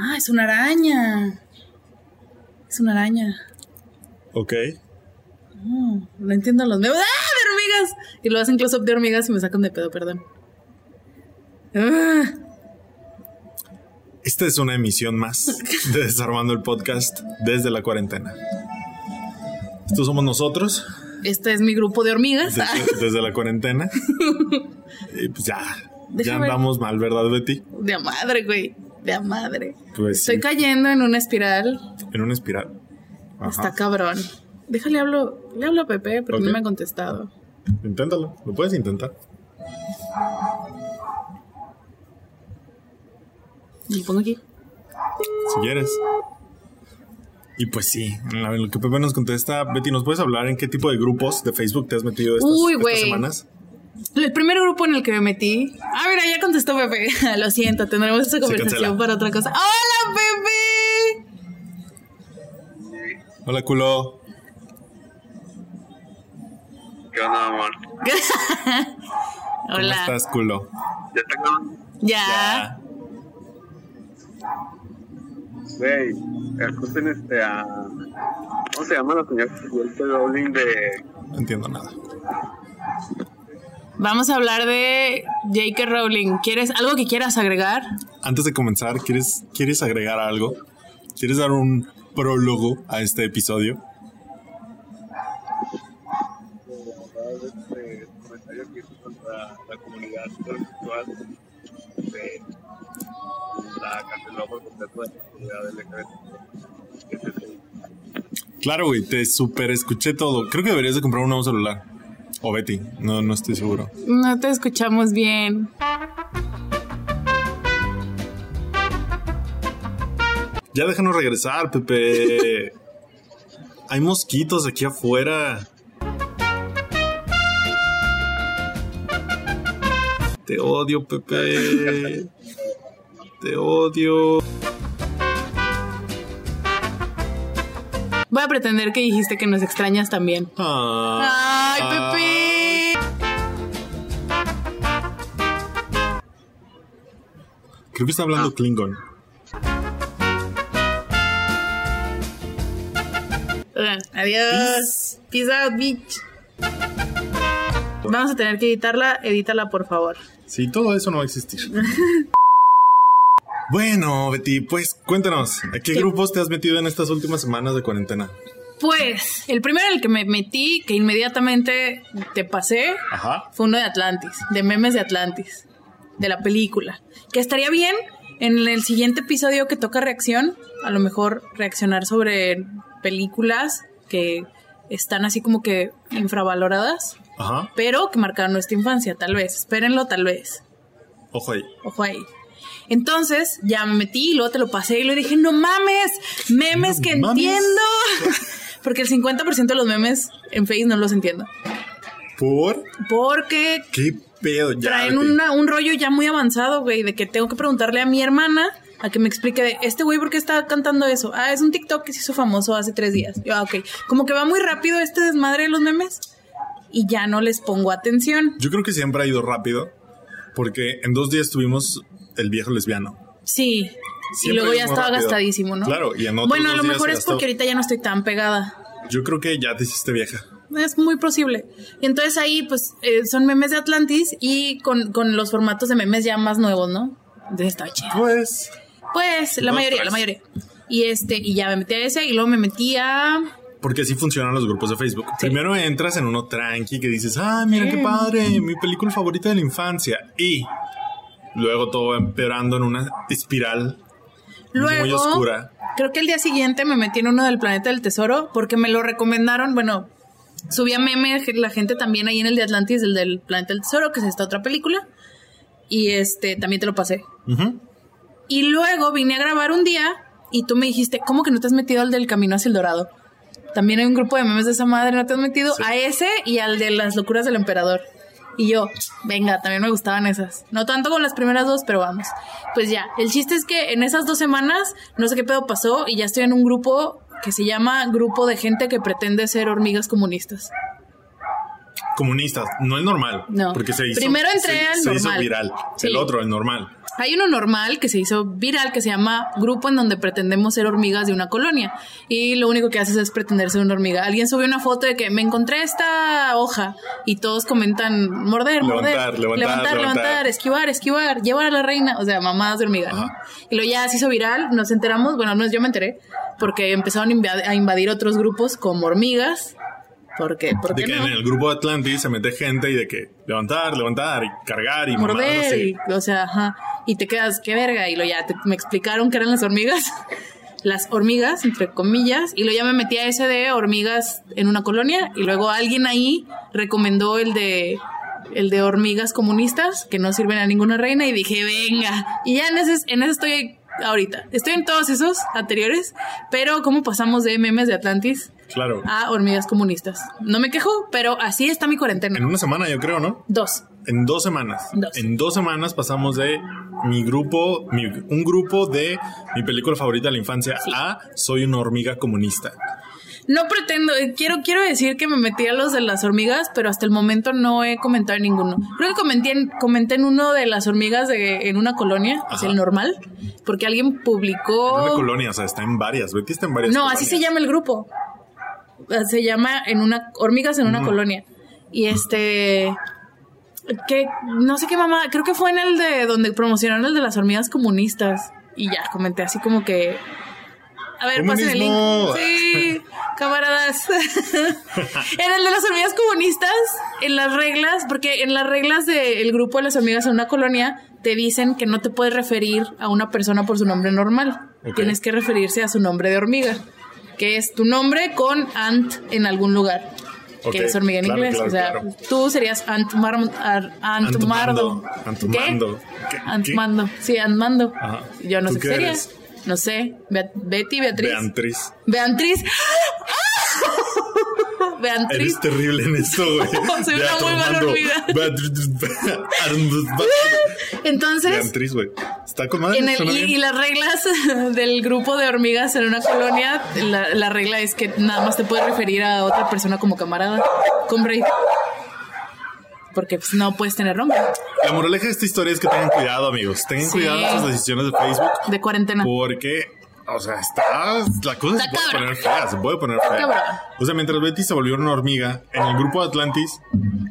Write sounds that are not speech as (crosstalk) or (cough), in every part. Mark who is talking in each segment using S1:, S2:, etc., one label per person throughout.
S1: Ah, es una araña. Es una araña.
S2: Ok.
S1: Oh, no entiendo los memes. ¡Ah! De hormigas. Y lo hacen close-up de hormigas y me sacan de pedo, perdón. Ah,
S2: Esta es una emisión más (laughs) de Desarmando el Podcast desde la cuarentena. Estos somos nosotros
S1: este es mi grupo de hormigas.
S2: desde, desde la cuarentena. (laughs) Y pues ya, ya
S1: ver.
S2: andamos mal, ¿verdad, Betty?
S1: De madre, güey. De madre.
S2: Pues
S1: Estoy
S2: sí,
S1: cayendo en una espiral.
S2: en una espiral. Ajá.
S1: Está cabrón. Déjale hablo, le hablo a Pepe, porque
S2: Ok.
S1: no me ha contestado.
S2: Inténtalo, lo puedes intentar.
S1: Y pongo aquí.
S2: si quieres. Y pues sí, en lo que Pepe nos contesta, Betty, ¿nos puedes hablar en qué tipo de grupos de Facebook te has metido estas,
S1: Uy,
S2: estas
S1: güey.
S2: semanas?
S1: El primer grupo en el que me metí. Ah, mira, ya contestó Pepe. (laughs) Lo siento, tendremos esta conversación para otra cosa. ¡Hola, Pepe!
S2: Hola, culo.
S3: ¿Qué onda, amor? (laughs)
S2: ¿Cómo
S1: Hola.
S2: estás, culo?
S3: ¿Ya está?
S1: Ya.
S3: Güey, escuchen este a... ¿Cómo se llama la señora J.K. Rowling de...
S2: No entiendo nada.
S1: Vamos a hablar de J.K. Rowling. ¿Quieres algo que quieras agregar?
S2: Antes de comenzar, ¿quieres, ¿quieres agregar algo? ¿Quieres dar un prólogo a este episodio? Claro, güey, te super escuché todo. Creo que deberías de comprar un nuevo celular. O Betty, no, no estoy seguro.
S1: No te escuchamos bien.
S2: Ya déjanos regresar, Pepe. Hay mosquitos aquí afuera. Te odio, Pepe. Te odio.
S1: Voy a pretender que dijiste que nos extrañas también.
S2: Ah.
S1: ¡Ay, Pepe!
S2: Creo que está hablando Klingon.
S1: Ah, Adiós. Peace out, bitch. Vamos a tener que editarla. Edítala, por favor.
S2: Sí, todo eso no va a existir. (laughs) Bueno, Betty, pues cuéntanos, ¿a qué
S1: ¿Qué?
S2: grupos te has metido en estas últimas semanas de cuarentena?
S1: Pues, el primero en el que me metí, que inmediatamente te pasé,
S2: Ajá.
S1: fue uno de Atlantis, de memes de Atlantis, de la película. Que estaría bien en el siguiente episodio que toca reacción, a lo mejor reaccionar sobre películas que están así como que infravaloradas,
S2: Ajá.
S1: pero que marcaron nuestra infancia, tal vez. Espérenlo, tal vez.
S2: Ojo ahí.
S1: Ojo ahí. Entonces ya me metí y luego te lo pasé y le dije, no mames, memes
S2: No
S1: que
S2: mames.
S1: entiendo. (laughs) Porque el 50% de los memes en Face no los entiendo.
S2: ¿Por?
S1: Porque
S2: ¿Qué pedo? Ya,
S1: traen una- un rollo ya muy avanzado, güey, de que tengo que preguntarle a mi hermana a que me explique de este güey por qué está cantando eso. Ah, es un TikTok que se hizo famoso hace tres días. Yo, ah, ok. Como que va muy rápido este desmadre de los memes y ya no les pongo atención.
S2: Yo creo que siempre ha ido rápido, porque en dos días tuvimos el viejo lesbiano.
S1: Sí. y luego ya estaba
S2: rápido.
S1: gastadísimo, ¿no?
S2: Claro, y en otros
S1: Bueno, a lo mejor es porque ahorita ya no estoy tan pegada.
S2: Yo creo que ya te hiciste vieja.
S1: Es muy posible. Y entonces ahí, pues, eh, son memes de Atlantis y con, con los formatos de memes ya más nuevos, ¿no? Entonces está chido.
S2: Pues,
S1: Pues, la
S2: No,
S1: mayoría,
S2: pues.
S1: la mayoría. Y este, y ya me metí a ese y luego me metí a.
S2: porque así funcionan los grupos de Facebook. Primero entras en uno tranqui que dices, ah, mira qué padre, mi película favorita de la infancia. Y luego todo va empeorando en una espiral muy oscura.
S1: creo que el día siguiente me metí en uno del Planeta del Tesoro porque me lo recomendaron. Bueno, subía meme la gente también ahí en el de Atlantis, el del Planeta del Tesoro, que es esta otra película. Y este, también te lo pasé. Y luego vine a grabar un día y tú me dijiste, ¿cómo que no te has metido al del Camino hacia el Dorado? También hay un grupo de memes de esa madre, ¿no te has metido?
S2: Sí.
S1: A ese y al de las locuras del emperador. Y yo, venga, también me gustaban esas. No tanto con las primeras dos, pero vamos. Pues ya, el chiste es que en esas dos semanas, no sé qué pedo pasó y ya estoy en un grupo que se llama Grupo de Gente que pretende ser hormigas comunistas.
S2: Comunistas, no el normal.
S1: No.
S2: Porque se hizo.
S1: Primero entré
S2: se,
S1: al
S2: se hizo
S1: normal.
S2: viral.
S1: Sí.
S2: El otro, el normal.
S1: Hay uno normal que se hizo viral que se llama Grupo en donde pretendemos ser hormigas de una colonia. Y lo único que haces es pretender ser una hormiga. Alguien subió una foto de que me encontré esta hoja y todos comentan morder, morder,
S2: Levantar, levantar, levantar.
S1: esquivar, esquivar, llevar a la reina. O sea, mamadas de hormiga, ¿no? Y lo ya se hizo viral, nos enteramos, bueno, no yo me enteré, porque empezaron a invad- a invadir otros grupos como hormigas. Porque, ¿por
S2: De que
S1: no?
S2: en el grupo Atlantis se mete gente y de que levantar, levantar y cargar y
S1: morder, y, o sea, ajá, y te quedas, qué verga, y lo ya te- me explicaron que eran las hormigas, (laughs) las hormigas, entre comillas, y lo ya me metí a ese de hormigas en una colonia, y luego alguien ahí recomendó el de el de hormigas comunistas que no sirven a ninguna reina y dije, venga, y ya en ese, en ese estoy ahorita, estoy en todos esos anteriores, pero ¿cómo pasamos de memes de Atlantis
S2: Claro.
S1: a hormigas comunistas? No me quejo, pero así está mi cuarentena.
S2: En una semana, yo creo, ¿no?
S1: Dos.
S2: En dos semanas.
S1: Dos.
S2: En dos semanas pasamos de mi grupo, mi- un grupo de mi película favorita de la infancia a Soy una hormiga comunista.
S1: No pretendo, eh, quiero, quiero decir que me metí a los de las hormigas, pero hasta el momento no he comentado en ninguno. Creo que comenté en, comenté en uno de las hormigas de, en una colonia, es el normal, porque alguien publicó...
S2: En una colonia, o sea, está en varias. Betty está en varias.
S1: No, así se llama el grupo. Eh, Se llama en una hormigas en una colonia. Y este que no sé qué mamá, creo que fue en el de donde promocionaron el de las hormigas comunistas y ya comenté así como que a ver, pasen el link. Sí, camaradas. (laughs) en el de las hormigas comunistas, en las reglas, porque en las reglas del grupo de las hormigas en una colonia te dicen que no te puedes referir a una persona por su nombre normal. Tienes que referirse a su nombre de hormiga, que es tu nombre con ant en algún lugar.
S2: Ok,
S1: Que es hormiga en
S2: claro,
S1: inglés.
S2: claro,
S1: o sea,
S2: claro.
S1: tú serías Ant, Mar, Ar- Ant
S2: Antmando.
S1: Mardo.
S2: Antmando.
S1: ¿Qué? Antmando. Sí, Antmando.
S2: Ajá.
S1: Yo no
S2: ¿Tú
S1: sé qué sería.
S2: eres?
S1: No sé. Be- Betty, Beatriz.
S2: Beatriz.
S1: Beatriz. (laughs) Beatriz.
S2: Eres terrible en esto, güey. (laughs)
S1: Soy una muy hormiga.
S2: Beatriz. (laughs)
S1: Entonces,
S2: Beatriz, güey. Está con madre.
S1: en el,
S2: suena
S1: y, las reglas del grupo de hormigas en una colonia, la, la regla es que nada más te puedes referir a otra persona como camarada. Break. Porque pues, no puedes tener nombre
S2: La moraleja de esta historia es que tengan cuidado, amigos. Tengan
S1: Sí.
S2: cuidado en sus decisiones de Facebook.
S1: de cuarentena.
S2: Porque, o sea, está. La cosa se puede poner fea, se puede poner fea. O sea, mientras Betty se volvió una hormiga, en el grupo de Atlantis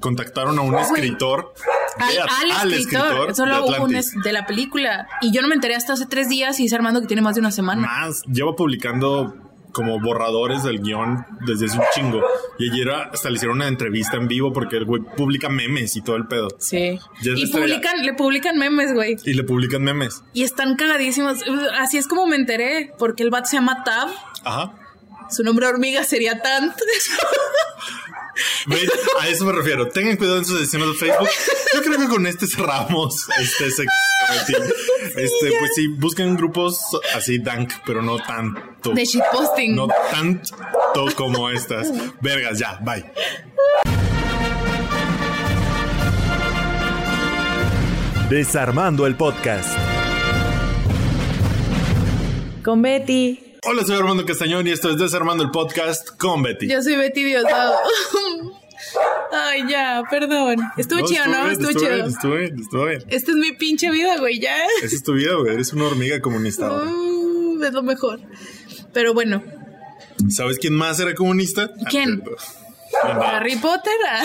S2: contactaron a un escritor.
S1: Al,
S2: de-
S1: al escritor,
S2: de
S1: solo un es- de la película. Y yo no me enteré hasta hace tres días y dice Armando que tiene más de una semana.
S2: Más, lleva publicando como borradores del guion desde hace un chingo. Y ayer hasta le hicieron una entrevista en vivo porque el güey publica memes y todo el pedo.
S1: Sí.
S2: Ya
S1: Y publican, le publican memes, güey.
S2: Y le publican memes.
S1: Y están cagadísimos. Así es como me enteré, porque el vato se llama Tab.
S2: Ajá.
S1: Su nombre hormiga sería Tant.
S2: A eso me refiero. Tengan cuidado en sus decisiones de Facebook. Yo creo que con este cerramos este segmento. Este, pues sí, busquen grupos así dank, pero no tanto.
S1: De shitposting.
S2: No tanto como estas. Vergas, ya, bye.
S4: Desarmando el podcast.
S1: Con Betty.
S2: Hola, soy Armando Castañón y esto es Desarmando el Podcast con Betty.
S1: Yo soy Betty Diosdado. (laughs) Ay, ya, perdón. Estuvo chido, ¿no?
S2: bien,
S1: Estuvo
S2: estuvo
S1: chido.
S2: bien, estuvo bien, estuvo bien.
S1: Esta es mi pinche vida, güey, ya.
S2: Esa es tu vida, güey. Eres una hormiga comunista.
S1: Mm, es lo mejor. Pero bueno,
S2: ¿Sabes quién más era comunista?
S1: ¿Quién?
S2: Ah,
S1: Harry Potter. ah.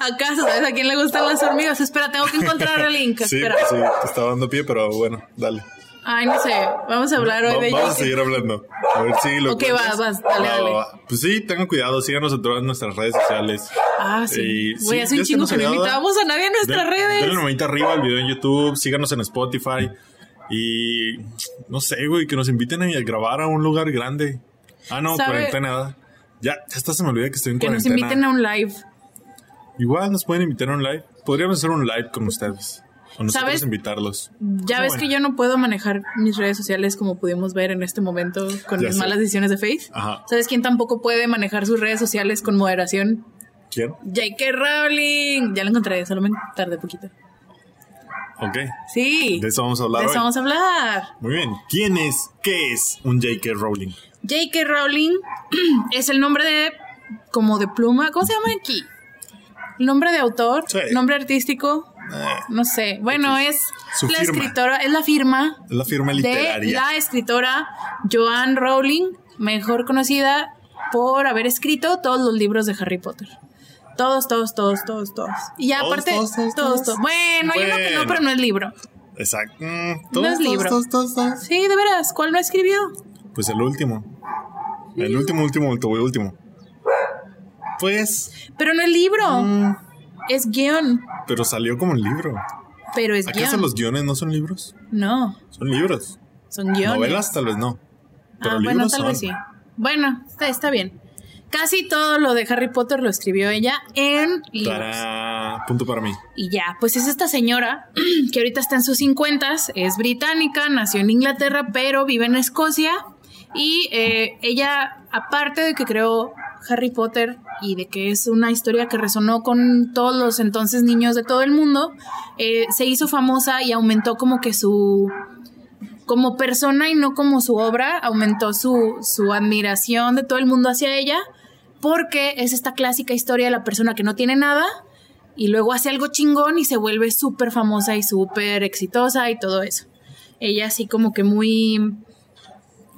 S1: (laughs) ¿Acaso sabes a quién le gustan las hormigas? Espera, tengo que encontrar el link. (laughs)
S2: Sí,
S1: Espera.
S2: sí, te estaba dando pie, pero bueno, dale.
S1: Ay, no sé. Vamos a hablar hoy
S2: Va-
S1: de
S2: vamos a seguir hablando. A ver si lo
S1: Ok, vas, vas, dale, dale.
S2: Pues sí, tengan cuidado, síganos en todas nuestras redes sociales.
S1: Ah, sí.
S2: Y
S1: Güey,
S2: sí,
S1: hace un
S2: ya se
S1: chingo que no invitábamos a nadie a nuestras
S2: Den-
S1: redes.
S2: Denle una manita arriba al video en YouTube, síganos en Spotify y no sé, güey, que nos inviten a grabar a un lugar grande. Ah, no,
S1: ¿Sabe?
S2: cuarentena. Ya, ya hasta se me olvida que estoy en
S1: Que nos
S2: cuarentena.
S1: inviten a un live.
S2: Igual nos pueden invitar a un live. Podríamos hacer un live con ustedes. O
S1: ¿Sabes?
S2: invitarlos.
S1: Ya
S2: Ah,
S1: ves
S2: bueno.
S1: que yo no puedo manejar mis redes sociales como pudimos ver en este momento con
S2: Ya
S1: mis
S2: sé.
S1: malas decisiones de Face.
S2: Ajá.
S1: ¿Sabes quién tampoco puede manejar sus redes sociales con moderación?
S2: ¿Quién?
S1: J.K. Rowling. Ya lo encontré, solo me tardé poquito.
S2: Ok.
S1: Sí.
S2: De eso vamos a hablar
S1: De eso
S2: hoy.
S1: vamos a hablar.
S2: Muy bien. ¿Quién es? ¿Qué es un J.K. Rowling?
S1: J.K. Rowling (clears throat) es el nombre de como de pluma, ¿cómo se llama aquí? Nombre de autor,
S2: Sí.
S1: nombre artístico No sé. Bueno, es
S2: Su
S1: la
S2: firma.
S1: escritora, es la firma
S2: es la firma
S1: de
S2: literaria.
S1: la escritora Joanne Rowling, mejor conocida por haber escrito todos los libros de Harry Potter. Todos, todos, todos, todos, todos. Y ya aparte,
S2: todos,
S1: todos,
S2: todos,
S1: todos. Bueno, hay uno que no, pero no es libro.
S2: Exacto. Mm,
S1: No
S2: todos,
S1: es libro.
S2: todos, todos, todos.
S1: Sí, de veras, ¿cuál no escribió?
S2: Pues el último. El último, último, último, último. Pues,
S1: Pero no es libro,
S2: mm,
S1: es guion.
S2: pero salió como el libro.
S1: Pero es
S2: ¿Acaso
S1: guion.
S2: los guiones no son libros?
S1: No,
S2: Son libros.
S1: son guiones.
S2: Novelas tal vez no. Pero
S1: ah,
S2: libros
S1: bueno, tal
S2: son.
S1: vez sí. Bueno, está, está bien. Casi todo lo de Harry Potter lo escribió ella en libros.
S2: Punto para mí.
S1: Y ya, pues es esta señora (clears throat) que ahorita está en sus 50, es británica, nació en Inglaterra, pero vive en Escocia. Y eh, ella, aparte de que creó Harry Potter y de que es una historia que resonó con todos los entonces niños de todo el mundo, eh, se hizo famosa y aumentó como que su... Como persona y no como su obra, aumentó su, su admiración de todo el mundo hacia ella, porque es esta clásica historia de la persona que no tiene nada y luego hace algo chingón y se vuelve súper famosa y súper exitosa y todo eso. Ella así como que muy...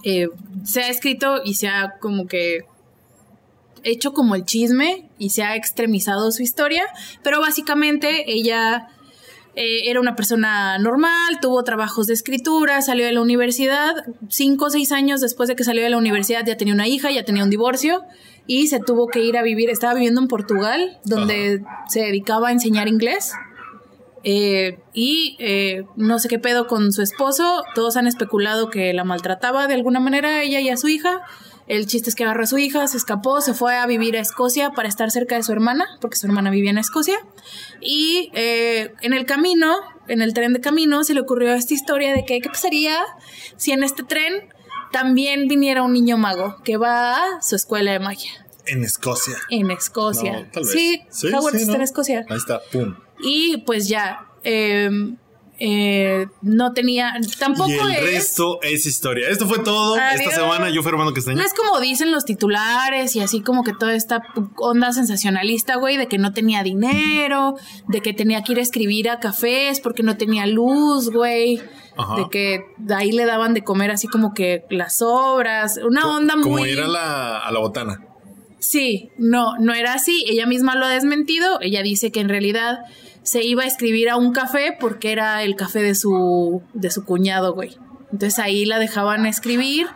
S1: eh, se ha escrito y se ha como que hecho como el chisme y se ha extremizado su historia, pero básicamente ella eh, era una persona normal, tuvo trabajos de escritura, salió de la universidad, cinco o seis años después de que salió de la universidad ya tenía una hija, ya tenía un divorcio y se tuvo que ir a vivir, estaba viviendo en Portugal, donde se dedicaba a enseñar inglés. Eh, y eh, no sé qué pedo con su esposo, todos han especulado que la maltrataba de alguna manera ella y a su hija. El chiste es que agarró a su hija, se escapó, se fue a vivir a Escocia para estar cerca de su hermana, porque su hermana vivía en Escocia. Y eh, en el camino, en el tren de camino, se le ocurrió esta historia de que qué pasaría si en este tren también viniera un niño mago que va a su escuela de magia
S2: En Escocia.
S1: en Escocia.
S2: No, tal vez.
S1: Sí, Howard está
S2: ¿no?
S1: en Escocia.
S2: Ahí está, pum.
S1: Y pues ya, eh, eh, no tenía, tampoco
S2: Y el
S1: es...
S2: resto es historia. Esto fue todo
S1: Adiós.
S2: esta semana. Yo fui Armando Castaño.
S1: No es como dicen los titulares y así como que toda esta onda sensacionalista, güey, de que no tenía dinero, de que tenía que ir a escribir a cafés porque no tenía luz, güey,
S2: Ajá.
S1: de que de ahí le daban de comer así como que las obras, una onda muy...
S2: Como ir a la, a la botana.
S1: Sí, no, no era así. Ella misma lo ha desmentido. Ella dice que en realidad se iba a escribir a un café porque era el café de su, de su cuñado, güey. Entonces ahí la dejaban escribir.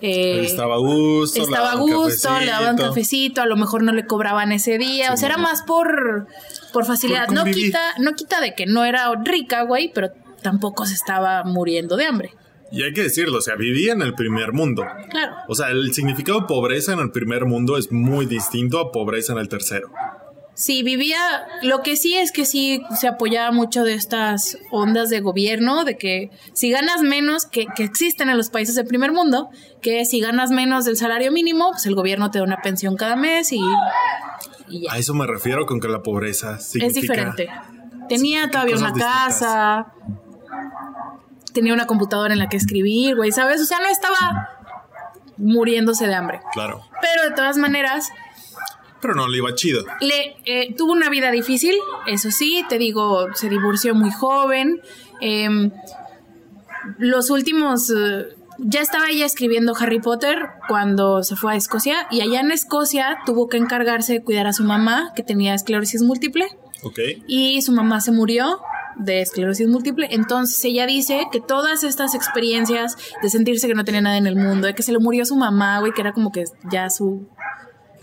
S1: eh,
S2: estaba a gusto.
S1: estaba a gusto, le daban
S2: cafecito.
S1: a lo mejor no le cobraban ese día, o sea, era más por, por facilidad.
S2: Por
S1: no quita, no quita de que no era rica, güey, pero tampoco se estaba muriendo de hambre.
S2: Y hay que decirlo, o sea, vivía en el primer mundo.
S1: Claro.
S2: O sea, el significado de pobreza en el primer mundo es muy distinto a pobreza en el tercero.
S1: Sí, vivía, lo que sí es que sí se apoyaba mucho de estas ondas de gobierno, de que si ganas menos, que, que existen en los países del primer mundo, que si ganas menos del salario mínimo, pues el gobierno te da una pensión cada mes y, y ya.
S2: A eso me refiero con que la pobreza significa...
S1: es diferente. Tenía todavía una
S2: distintas.
S1: casa, tenía una computadora en la que escribir, güey, ¿sabes? O sea, no estaba muriéndose de hambre.
S2: Claro.
S1: Pero de todas maneras,
S2: Pero no le iba chido.
S1: le eh, tuvo una vida difícil, eso sí, te digo, se divorció muy joven. em, los últimos, eh, ya estaba ella escribiendo Harry Potter cuando se fue a Escocia y allá en Escocia tuvo que encargarse de cuidar a su mamá que tenía esclerosis múltiple
S2: Ok.
S1: y su mamá se murió de esclerosis múltiple. Entonces ella dice que todas estas experiencias de sentirse que no tenía nada en el mundo, de que se le murió su mamá, güey, que era como que ya su...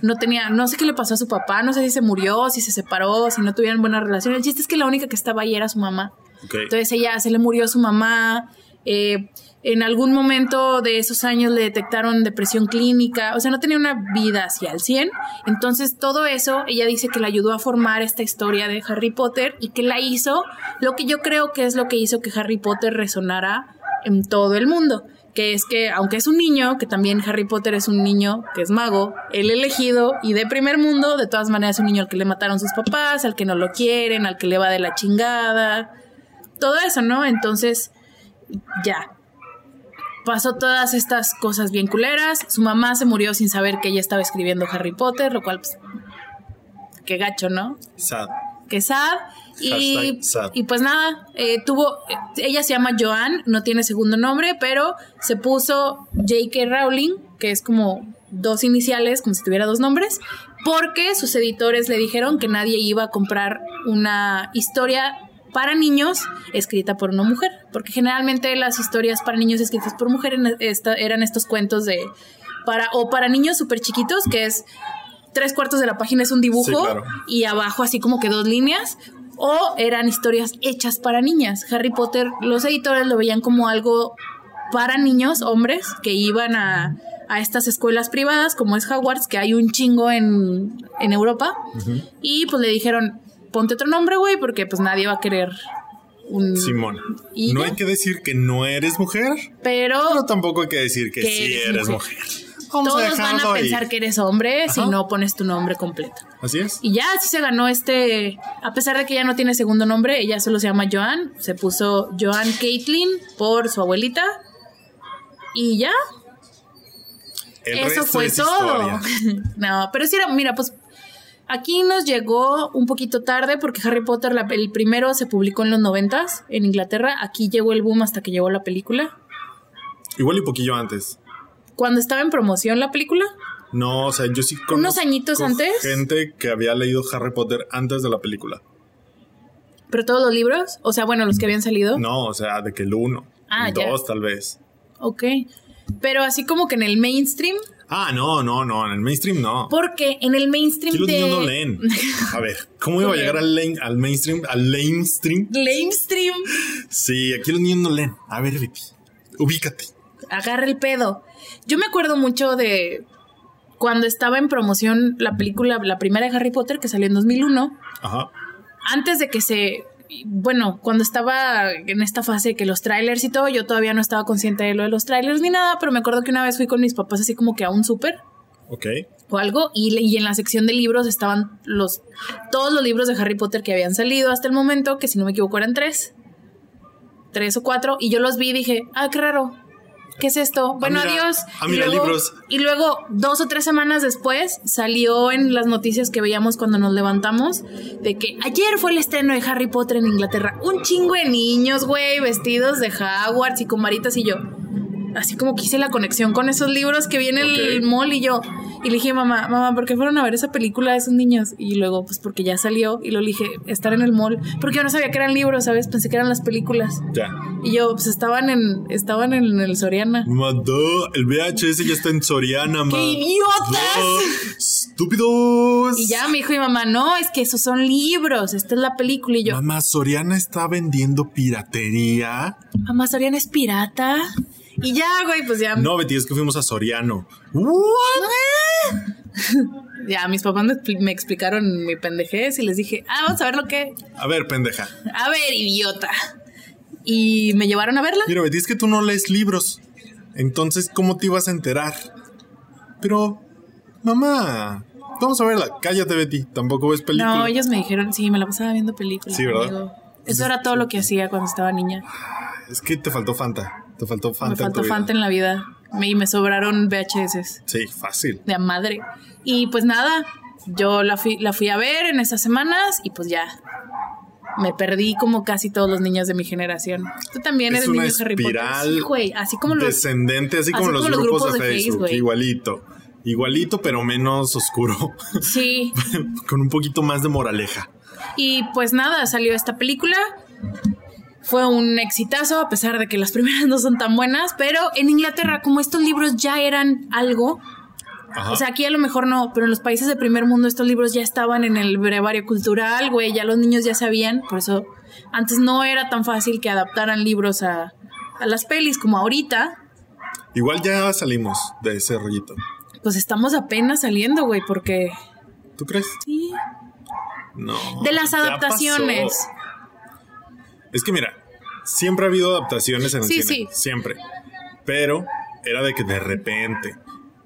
S1: No tenía, no sé qué le pasó a su papá, no sé si se murió, si se separó, si no tuvieron buena relación. El chiste es que la única que estaba ahí era su mamá. Entonces ella se le murió su mamá. eh, en algún momento de esos años le detectaron depresión clínica, o sea, no tenía una vida hacia el 100. Entonces todo eso, ella dice que le ayudó a formar esta historia de Harry Potter y que la hizo, lo que yo creo que es lo que hizo que Harry Potter resonara en todo el mundo. Que es que, aunque es un niño, que también Harry Potter es un niño que es mago, el elegido y de primer mundo, de todas maneras es un niño al que le mataron sus papás, al que no lo quieren, al que le va de la chingada, todo eso, ¿no? Entonces, ya. Pasó todas estas cosas bien culeras. Su mamá se murió sin saber que ella estaba escribiendo Harry Potter, lo cual, pues, qué gacho, ¿no?
S2: Sad.
S1: que sad. Y,
S2: sad.
S1: y pues nada, eh, tuvo, ella se llama Joanne, no tiene segundo nombre, pero se puso J.K. Rowling, que es como dos iniciales, como si tuviera dos nombres, porque sus editores le dijeron que nadie iba a comprar una historia para niños escrita por una mujer, porque generalmente las historias para niños escritas por mujer en esta- eran estos cuentos de para o para niños súper chiquitos, que es tres cuartos de la página es un dibujo
S2: Sí, claro.
S1: y abajo así como que dos líneas, o eran historias hechas para niñas. Harry Potter, los editores lo veían como algo para niños, hombres, que iban a, a estas escuelas privadas, como es Hogwarts, que hay un chingo en, en Europa, y pues le dijeron, ponte otro nombre, güey, porque pues nadie va a querer un...
S2: Simón.
S1: ¿Y
S2: no
S1: ya?
S2: hay que decir que no eres mujer,
S1: Pero
S2: pero tampoco hay que decir que,
S1: Que
S2: sí
S1: eres
S2: eres
S1: mujer. todos van a
S2: ahí.
S1: pensar que eres hombre si no pones tu nombre completo.
S2: Así es.
S1: Y ya así se ganó este, a pesar de que ya no tiene segundo nombre, ella solo se llama Joan, se puso Joan Caitlin por su abuelita. Y ya,
S2: El
S1: eso
S2: resto
S1: fue
S2: es
S1: todo. (laughs) no, pero sí era, mira, pues aquí nos llegó un poquito tarde porque Harry Potter, la- el primero se publicó en los noventas en Inglaterra, aquí llegó el boom hasta que llegó la película.
S2: Igual y poquillo antes.
S1: Cuando estaba en promoción la película,
S2: No, o sea, yo sí conozco
S1: ¿Unos añitos antes?
S2: Gente que había leído Harry Potter antes de la película.
S1: pero todos los libros, o sea, bueno, los que habían salido.
S2: No, o sea, de que el uno.
S1: Ah,
S2: el
S1: ya.
S2: dos, tal vez.
S1: Ok. Pero así como que en el mainstream,
S2: Ah, no, no, no. En el mainstream no.
S1: porque en el mainstream
S2: Aquí los
S1: de...
S2: niños no leen. (laughs) A ver, ¿cómo iba a
S1: ¿Cómo
S2: llegar al, leen- al mainstream? Al mainstream.
S1: Mainstream,
S2: Sí, aquí los niños no leen. A ver, Betty, ubícate.
S1: agarra el pedo. Yo me acuerdo mucho de cuando estaba en promoción la película, la primera de Harry Potter que salió en 2001,
S2: Ajá.
S1: antes de que se... Bueno, cuando estaba en esta fase de que los trailers y todo, yo todavía no estaba consciente de lo de los trailers ni nada, pero me acuerdo que una vez fui con mis papás así como que a un súper
S2: Ok.
S1: o algo y, y en la sección de libros estaban los todos los libros de Harry Potter que habían salido hasta el momento, que si no me equivoco eran tres, tres o cuatro, y yo los vi y dije, ah, qué raro, ¿qué es esto? Bueno,
S2: mira.
S1: adiós.
S2: Ah,
S1: Y
S2: mira,
S1: luego-
S2: libros.
S1: Y luego, dos o tres semanas después, salió en las noticias que veíamos cuando nos levantamos, de que ayer fue el estreno de Harry Potter en Inglaterra. Un chingo de niños, güey, vestidos de Hogwarts y con varitas y yo. Así como que hice la conexión con esos libros que vi en el mall y yo. Y le dije, mamá, mamá, ¿por qué fueron a ver esa película de esos niños? Y luego, pues porque ya salió. Y lo dije, estar en el mall. Porque yo no sabía que eran libros, ¿sabes? Pensé que eran las películas.
S2: Ya.
S1: Y yo, pues estaban en, estaban en el Soriana.
S2: Madó, el VHS ya está en Soriana, ma.
S1: ¡Qué idiotas!
S2: ¡Estúpidos!
S1: Y ya me dijo mi mamá, no, es que esos son libros, esta es la película. Y yo,
S2: Mamá, Soriana está vendiendo piratería.
S1: mamá, Soriana es pirata. Y ya, güey, pues ya,
S2: No, Betty, es que fuimos a Soriano. ¿What? (laughs)
S1: ya mis papás me, expli- me explicaron mi pendejez y les dije, ah, vamos a ver lo que.
S2: A ver, pendeja.
S1: A ver, idiota. Y me llevaron a verla.
S2: Mira, Betty, es que tú no lees libros. Entonces, ¿cómo te ibas a enterar? Pero, mamá, vamos a verla. Cállate, Betty. Tampoco ves película.
S1: No, ellos me dijeron, sí, me la pasaba viendo películas.
S2: Sí, ¿verdad?
S1: amigo. Eso era todo lo que hacía cuando estaba niña.
S2: Es que te faltó Fanta. Te faltó Fanta.
S1: Me
S2: en
S1: faltó
S2: vida.
S1: Fanta en la vida. Me- Y me sobraron VHS.
S2: Sí, fácil.
S1: de a madre. Y pues nada, yo la fui, la fui a ver en esas semanas y pues ya. Me perdí como casi todos los niños de mi generación. Tú también
S2: Es
S1: eres
S2: una
S1: niño Harry Potter. Sí, güey. Así como los.
S2: Descendente, así,
S1: así
S2: como, los,
S1: como
S2: grupos,
S1: grupos
S2: de,
S1: de Face,
S2: Facebook.
S1: güey.
S2: igualito. Igualito, pero menos oscuro. (laughs)
S1: Sí.
S2: Con un poquito más de moraleja.
S1: Y pues nada, salió esta película. Fue un exitazo, a pesar de que las primeras no son tan buenas. Pero en Inglaterra, como estos libros ya eran algo,
S2: Ajá.
S1: O sea, aquí a lo mejor no, pero en los países del primer mundo estos libros ya estaban en el brevario cultural, güey, ya los niños ya sabían, por eso antes no era tan fácil que adaptaran libros a, a las pelis como ahorita,
S2: Igual ya salimos de ese rollito.
S1: pues estamos apenas saliendo, güey, porque
S2: ¿Tú crees?
S1: sí,
S2: No.
S1: de las adaptaciones.
S2: Es que mira, siempre ha habido adaptaciones en el
S1: Sí,
S2: cine.
S1: sí.
S2: Siempre. Pero era de que de repente.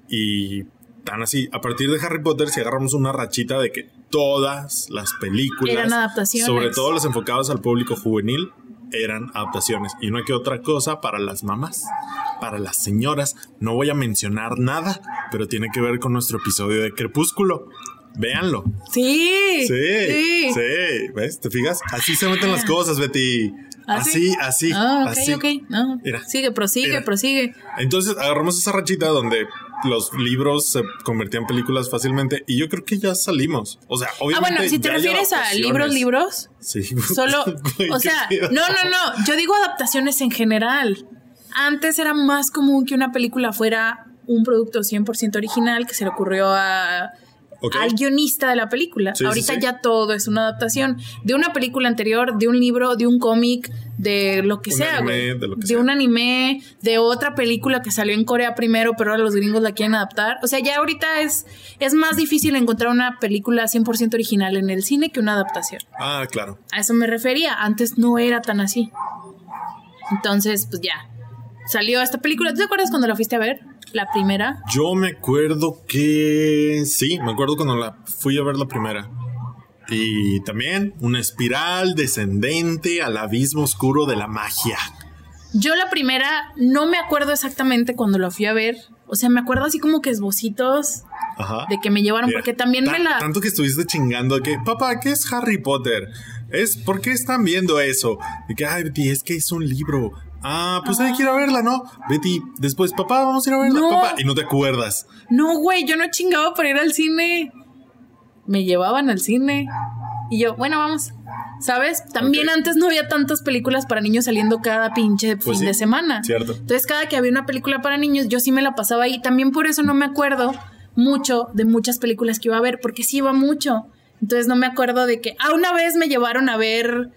S2: Y tan así. A partir de Harry Potter, si agarramos una rachita de que todas las películas.
S1: Eran adaptaciones.
S2: Sobre todo las enfocadas al público juvenil. Eran adaptaciones. Y no hay que otra cosa para las mamás. Para las señoras. No voy a mencionar nada. Pero tiene que ver con nuestro episodio de Crepúsculo. véanlo.
S1: Sí.
S2: Sí, sí, ¿Ves? ¿Te fijas? Así se meten las cosas, Betty.
S1: ¿Ah,
S2: Así,
S1: sí?
S2: así,
S1: Ah, ok,
S2: así.
S1: ok. No.
S2: Mira.
S1: Sigue, prosigue,
S2: Mira.
S1: prosigue.
S2: Entonces agarramos esa rachita donde los libros se convertían en películas fácilmente y yo creo que ya salimos. O sea,
S1: Ah,
S2: obviamente.
S1: bueno, si te refieres a libros, libros,
S2: Sí.
S1: solo, (laughs)
S2: Güey,
S1: o sea, no, no, no, yo digo adaptaciones en general. Antes era más común que una película fuera un producto 100% original que se le ocurrió a, Al guionista de la película.
S2: Sí,
S1: Ahorita
S2: sí.
S1: ya todo es una adaptación de una película anterior, de un libro, de un cómic, de lo que
S2: Un
S1: sea,
S2: anime,
S1: güey.
S2: de lo que
S1: de
S2: sea.
S1: un anime, de otra película que salió en Corea primero, pero ahora los gringos la quieren adaptar. O sea, ya ahorita es, es más difícil encontrar una película 100% original en el cine que una adaptación.
S2: Ah, claro.
S1: A eso me refería. Antes no era tan así. Entonces, pues ya. Salió esta película. ¿Tú te acuerdas cuando la fuiste a ver? La primera.
S2: Yo me acuerdo que. Sí, me acuerdo cuando la fui a ver la primera. Y también una espiral descendente al abismo oscuro de la magia.
S1: Yo la primera no me acuerdo exactamente cuando la fui a ver. O sea, me acuerdo así como que esbocitos
S2: Ajá.
S1: de que me llevaron,
S2: Mira,
S1: porque también me la...
S2: Tanto que estuviste chingando de que, papá, ¿qué es Harry Potter? Es, ¿por qué están viendo eso? De que, ay, es que es un libro. Ah, pues hay que ir a verla, ¿no? Betty, después, papá, vamos a ir a verla,
S1: No.
S2: papá. Y no te acuerdas.
S1: No, güey, yo no chingaba para ir al cine. Me llevaban al cine. Y yo, bueno, vamos. ¿Sabes? También antes no había tantas películas para niños saliendo cada pinche
S2: Pues
S1: fin
S2: sí,
S1: de semana.
S2: cierto.
S1: Entonces, cada que había una película para niños, yo sí me la pasaba ahí. También por eso no me acuerdo mucho de muchas películas que iba a ver, porque sí iba mucho. Entonces, no me acuerdo de que. Ah, una vez me llevaron a ver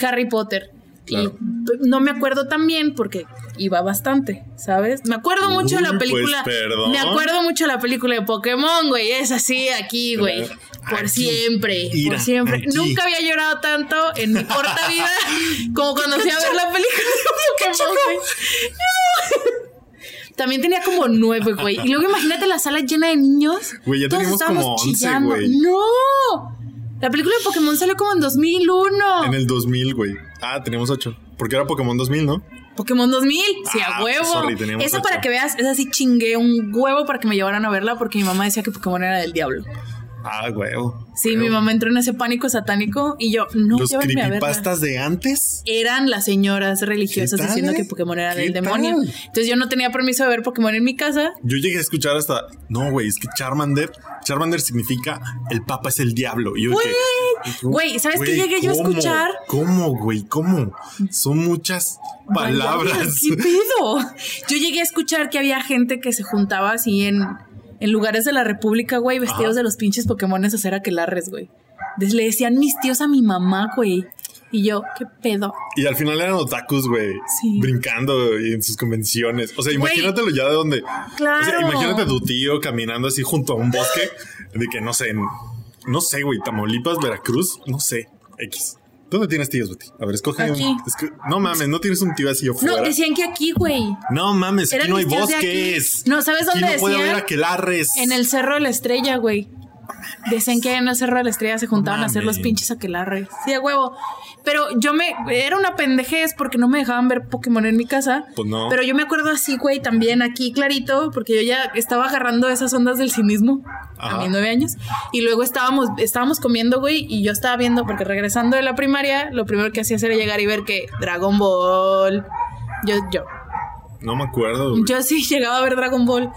S1: Harry Potter.
S2: Claro.
S1: Y no me acuerdo tan bien porque iba bastante, ¿sabes? Me acuerdo mucho de la
S2: pues,
S1: película. Me acuerdo mucho de la película de Pokémon, güey. Es así aquí, güey.
S2: Claro.
S1: Por
S2: Aquí.
S1: siempre. Por siempre.
S2: aquí.
S1: Nunca había llorado tanto en mi corta (laughs) vida como cuando fui a ver la película de Pokémon, güey. También tenía como nueve, güey. Y luego imagínate la sala llena de niños.
S2: Güey, ya
S1: Todos
S2: teníamos
S1: estábamos
S2: como 11,
S1: chillando.
S2: güey.
S1: ¡No! La película de Pokémon salió como en 2001.
S2: En el 2000, güey. Ah, teníamos ocho. Porque era Pokémon 2000, ¿no?
S1: Pokémon 2000, sí,
S2: Ah,
S1: a huevo.
S2: sorry,
S1: Esa
S2: ocho.
S1: para que veas, esa sí chingué un huevo para que me llevaran a verla porque mi mamá decía que Pokémon era del diablo.
S2: Ah, huevo.
S1: Sí,
S2: Huevo.
S1: mi mamá entró en ese pánico satánico y yo, no,
S2: Los creepypastas de antes.
S1: Eran las señoras religiosas
S2: ¿Qué tal,
S1: diciendo
S2: eh?
S1: que Pokémon era
S2: ¿Qué
S1: del demonio.
S2: tal?
S1: Entonces yo no tenía permiso de ver Pokémon en mi casa.
S2: Yo llegué a escuchar hasta. No, güey, es que Charmander. Charmander significa el Papa es el diablo. Y yo
S1: Güey, güey, ¿sabes qué llegué yo a escuchar?
S2: ¿Cómo, güey? ¿Cómo? Son muchas palabras.
S1: ¿Qué pedo? Yo llegué a escuchar que había gente que se juntaba así en, en lugares de la República, güey, vestidos
S2: Ajá.
S1: de los pinches Pokémones a hacer aquelarres, güey. Le decían mis tíos a mi mamá, güey. Y yo, ¿qué pedo?
S2: Y al final eran otakus, güey.
S1: Sí.
S2: Brincando y en sus convenciones. O sea, imagínatelo ya de donde.
S1: Claro.
S2: O sea, imagínate a tu tío caminando así junto a un bosque. De que no sé, en- no sé, güey, Tamaulipas, Veracruz, no sé, X. ¿Dónde tienes tíos, Betty? A ver, escoge. un-
S1: Aquí.
S2: que- no mames, no tienes un tío así afuera.
S1: No, decían que aquí, güey.
S2: No mames, aquí no hay
S1: aquí.
S2: bosques.
S1: No, ¿sabes
S2: Aquí
S1: dónde
S2: no puede
S1: decían?
S2: haber aquelarres.
S1: En el Cerro de la Estrella, güey. Decían que en el Cerro de la Estrella se juntaban a hacer los pinches aquelarres. Sí, a huevo. Pero yo me... Era una pendejez porque no me dejaban ver Pokémon en mi casa.
S2: Pues no.
S1: Pero yo me acuerdo así, güey, también aquí clarito, porque yo ya estaba agarrando esas ondas del cinismo a mis nueve años. Y luego estábamos, estábamos comiendo, güey, y yo estaba viendo, porque regresando de la primaria, lo primero que hacía era llegar y ver que Dragon Ball. Yo, yo,
S2: No me acuerdo. güey.
S1: yo sí (laughs) llegaba a ver Dragon Ball.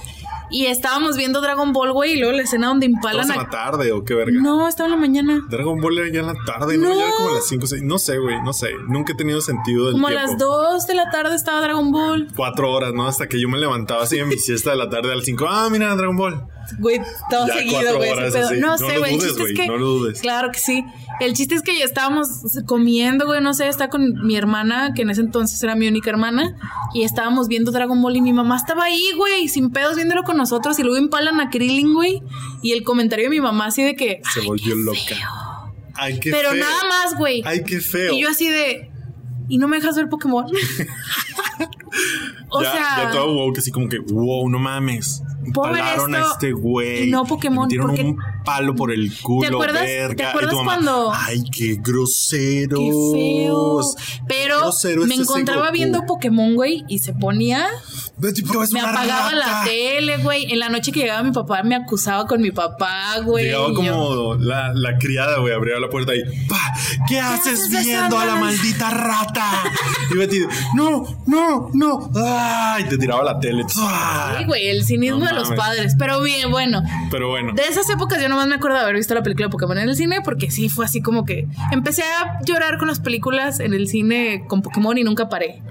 S1: Y estábamos viendo Dragon Ball, güey, y luego la escena donde
S2: ¿Estabas
S1: empalan
S2: en
S1: a...
S2: la tarde o qué verga?
S1: No, estaba en la mañana.
S2: Dragon Ball era ya en la tarde, ¿no?
S1: No.
S2: Ya era como a las 5 6. No sé, güey, no sé. Nunca he tenido sentido del
S1: Como a
S2: tiempo.
S1: las 2 de la tarde estaba Dragon Ball.
S2: Cuatro horas, ¿no? Hasta que yo me levantaba así en mi siesta de la tarde al 5. Ah, mira, Dragon Ball.
S1: Güey, todo
S2: Ya
S1: seguido, güey. No,
S2: No
S1: sé, güey. El chiste es que.
S2: no lo dudes.
S1: Claro que sí. El chiste es que ya estábamos comiendo, güey. No sé, está con mi hermana, que en ese entonces era mi única hermana. Y estábamos viendo Dragon Ball y mi mamá estaba ahí, güey, sin pedos viéndolo con nosotros. Y luego empalan a Krillin, güey. Y el comentario de mi mamá así de que.
S2: Se
S1: "Ay,
S2: volvió loca.
S1: feo".
S2: Ay, qué
S1: Pero
S2: feo.
S1: nada más, güey.
S2: Ay, qué feo.
S1: Y yo así de. ¿Y no me dejas ver Pokémon? (laughs) (laughs) O
S2: ya,
S1: sea-
S2: ya todo wow, que así como que, wow, no mames.
S1: Ver
S2: Palaron a
S1: esto
S2: este güey.
S1: y no Pokémon, porque-
S2: un palo por el culo,
S1: ¿Te acuerdas-
S2: verga.
S1: te
S2: Y tu
S1: acuerdas
S2: mamá,
S1: cuando-
S2: Ay, qué grosero.
S1: Qué feo. Pero
S2: grosero
S1: me encontraba
S2: Goku.
S1: viendo Pokémon, güey, y se ponía,
S2: Betty, pero es
S1: me
S2: una
S1: apagaba la tele, güey. En la noche que llegaba mi papá, me acusaba con mi papá, güey.
S2: Llegaba
S1: yo-
S2: como la, la criada, güey, abría la puerta y ¡Pa! ¿Qué haces
S1: haces
S2: viendo a la maldita rata? Y Betty, no, no, no. ¡Ay! Te tiraba la tele.
S1: Sí, güey, el cinismo
S2: No
S1: de los padres. Pero bien, bueno.
S2: Pero bueno.
S1: De esas épocas yo nomás me acuerdo de haber visto la película de Pokémon en el cine porque sí fue así como que empecé a llorar con las películas en el cine con Pokémon y nunca paré.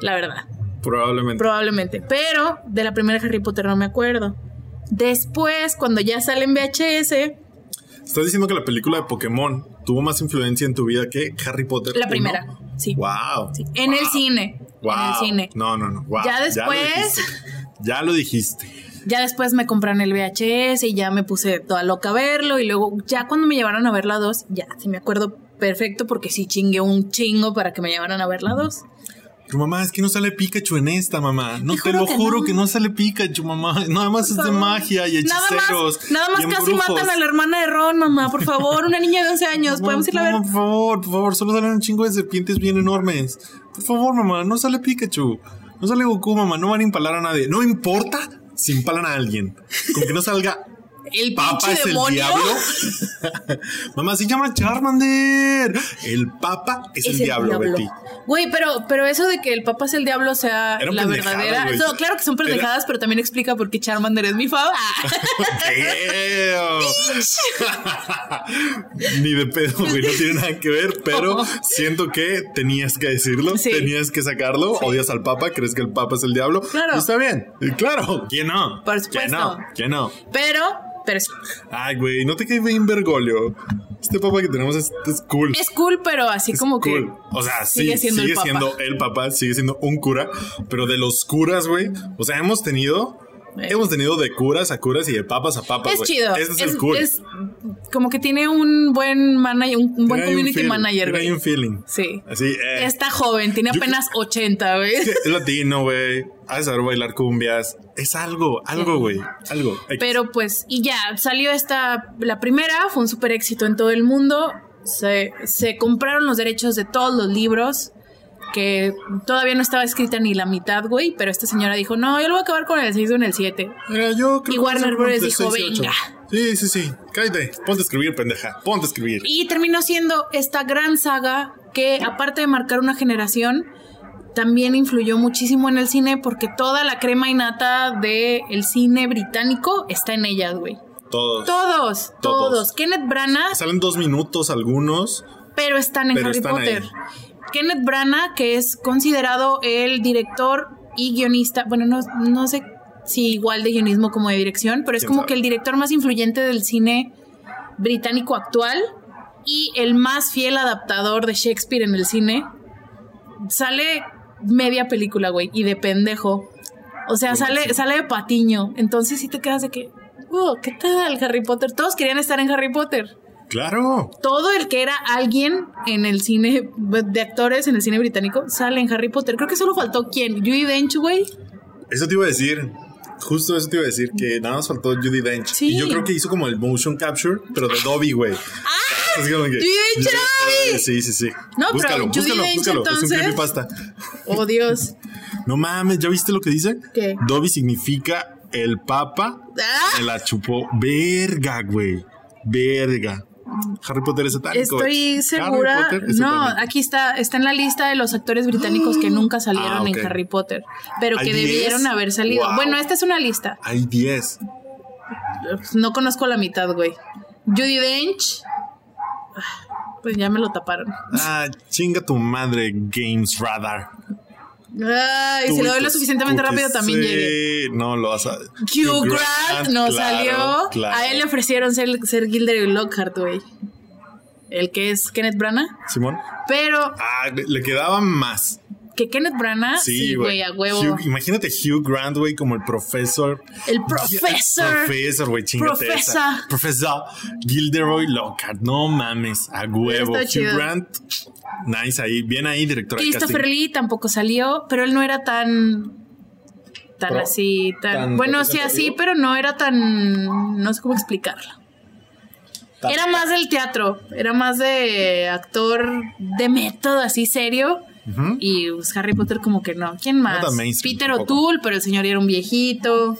S1: La verdad,
S2: Probablemente.
S1: probablemente. Pero de la primera Harry Potter no me acuerdo. Después, cuando ya sale en VHS,
S2: Estás diciendo que la película de Pokémon tuvo más influencia en tu vida que Harry Potter.
S1: la
S2: uno?
S1: primera, sí.
S2: Wow.
S1: Sí, En el cine. En el cine.
S2: No, no, no. Wow.
S1: Ya
S2: lo
S1: después-
S2: dijiste. Ya lo dijiste.
S1: Ya después me compraron el VHS y ya me puse toda loca a verlo. Y luego, ya cuando me llevaron a ver la 2, ya sí me acuerdo perfecto porque sí chingué un chingo para que me llevaran a ver la 2.
S2: Tu mamá, es que no sale Pikachu en esta, mamá. No
S1: Te
S2: te, lo
S1: que
S2: juro
S1: no.
S2: que no sale Pikachu, mamá. Nada más es de magia y
S1: Nada
S2: hechiceros.
S1: más, nada más casi
S2: embrujos.
S1: matan a la hermana de Ron, mamá. Por favor, una niña de 11 años. (laughs)
S2: Mamá,
S1: ¿Podemos irla a ver?
S2: Por favor, por favor, solo salen un chingo de serpientes bien enormes. Por favor, mamá, no sale Pikachu. No sale Goku, mamá. No van a empalar a nadie. No importa si empalan a alguien. Con que no salga
S1: El
S2: Papa
S1: pinche
S2: es el diablo. (laughs) Mamá, se llama Charmander. El Papa es, el, diablo, Betty.
S1: Güey, pero, pero eso de que el Papa es el diablo sea
S2: Eran
S1: la verdadera. claro que son
S2: Era-
S1: pendejadas, pero también explica por qué Charmander es mi fava. (laughs)
S2: Ew. (laughs) Ni de pedo, güey, no tiene nada que ver, pero siento que tenías que decirlo,
S1: Sí.
S2: tenías que sacarlo. Odias al Papa, crees que el Papa es el diablo.
S1: Claro.
S2: Está bien, y claro, ¿quién no?
S1: Por
S2: ¿Quién
S1: supuesto.
S2: no? ¿Quién no?
S1: Pero, pero es,
S2: Ay, güey, no te quedes bien Bergoglio. Este Papa que tenemos es, es cool.
S1: es cool, pero así
S2: Es
S1: como
S2: cool.
S1: que.
S2: O sea, sí,
S1: sigue siendo el
S2: sigue
S1: Papa.
S2: siendo el papá, sigue siendo un cura, pero de los curas, güey. O sea, hemos tenido. Hemos tenido de curas a curas y de papas a papas,
S1: Es chido.
S2: Este es,
S1: es,
S2: el cool.
S1: es como que tiene un buen manager, un, un buen
S2: Tiene ahí un
S1: community manager,
S2: tiene
S1: güey.
S2: un feeling.
S1: Sí.
S2: Así, eh.
S1: Está joven, tiene
S2: Yo-
S1: apenas 80, güey.
S2: Es que es latino, güey. Ha de saber bailar cumbias. Es algo, algo, güey. Algo.
S1: Pero pues, y ya, salió esta, la primera, fue un súper éxito en todo el mundo. Se, se compraron los derechos de todos los libros, que todavía no estaba escrita ni la mitad, güey, pero esta señora dijo, no, yo lo voy a acabar con el 6 o en el 7.
S2: Mira, yo creo
S1: y Warner Bros. dijo. "Venga".
S2: Sí, sí, sí. Cállate. Ponte a escribir, pendeja. Ponte a escribir.
S1: Y terminó siendo esta gran saga que, aparte de marcar una generación, también influyó muchísimo en el cine porque toda la crema innata del cine británico está en ellas, güey.
S2: Todos.
S1: Todos, todos,
S2: Todos.
S1: Kenneth Branagh,
S2: Salen dos minutos algunos.
S1: pero están en
S2: Pero
S1: Harry
S2: están
S1: Potter.
S2: ahí.
S1: Kenneth Branagh, que es considerado el director y guionista, bueno, no, no sé si igual de guionismo como de dirección, pero es
S2: ¿Quién
S1: como
S2: sabe?
S1: que el director más influyente del cine británico actual y el más fiel adaptador de Shakespeare en el cine. Sale media película, güey, y de pendejo. O sea, sale, sale de patiño. Entonces sí te quedas de que, oh, ¿qué tal Harry Potter? Todos querían estar en Harry Potter
S2: Claro.
S1: todo el que era alguien en el cine de actores en el cine británico sale en Harry Potter. Creo que solo faltó quién, Judy Dench, güey.
S2: Eso te iba a decir. Justo eso te iba a decir, que nada más faltó Judy Dench.
S1: Sí.
S2: Y yo creo que hizo como el motion capture, pero de Dobby, güey. ¡Ah!
S1: Judy Dench Dobby!
S2: Sí, sí, sí.
S1: No, pero
S2: búscalo,
S1: Judi
S2: búscalo,
S1: Dench,
S2: búscalo. Es un
S1: entonces-
S2: creepypasta.
S1: Oh, Dios. (laughs)
S2: No mames, ¿ya viste lo que dice?
S1: ¿Qué?
S2: Dobby significa el papa.
S1: Ah,
S2: Me la chupó. Verga, güey. Verga. Harry Potter es satánico.
S1: Estoy segura.
S2: Es
S1: No, aquí está, está en la lista de los actores británicos que (gasps) nunca salieron
S2: Ah,
S1: en Harry Potter, pero
S2: ¿Hay
S1: que
S2: 10?
S1: debieron haber salido.
S2: Wow.
S1: Bueno, esta es una lista.
S2: Hay 10.
S1: No conozco la mitad, güey. Judy Dench. Ah, Pues ya me lo taparon.
S2: Ah, chinga tu madre, Games Radar.
S1: Ay, si lo doy lo
S2: tus
S1: suficientemente rápido también
S2: Sí,
S1: llegué.
S2: No lo vas a.
S1: Hugh Grant no
S2: claro,
S1: salió.
S2: claro.
S1: A él le ofrecieron ser, ser Gilderoy Lockhart, güey. El que es Kenneth Branagh.
S2: Simón.
S1: Pero
S2: Ah, le, le quedaba más.
S1: Que Kenneth Branagh, sí, güey, a huevo.
S2: Hugh- imagínate Hugh Grant, güey, como el profesor.
S1: El profesor.
S2: Profesor, güey, chingate
S1: Profesa.
S2: esa. Profesor Gilderoy Lockhart. No mames, a huevo. Hugh
S1: chido.
S2: Grant, nice ahí. Bien ahí, director de
S1: Christopher. Lee tampoco salió, pero él no era tan tan
S2: Pro-
S1: así, tan,
S2: tan
S1: bueno, sí así, pero no era tan no sé cómo explicarlo.
S2: Tan-
S1: Era más del teatro, era más de actor de método así serio. Y pues, Harry Potter como que no. ¿Quién más? Peter. O'Toole, pero el señor era un viejito.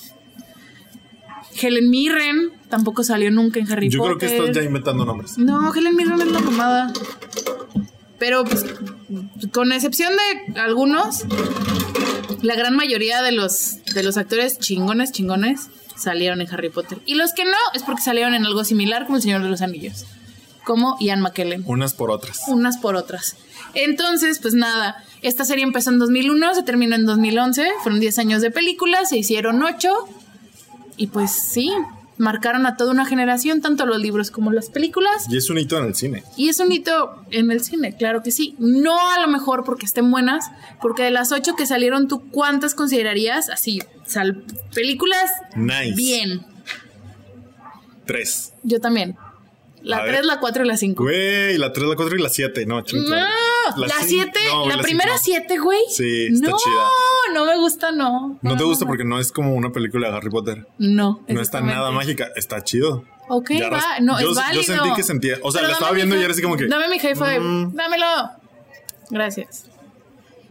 S1: Helen Mirren tampoco salió nunca en Harry
S2: Yo creo
S1: Potter.
S2: que estás ya inventando nombres.
S1: No, Helen Mirren es la mamada. Pero pues, con excepción de algunos, la gran mayoría de los, de los actores chingones, chingones, salieron en Harry Potter. Y los que no, es porque salieron en algo similar como El Señor de los Anillos. Como Ian McKellen.
S2: Unas por otras.
S1: Unas por otras. Entonces, pues nada, esta serie empezó en 2001, se terminó en 2011, fueron 10 años de películas, se hicieron 8 y pues sí, marcaron a toda una generación, tanto los libros como las películas.
S2: Y es un hito en el cine.
S1: Y es un hito en el cine, claro que sí. No a lo mejor porque estén buenas, porque de las ocho que salieron, ¿tú cuántas considerarías así? sal- películas
S2: Nice.
S1: bien.
S2: Tres.
S1: Yo también. La
S2: A ver.
S1: 3, la 4 y la 5.
S2: Güey, la 3, la 4 y la 7. No, chingón.
S1: No, la
S2: cin-
S1: 7,
S2: no, güey,
S1: la, primera
S2: no.
S1: 7, güey.
S2: Sí, está
S1: no,
S2: chida.
S1: No, me gusta, no.
S2: No te
S1: no,
S2: gusta
S1: no.
S2: porque no es como una película de Harry Potter.
S1: No.
S2: No está nada mágica. Está chido.
S1: Ok,
S2: Ya
S1: va. No,
S2: yo-
S1: es
S2: yo
S1: válido.
S2: sentí que sentía- o sea,
S1: Pero
S2: la estaba viendo y era así como que,
S1: Dame mi high five.
S2: mm.
S1: Dámelo. Gracias.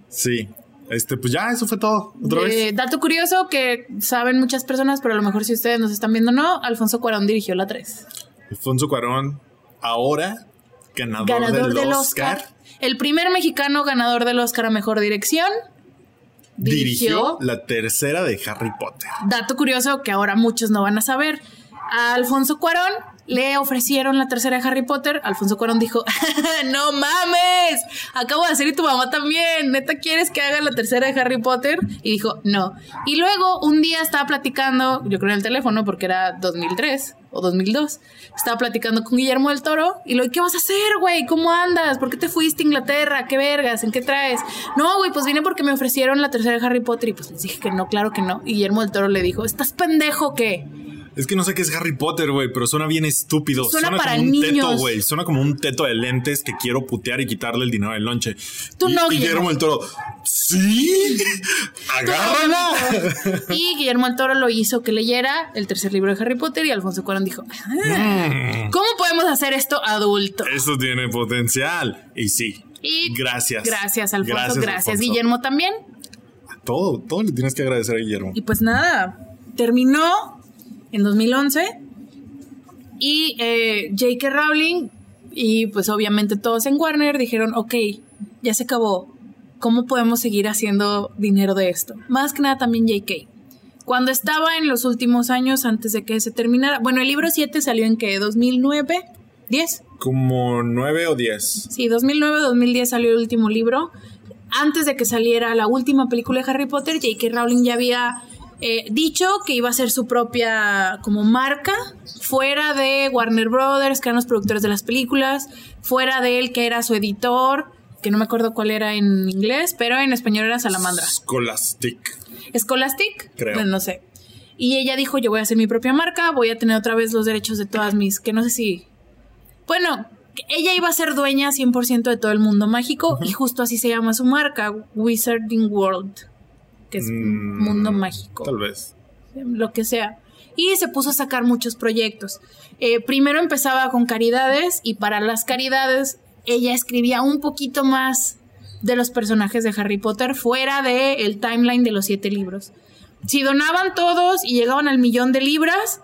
S2: Sí. Este, pues ya, eso fue todo. Otra
S1: Eh,
S2: vez.
S1: dato curioso que saben muchas personas, pero a lo mejor si ustedes nos están viendo no, Alfonso Cuarón dirigió la 3.
S2: Alfonso Cuarón, ahora ganador,
S1: Ganador
S2: del,
S1: del
S2: Oscar,
S1: Oscar. El primer mexicano ganador del Oscar a Mejor Dirección.
S2: dirigió la tercera de Harry Potter.
S1: Dato curioso que ahora muchos no van a saber. A Alfonso Cuarón le ofrecieron la tercera de Harry Potter. Alfonso Cuarón dijo, (laughs) no mames, acabo de hacer y tu mamá también. ¿Neta quieres que haga la tercera de Harry Potter? Y dijo, no. Y luego un día estaba platicando, yo creo en el teléfono porque era 2003 o 2002. Estaba platicando con Guillermo del Toro y lo, ¿qué vas a hacer, güey? ¿Cómo andas? ¿Por qué te fuiste a Inglaterra? ¿Qué vergas? ¿En qué traes? No, güey, pues vine porque me ofrecieron la tercera de Harry Potter y pues les dije que no, claro que no. Y Guillermo del Toro le dijo, ¿estás pendejo qué?
S2: Es que no sé qué es Harry Potter, güey, pero suena bien estúpido.
S1: Suena para
S2: como un teto, güey. Suena como un teto de lentes que quiero putear y quitarle el dinero del lonche.
S1: Tú
S2: Y-
S1: no,
S2: y
S1: Guillermo.
S2: Guillermo el Toro. ¡Sí! (laughs) ¡Agárrala!
S1: Y Guillermo del Toro lo hizo que leyera el tercer libro de Harry Potter y Alfonso Cuarón dijo, "Ah,
S2: Mm,
S1: ¿cómo podemos hacer esto adulto?
S2: Eso tiene potencial. Y sí.
S1: Y
S2: gracias.
S1: Gracias, Alfonso. Gracias,
S2: Alfonso.
S1: Guillermo también.
S2: Todo, todo le tienes que agradecer a Guillermo.
S1: Y pues nada, terminó en 2011 y eh, J.K. Rowling y pues obviamente todos en Warner dijeron, ok, ya se acabó, ¿cómo podemos seguir haciendo dinero de esto? Más que nada también J.K. Cuando estaba en los últimos años antes de que se terminara, bueno, el libro 7 salió en que 2009, 10.
S2: Como nueve o diez.
S1: Sí, 2009-2010 salió el último libro. Antes de que saliera la última película de Harry Potter, J.K. Rowling ya había eh, dicho que iba a ser su propia como marca, fuera de Warner Brothers, que eran los productores de las películas, fuera de él, que era su editor, que no me acuerdo cuál era en inglés, pero en español era Salamandra.
S2: Scholastic.
S1: Scholastic,
S2: Creo.
S1: Bueno, no sé. Y ella dijo, yo voy a hacer mi propia marca, voy a tener otra vez los derechos de todas mis, que no sé si... Bueno, ella iba a ser dueña 100% de todo el mundo mágico y justo así se llama su marca, Wizarding World, que es
S2: Mm,
S1: mundo mágico
S2: Tal vez.
S1: lo que sea. Y se puso a sacar muchos proyectos. Eh, primero empezaba con caridades y para las caridades ella escribía un poquito más de los personajes de Harry Potter fuera del el timeline de los siete libros. Si donaban todos y llegaban al millón de libras,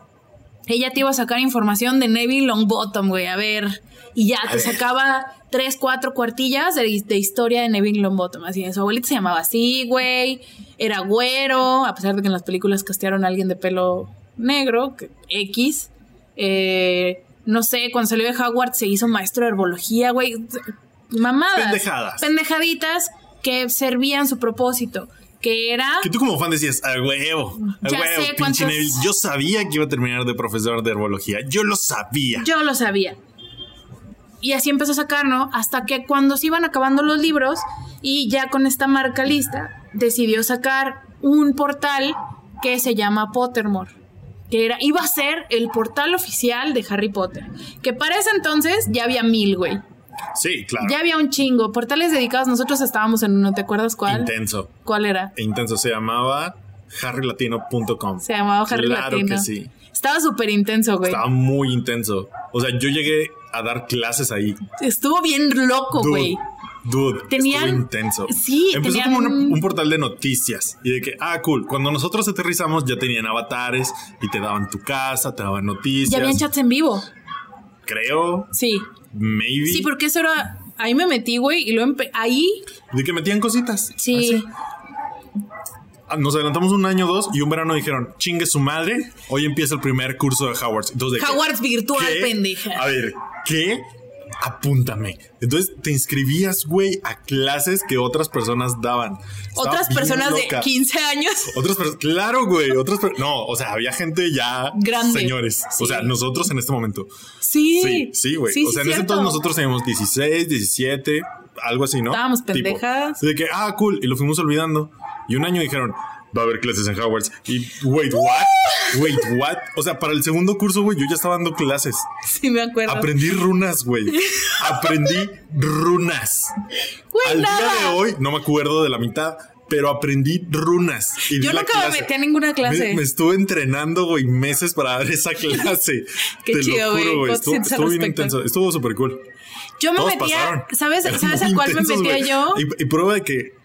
S1: ella te iba a sacar información de Neville Longbottom, güey, a ver. Y ya te sacaba tres, cuatro cuartillas de, de historia de Neville Longbottom. Así, su abuelita se llamaba así, güey. Era güero, a pesar de que en las películas castearon a alguien de pelo negro, que- X. Eh, no sé, cuando salió de Hogwarts se hizo maestro de herbología, güey. Mamadas.
S2: Pendejadas.
S1: Pendejaditas que servían su propósito. Que era.
S2: Que tú como fan decías, a huevo, a
S1: Ya
S2: huevo,
S1: sé
S2: pinche
S1: cuántos-
S2: Neville. Yo sabía que iba a terminar de profesor de herbología. Yo lo sabía.
S1: Yo lo sabía. Y así empezó a sacar, ¿no? Hasta que cuando se iban acabando los libros y ya con esta marca lista, decidió sacar un portal que se llama Pottermore. Que era, iba a ser el portal oficial de Harry Potter. Que para ese entonces ya había mil, güey.
S2: Sí, claro.
S1: Ya había un chingo. Portales dedicados. Nosotros estábamos en uno, ¿te acuerdas cuál?
S2: Intenso.
S1: ¿Cuál era?
S2: Intenso. Se llamaba harrylatino.com.
S1: Se llamaba Harry
S2: claro
S1: Latino.
S2: que sí.
S1: Estaba súper intenso, güey.
S2: Estaba muy intenso. O sea, yo llegué a dar clases ahí.
S1: Estuvo bien loco,
S2: Dude,
S1: güey.
S2: Dude,
S1: Tenían-
S2: estuvo intenso.
S1: sí,
S2: Empezó
S1: tenían-
S2: como una- un portal de noticias y de que, ah, cool. Cuando nosotros aterrizamos ya tenían avatares y te daban tu casa, te daban noticias.
S1: Ya habían chats en vivo.
S2: Creo,
S1: Sí.
S2: Maybe.
S1: Sí, porque eso era. Ahí me metí, güey, y luego empe- ahí.
S2: De que metían cositas.
S1: Sí.
S2: Así. Ah, Nos adelantamos un año o dos y un verano dijeron, chingue su madre, hoy empieza el primer curso de Howard. Entonces, ¿de qué?
S1: Hogwarts virtual,
S2: ¿Qué?
S1: pendeja.
S2: A ver, ¿qué? Apúntame. Entonces te inscribías, güey, a clases que otras personas daban. Estaba
S1: Otras personas
S2: loca.
S1: de 15 años.
S2: Otras personas, claro, güey, otras No, o sea, había gente ya
S1: Grande.
S2: señores. O sea, nosotros en este momento.
S1: Sí.
S2: Sí, sí, güey.
S1: Sí,
S2: o sea,
S1: sí,
S2: en ese entonces nosotros teníamos 16, 17, algo así, ¿no?
S1: Estábamos
S2: Tipo,
S1: pendejas.
S2: de que, ah, cool. Y lo fuimos olvidando. Y un año dijeron, va a haber clases en Hogwarts. Y, wait, what? Wait, what? O sea, para el segundo curso, güey, yo ya estaba dando clases.
S1: Sí, me acuerdo.
S2: Aprendí runas, güey. Aprendí runas.
S1: Güey,
S2: Al
S1: nada.
S2: día de hoy, no me acuerdo de la mitad, pero aprendí runas. Y
S1: Yo nunca me metí a ninguna clase.
S2: Me, me estuve entrenando, güey, meses para dar esa (laughs) clase.
S1: Qué
S2: Te
S1: chido,
S2: lo
S1: güey.
S2: juro, güey.
S1: ¿Cómo te
S2: Estuvo, bien intenso. Estuvo súper cool.
S1: Yo me
S2: Todos
S1: metía.
S2: pasaron.
S1: ¿Sabes,
S2: Eran
S1: ¿sabes a cuál me metía yo?
S2: Y, y prueba de que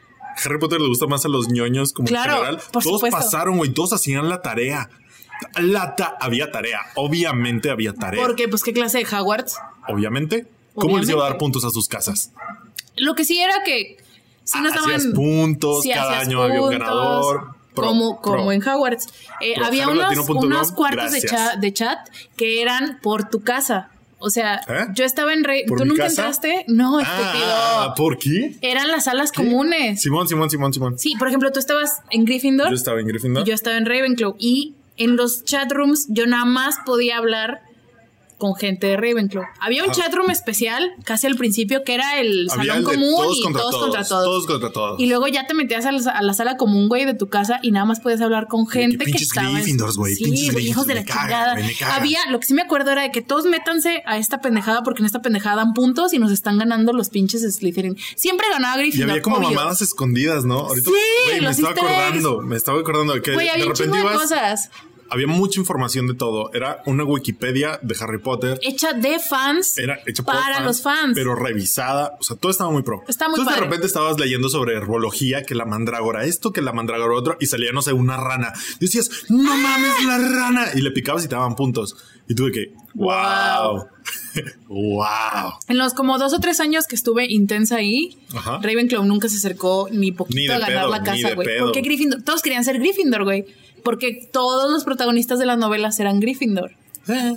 S2: Harry Potter le gusta más a los ñoños como
S1: Claro,
S2: en general.
S1: por
S2: todos
S1: supuesto.
S2: pasaron, güey. Todos hacían la tarea. La ta- había tarea. Obviamente había tarea.
S1: Porque, pues, ¿qué clase de Hogwarts?
S2: Obviamente. ¿Cómo les iba a dar puntos a sus casas?
S1: Lo que sí era que. Sí nos
S2: Ah, Hacías
S1: daban.
S2: puntos,
S1: sí,
S2: cada
S1: hacías
S2: año había un ganador. Pro,
S1: como,
S2: pro.
S1: como en Hogwarts. Eh, había unos, unos cuartos de
S2: gracias.
S1: chat, de chat que eran por tu casa. O sea,
S2: ¿Eh?
S1: yo estaba en Rey.
S2: ¿Por
S1: ¿Tú nunca
S2: casa?
S1: entraste? No, estúpido.
S2: Ah, ¿por qué?
S1: Eran las salas comunes.
S2: Simón, Simón, Simón, Simón.
S1: Sí, por ejemplo, tú estabas en Gryffindor
S2: Yo estaba en Gryffindor.
S1: y yo estaba en Ravenclaw. Y en los chat rooms yo nada más podía hablar con gente de Ravenclaw. Había un
S2: Ah.
S1: chatroom especial casi al principio que era el
S2: Había
S1: salón
S2: el
S1: común
S2: todos
S1: y
S2: contra
S1: todos,
S2: todos,
S1: contra todos.
S2: todos contra todos.
S1: Y luego ya te metías a la, a la sala común, güey, de tu casa y nada más podías hablar con gente que, estaba. en-
S2: Gryffindors, güey,
S1: Sí,
S2: pinches
S1: güey, hijos de la chingada.
S2: güey.
S1: Había, lo que sí me acuerdo era de que todos métanse a esta pendejada porque en esta pendejada dan puntos y nos están ganando los pinches Slytherin. Siempre ganaba
S2: Y
S1: Gryffindor.
S2: había como
S1: obvio.
S2: mamadas escondidas, ¿no? Ahorita,
S1: Sí,
S2: güey, me estaba acordando, me estaba acordando de que
S1: Güey,
S2: de repente ibas,
S1: cosas.
S2: Había mucha información de todo. Era una Wikipedia de Harry Potter.
S1: Hecha de fans
S2: Era hecha
S1: para los fans.
S2: pero revisada. O sea, todo estaba muy pro.
S1: Está muy
S2: Entonces, de
S1: padre.
S2: repente estabas leyendo sobre herbología, que la mandrágora esto, que la mandrágora otro, y salía, no sé, una rana. Y decías, no mames, la rana. Y le picabas y te daban puntos. Y tuve que, wow. wow. (laughs)
S1: En los como dos o tres años que estuve intensa ahí,
S2: Ajá.
S1: Ravenclaw nunca se acercó ni poquito
S2: Ni de
S1: a ganar
S2: pedo,
S1: la casa,
S2: de
S1: güey. Porque Gryffindor, todos querían ser Gryffindor, güey. Porque todos los protagonistas de las novelas eran Gryffindor.
S2: Eh.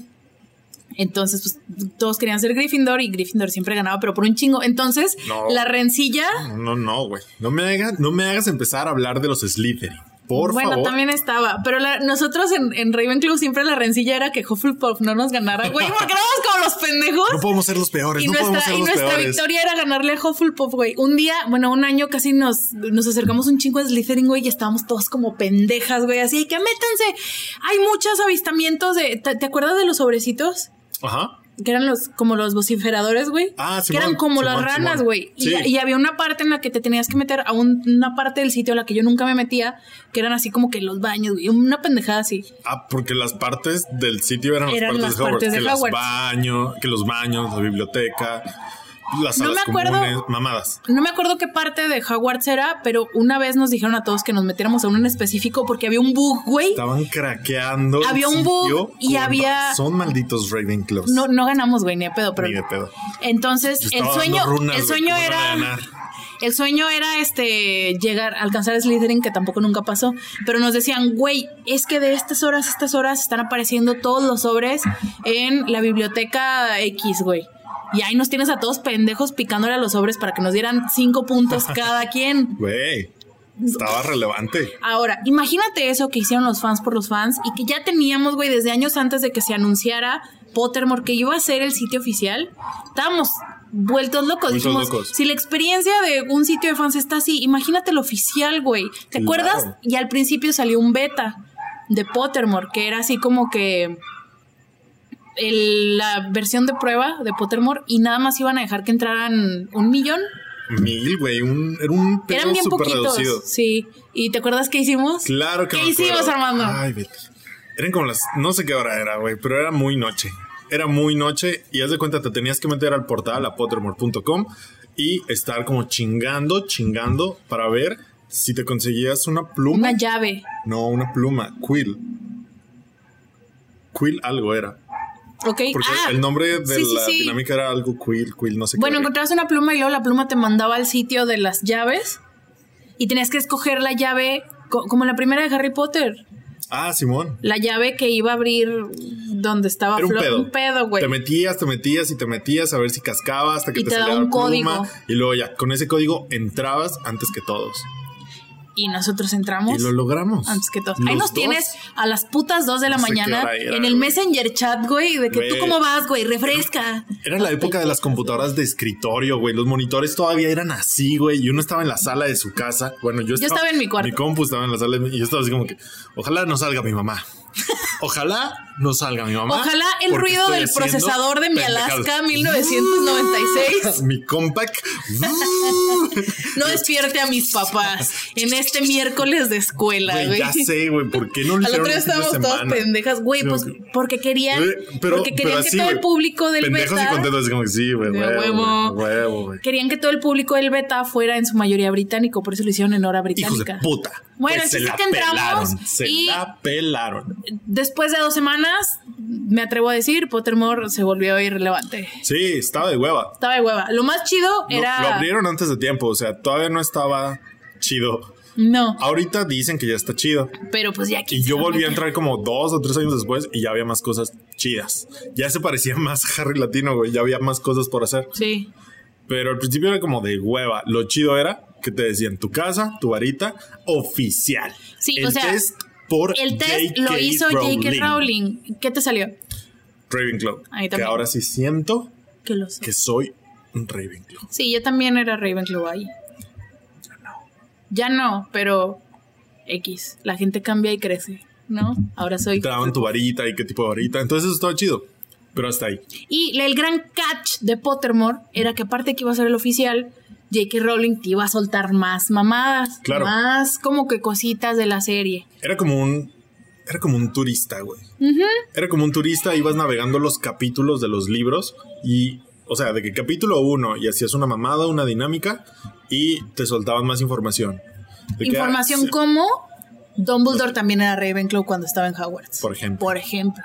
S1: Entonces, pues todos querían ser Gryffindor y Gryffindor siempre ganaba, pero por un chingo. Entonces,
S2: No.
S1: la rencilla,
S2: No, no, güey. No me hagas, no me hagas empezar a hablar de los Slytherin. Por
S1: bueno,
S2: favor.
S1: también estaba. Pero la- nosotros en, en Ravenclaw siempre la rencilla era que Hufflepuff no nos ganara, güey, porque éramos como los pendejos.
S2: No podemos ser los peores,
S1: Y
S2: no podemos
S1: nuestra,
S2: ser
S1: y
S2: los
S1: nuestra
S2: peores.
S1: victoria era ganarle a Hufflepuff, güey. Un día, bueno, un año casi nos, nos acercamos un chingo de Slytherin, güey, y estábamos todos como pendejas, güey, así que métanse. Hay muchos avistamientos de. ¿Te, te acuerdas de los sobrecitos?
S2: Ajá.
S1: Que eran los, como los vociferadores, güey.
S2: Ah,
S1: Que
S2: Simón,
S1: eran como
S2: Simón,
S1: las ranas, güey. Y,
S2: Sí.
S1: y había una parte en la que te tenías que meter a un- una parte del sitio a la que yo nunca me metía, que eran así como que los baños, güey. Una pendejada así.
S2: Ah, porque las partes del sitio eran,
S1: Eran
S2: las
S1: las
S2: partes de Hogwarts.
S1: partes de
S2: que los baños, que los baños, la biblioteca, las
S1: No me acuerdo.
S2: comunes, mamadas.
S1: No me acuerdo qué parte de Hogwarts era, pero una vez nos dijeron a todos que nos metiéramos a uno en específico porque había un bug, güey.
S2: Estaban craqueando.
S1: Había un bug y había-
S2: Son malditos Ravenclaws.
S1: No, no ganamos, güey, ni de pedo, pero.
S2: Ni de pedo.
S1: Entonces, el sueño,
S2: runas,
S1: el sueño
S2: ¿cómo no
S1: era. El sueño era este llegar, alcanzar Slytherin, que tampoco nunca pasó. Pero nos decían, güey, es que de estas horas a estas horas están apareciendo todos los sobres en la biblioteca X, güey. Y ahí nos tienes a todos pendejos picándole a los sobres para que nos dieran cinco puntos (laughs) cada quien.
S2: Güey, estaba relevante.
S1: Ahora, imagínate eso que hicieron los fans por los fans y que ya teníamos, güey, desde años antes de que se anunciara Pottermore, que iba a ser el sitio oficial, estábamos vueltos locos.
S2: Vueltos
S1: Dijimos,
S2: locos.
S1: si la experiencia de un sitio de fans está así, imagínate el oficial, güey. ¿Te
S2: Claro.
S1: acuerdas? Y al principio salió un beta de Pottermore, que era así como que el- la versión de prueba de Pottermore y nada más iban a dejar que entraran un millón.
S2: Mil, güey. Un, era un pedo
S1: Eran bien poquitos.
S2: reducido.
S1: Sí. ¿Y te acuerdas qué hicimos?
S2: Claro que
S1: ¿Qué
S2: me
S1: hicimos. Armando?
S2: Ay, Betty. Eran como las. No sé qué hora era, güey, pero era muy noche. Era muy noche y haz de cuenta, te tenías que meter al portal a pottermore.com y estar como chingando, chingando para ver si te conseguías una pluma.
S1: Una llave.
S2: no, una pluma. Quill. Quill algo era.
S1: ¿Ok?
S2: Porque
S1: Ah,
S2: el nombre de
S1: sí,
S2: la
S1: sí.
S2: dinámica era algo Quill, Quill, no sé
S1: Bueno,
S2: qué.
S1: encontrabas una pluma y luego la pluma te mandaba al sitio de las llaves y tenías que escoger la llave co- como la primera de Harry Potter.
S2: Ah, Simón.
S1: La llave que iba a abrir donde estaba
S2: Era un pedo.
S1: Un pedo, güey.
S2: Te metías, te metías y te metías a ver si cascaba hasta que
S1: Y
S2: te,
S1: te
S2: salía
S1: daba
S2: la
S1: un
S2: pluma,
S1: código.
S2: Y luego ya, con ese código entrabas antes que todos.
S1: Y nosotros entramos
S2: Y lo logramos.
S1: antes que todos.
S2: Los
S1: Ahí nos
S2: dos.
S1: tienes a las putas 2 de la
S2: No sé qué
S1: mañana
S2: era,
S1: en el
S2: güey.
S1: Messenger chat, güey, de que tú cómo vas, güey, refresca.
S2: Era la época de las computadoras de escritorio, güey. Los monitores todavía eran así, güey. Y uno estaba en la sala de su casa. Bueno, yo estaba,
S1: estaba en mi cuarto.
S2: Mi compu estaba en la sala de mi- y yo estaba así como que, ojalá no salga mi mamá. Ojalá no salga mi mamá.
S1: Ojalá el ruido del procesador de mi
S2: pendejadas.
S1: Alaska 1996 (laughs)
S2: mi compact. (laughs)
S1: no despierte a mis papás en este miércoles de escuela,
S2: Güey, ya sé, güey. ¿Por qué no lo
S1: Al
S2: hicieron
S1: otro día estábamos todas pendejas, güey, pues
S2: que-
S1: porque querían,
S2: pero-
S1: porque
S2: pero
S1: querían que todo el público del
S2: Pendejos
S1: beta,
S2: y contentos, como que sí, güey, huevo,
S1: huevo.
S2: güey,
S1: querían que todo el público del beta fuera en su mayoría británico, por eso lo hicieron en hora
S2: Hijos de
S1: británica.
S2: puta.
S1: Bueno,
S2: Pues se la
S1: que entramos
S2: pelaron, se
S1: y-
S2: la pelaron.
S1: Después de dos semanas, me atrevo a decir, Pottermore se volvió irrelevante.
S2: Sí, estaba de hueva.
S1: Estaba de hueva. Lo más chido
S2: No,
S1: era.
S2: Lo abrieron antes de tiempo, o sea, todavía no estaba chido.
S1: No,
S2: Ahorita dicen que ya está chido.
S1: pero pues ya
S2: Y yo volví a entrar como dos o tres años después y ya había más cosas chidas. Ya se parecía (laughs) más a Harry Latino, güey. Ya había más cosas por hacer.
S1: Sí.
S2: Pero al principio era como de hueva. Lo chido era que te decían tu casa, tu varita, oficial.
S1: Sí,
S2: el
S1: o sea,
S2: test por
S1: El test lo hizo J.K.
S2: Rowling.
S1: ¿Qué te salió?
S2: Ravenclaw.
S1: Ahí
S2: Que ahora sí siento
S1: Que lo
S2: que soy un Ravenclaw.
S1: Sí, yo también era Ravenclaw ahí. Ya no, pero X. La gente cambia y crece, ¿no? Ahora soy.
S2: Te daban tu varita y qué tipo de varita. Entonces eso estaba chido. Pero hasta ahí.
S1: Y el gran catch de Pottermore era que aparte que iba a ser el oficial, J.K. Rowling te iba a soltar más mamadas,
S2: Claro.
S1: más como que cositas de la serie.
S2: Era como un. Era como un turista, güey. Era como un turista, ibas navegando los capítulos de los libros y. O sea, de que capítulo uno y hacías una mamada, una dinámica y te soltaban más información. De que,
S1: Información
S2: ah,
S1: como Dumbledore también era Ravenclaw cuando estaba en Hogwarts.
S2: Por ejemplo.
S1: Por ejemplo.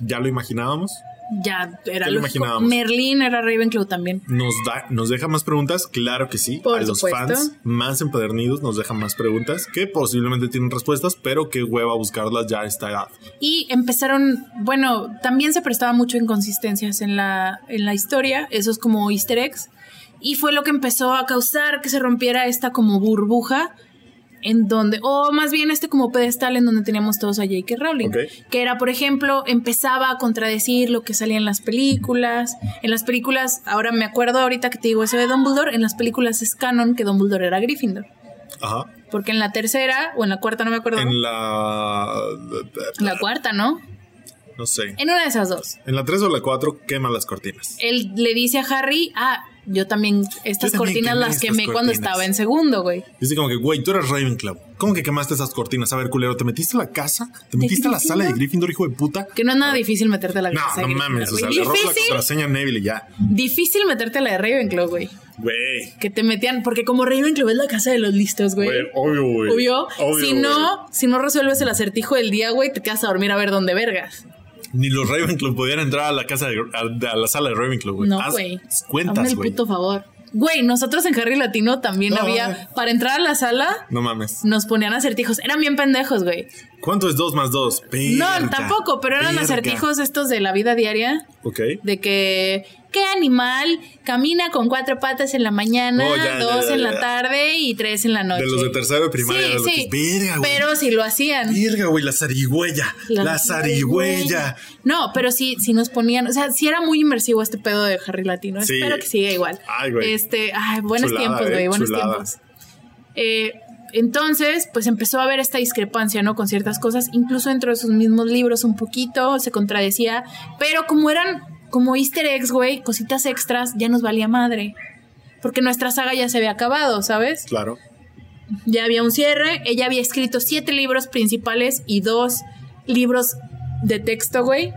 S2: Ya lo imaginábamos.
S1: Ya era
S2: lo imaginábamos.
S1: Merlín era Ravenclaw también.
S2: Nos, da, nos deja más preguntas, claro que sí.
S1: Por
S2: a los fans más empedernidos nos dejan más preguntas que posiblemente tienen respuestas, pero qué hueva buscarlas ya a esta edad.
S1: Y empezaron, bueno, también se prestaba mucho inconsistencias en la, en la historia, esos como easter eggs, y fue lo que empezó a causar que se rompiera esta como burbuja en donde, o más bien este como pedestal en donde teníamos todos a J.K. Rowling, que era, por ejemplo, empezaba a contradecir lo que salía en las películas. En las películas, ahora me acuerdo ahorita que te digo eso de Dumbledore, en las películas es canon que Dumbledore era Gryffindor.
S2: Ajá.
S1: Porque en la tercera, o en la cuarta, no me acuerdo.
S2: En la.
S1: La cuarta, ¿no?
S2: No sé.
S1: En una de esas dos.
S2: En la 3 o la 4 quema las cortinas.
S1: él le dice a Harry, ah, yo también estas
S2: Yo también
S1: cortinas
S2: quemé
S1: las quemé cuando
S2: cortinas".
S1: estaba en segundo, güey.
S2: Dice como que, güey, tú eres Ravenclaw. ¿Cómo que quemaste esas cortinas? A ver, culero, ¿te metiste a la casa? ¿Te metiste a la sala de Gryffindor, hijo de puta?
S1: Que no es nada difícil meterte a la
S2: No,
S1: casa
S2: no
S1: Gryffindor,
S2: mames. O sea, le robas la contraseña Neville y ya.
S1: difícil meterte a la de Ravenclaw, güey.
S2: Güey.
S1: Que te metían, porque como Ravenclaw es la casa de los listos, güey.
S2: Güey, obvio, güey.
S1: Obvio.
S2: Obvio,
S1: si no, si no resuelves el acertijo del día, güey, te quedas a dormir a ver dónde vergas.
S2: Ni los Ravenclaw podían entrar a la casa de, a, a la sala de Ravenclaw, güey.
S1: No, güey.
S2: Cuentas, güey.
S1: puto favor. Güey, nosotros en Harry Latino también
S2: No,
S1: había,
S2: mames.
S1: para entrar a la sala,
S2: No mames.
S1: nos ponían acertijos. Eran bien pendejos, güey.
S2: ¿Cuánto es 2 más 2?
S1: No, tampoco, pero eran acertijos estos de la vida diaria.
S2: Ok.
S1: De que, ¿qué animal camina con cuatro patas en la mañana,
S2: Oh, ya,
S1: dos
S2: ya,
S1: en la tarde y tres en la noche?
S2: De los de tercero de primaria.
S1: Sí, sí.
S2: que, Verga, güey.
S1: Pero sí lo hacían.
S2: Verga, güey, la zarigüeya. La, zarigüeya.
S1: No, pero sí, sí nos ponían, o sea, sí era muy inmersivo este pedo de Harry Latino.
S2: Sí.
S1: Espero que siga igual.
S2: Ay, güey.
S1: Este, ay, buenos
S2: Chulada,
S1: tiempos,
S2: eh,
S1: güey, buenos
S2: chulada.
S1: tiempos. Eh, entonces, pues empezó a haber esta discrepancia, ¿no? Con ciertas cosas, incluso dentro de sus mismos libros un poquito se contradecía, pero como eran como easter eggs, güey, cositas extras, ya nos valía madre. Porque nuestra saga ya se había acabado, ¿sabes?
S2: Claro.
S1: Ya había un cierre, ella había escrito siete libros principales y dos libros de texto, güey.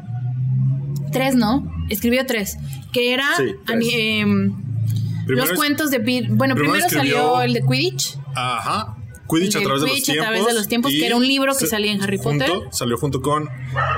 S1: Tres, ¿no? Escribió tres. Que era
S2: Sí, tres.
S1: ani- em, los cuentos de. Bueno,
S2: primero
S1: primero, salió el de Quidditch.
S2: Ajá. Quidditch a través de los
S1: Quidditch a
S2: tiempos.
S1: través de los tiempos,
S2: y
S1: que era un libro que salía en Harry
S2: junto-
S1: Potter.
S2: Salió junto con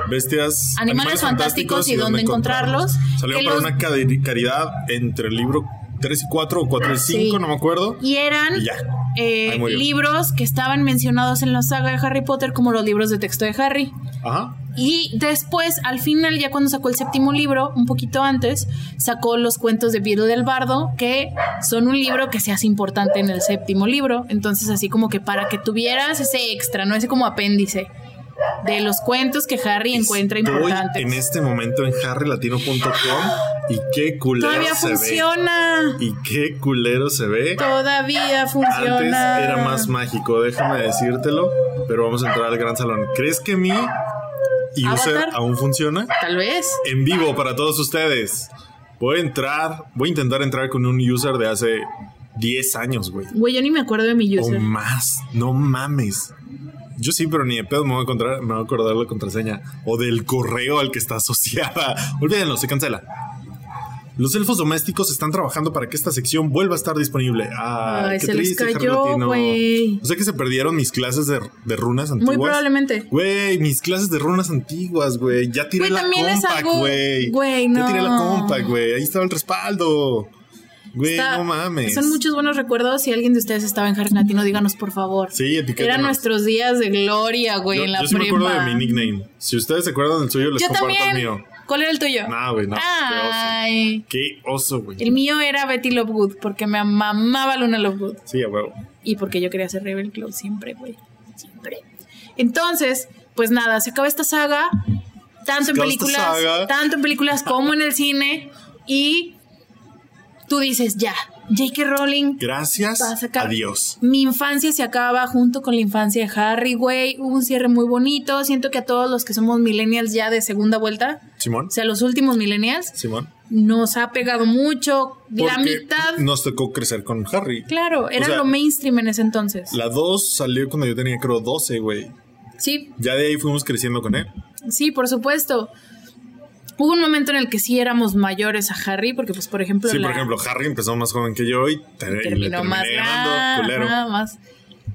S2: Bestias.
S1: Animales Fantásticos y Dónde Encontrarlos,
S2: Salió
S1: que
S2: para
S1: los-
S2: una cari- caridad entre el libro 3 y 4 o 4 y 5,
S1: Sí.
S2: no me acuerdo.
S1: Y eran
S2: Y ya.
S1: eh, libros que estaban mencionados en la saga de Harry Potter como los libros de texto de Harry.
S2: Ajá.
S1: Y después, al final, ya cuando sacó el séptimo libro, un poquito antes, sacó los cuentos de Beedle del Bardo, que son un libro que se hace importante en el séptimo libro. Entonces, así como que para que tuvieras ese extra, no ese como apéndice de los cuentos que Harry encuentra
S2: Estoy
S1: importantes.
S2: en este momento en harrylatino.com y qué culero
S1: Todavía
S2: se
S1: funciona.
S2: ve. Y qué culero se ve.
S1: Todavía funciona.
S2: Antes era más mágico, déjame decírtelo. Pero vamos a entrar al gran salón. ¿Crees que mi user
S1: Avatar.
S2: aún funciona?
S1: Tal vez.
S2: En vivo para todos ustedes. Voy a entrar, voy a intentar entrar con un user de hace 10 años, güey.
S1: Güey, yo ni me acuerdo de mi
S2: O
S1: user.
S2: más, no mames. Yo sí, pero ni de pedo me voy a encontrar, me voy a acordar la contraseña o del correo al que está asociada. Olvídenlo, se cancela. Los elfos domésticos están trabajando para que esta sección vuelva a estar disponible. Ay,
S1: Ay,
S2: qué
S1: se les
S2: triste, Harry
S1: cayó, güey.
S2: O sea que se perdieron mis clases de, de runas antiguas.
S1: Muy probablemente.
S2: Güey, mis clases de runas antiguas, güey. Ya tiré
S1: Güey,
S2: la compact,
S1: algo-
S2: güey.
S1: güey,
S2: Ya tiré la
S1: no.
S2: compact, güey. Ahí estaba el respaldo. Güey,
S1: Está-
S2: no mames.
S1: Son muchos buenos recuerdos. Si alguien de ustedes estaba en Harry Latino, díganos por favor.
S2: Sí, etiquétanos.
S1: Eran nuestros días de gloria, güey,
S2: Yo,
S1: en la
S2: yo sí me acuerdo de mi nickname. Si ustedes se acuerdan del suyo, les
S1: Yo
S2: comparto
S1: también.
S2: el mío.
S1: ¿Cuál era el tuyo?
S2: Nah, güey, no.
S1: Ay.
S2: Qué oso. Qué oso, güey.
S1: El mío era Betty Lovegood, porque me mamaba Luna Lovegood.
S2: Sí, a huevo.
S1: Y porque yo quería ser Ravenclaw siempre, güey. Siempre. Entonces, pues nada, se acaba esta saga. Tanto en películas, tanto en películas como en el cine. Y tú dices, ya, J.K. Rowling
S2: Gracias. Adiós.
S1: Mi infancia se acaba junto con la infancia de Harry, güey. Hubo un cierre muy bonito. Siento que a todos los que somos millennials ya de segunda vuelta,
S2: Simón.
S1: o sea, los últimos millennials,
S2: Simón.
S1: nos ha pegado mucho. la mitad,
S2: Nos tocó crecer con Harry.
S1: claro, era
S2: sea,
S1: lo mainstream en ese entonces.
S2: La 2 salió cuando yo tenía, creo, 12, güey.
S1: Sí,
S2: Ya de ahí fuimos creciendo con él.
S1: sí, por supuesto. Hubo un momento en el que sí éramos mayores a Harry, porque, pues, por ejemplo,
S2: Sí,
S1: la-
S2: por ejemplo, Harry empezó más joven que yo y, te- y
S1: terminó más grande. ajá, más.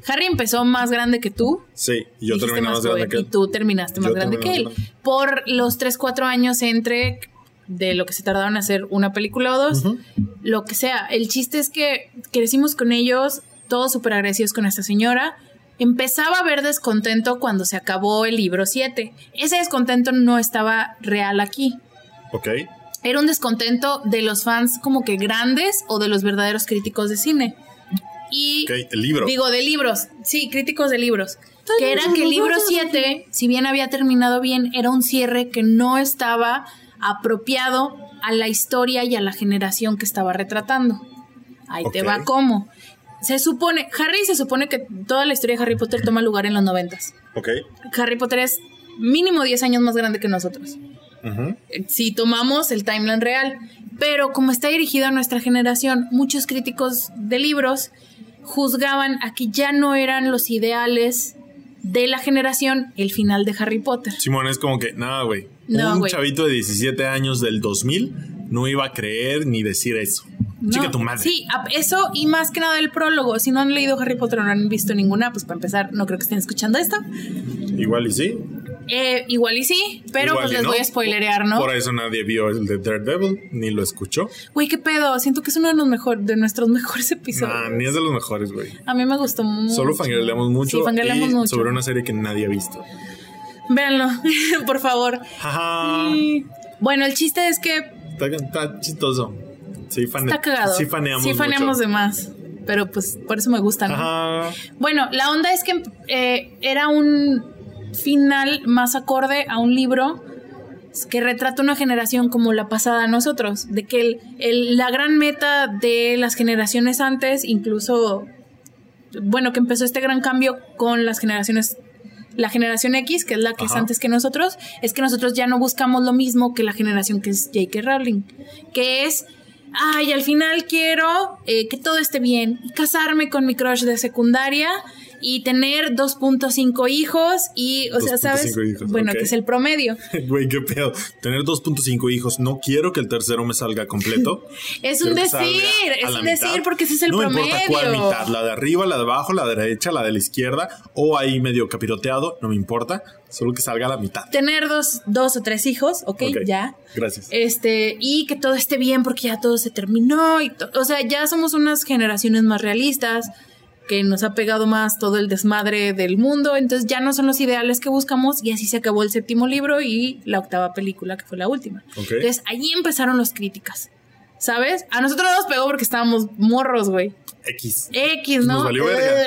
S1: Harry empezó más grande que tú.
S2: Sí, y yo terminé más grande
S1: joven,
S2: que él.
S1: Y tú terminaste más
S2: Yo
S1: grande que él.
S2: más grande.
S1: Por los 3, 4 años entre de lo que se tardaron en hacer una película o dos, lo que sea. El chiste es que crecimos con ellos, todos súper agradecidos con esta señora. Empezaba a haber descontento cuando se acabó el libro 7. Ese descontento no estaba real aquí.
S2: Ok.
S1: Era un descontento de los fans como que grandes o de los verdaderos críticos de cine. Y
S2: Ok, el libro.
S1: Digo, de libros. Sí, críticos de libros. Que era que el libro 7, si bien había terminado bien, era un cierre que no estaba apropiado a la historia y a la generación que estaba retratando. Ahí te va cómo. Se supone, Harry se supone que toda la historia de Harry Potter toma lugar en los noventas.
S2: Ok.
S1: Harry Potter es mínimo 10 años más grande que nosotros
S2: Ujú.
S1: si tomamos el timeline real. Pero como está dirigido a nuestra generación, muchos críticos de libros juzgaban a que ya no eran los ideales de la generación el final de Harry Potter.
S2: Simón es como que, nada, güey.
S1: No,
S2: un chavito de 17 años del 2000 no iba a creer ni decir eso.
S1: No,
S2: Chica tu madre.
S1: Sí, eso y más que nada el prólogo. Si no han leído Harry Potter o no han visto ninguna, pues para empezar, no creo que estén escuchando esto.
S2: Igual y sí.
S1: Eh, igual y sí, pero
S2: Igual
S1: pues les
S2: no.
S1: voy a spoilerear, ¿no?
S2: Por eso nadie vio el de Daredevil ni lo escuchó.
S1: Güey, qué pedo. Siento que es uno de, los mejor, de nuestros (laughs) mejores episodios.
S2: Nah, ni es de los mejores, güey.
S1: A mí me gustó mucho.
S2: Solo fangirleamos mucho,
S1: Sí, fangirleamos
S2: y
S1: mucho.
S2: sobre una serie que nadie ha visto.
S1: Véanlo, (laughs) por favor. Y Bueno, el chiste es que
S2: Está, está chistoso. Sí, fane-
S1: está cagado.
S2: Sí, faneamos.
S1: Sí, faneamos
S2: mucho.
S1: de más. Pero pues por eso me gustan.
S2: Ajá.
S1: Bueno, la onda es que eh, era un final más acorde a un libro que retrata una generación como la pasada a nosotros, de que el- el- la gran meta de las generaciones antes, incluso, bueno, que empezó este gran cambio con las generaciones, la generación X, que es la que es antes que nosotros, es que nosotros ya no buscamos lo mismo que la generación que es J.K. Rowling, que es ay, al final quiero eh, que todo esté bien, y casarme con mi crush de secundaria y tener 2.5 hijos y, o sea,
S2: 2.5
S1: ¿sabes?
S2: hijos,
S1: bueno, que es el promedio. (laughs)
S2: Güey, qué pedo. Tener 2.5 hijos, no quiero que el tercero me salga completo. (laughs)
S1: Es un decir, es un
S2: mitad.
S1: decir porque ese es el
S2: no me
S1: promedio.
S2: importa cuál mitad, la de arriba, la de abajo, la de derecha, la de la izquierda, o ahí medio capiroteado, no me importa, solo que salga a la mitad.
S1: Tener dos, dos o tres hijos, ok,
S2: Ok,
S1: ya.
S2: Gracias.
S1: Este, y que todo esté bien porque ya todo se terminó. Y o sea, ya somos unas generaciones más realistas, que nos ha pegado más todo el desmadre del mundo. Entonces ya no son los ideales que buscamos. Y así se acabó el séptimo libro y la octava película, que fue la última. Entonces ahí empezaron las críticas. ¿Sabes? A nosotros no nos pegó porque estábamos morros, güey.
S2: X.
S1: X, ¿no?
S2: Nos valió verga.
S1: Eh,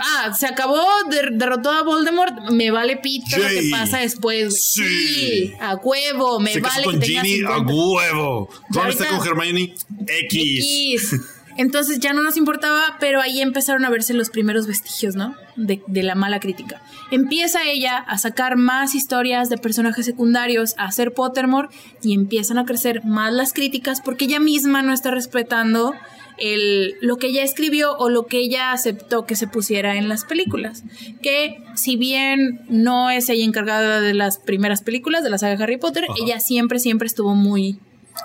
S1: Ah, se acabó, der- derrotó a Voldemort, me vale pito lo que
S2: Jay.
S1: pasa después. güey.
S2: Sí.
S1: a huevo, me
S2: Se
S1: vale
S2: casó con
S1: que
S2: Ginny a
S1: 50.
S2: huevo. ¿Dónde está con Hermione? X.
S1: X. Entonces ya no nos importaba, pero ahí empezaron a verse los primeros vestigios, ¿no? De, de la mala crítica. Empieza ella a sacar más historias de personajes secundarios, a hacer Pottermore, y empiezan a crecer más las críticas porque ella misma no está respetando el, lo que ella escribió o lo que ella aceptó que se pusiera en las películas. Que si bien no es ella encargada de las primeras películas de la saga Harry Potter,
S2: Ajá.
S1: ella siempre, siempre estuvo muy,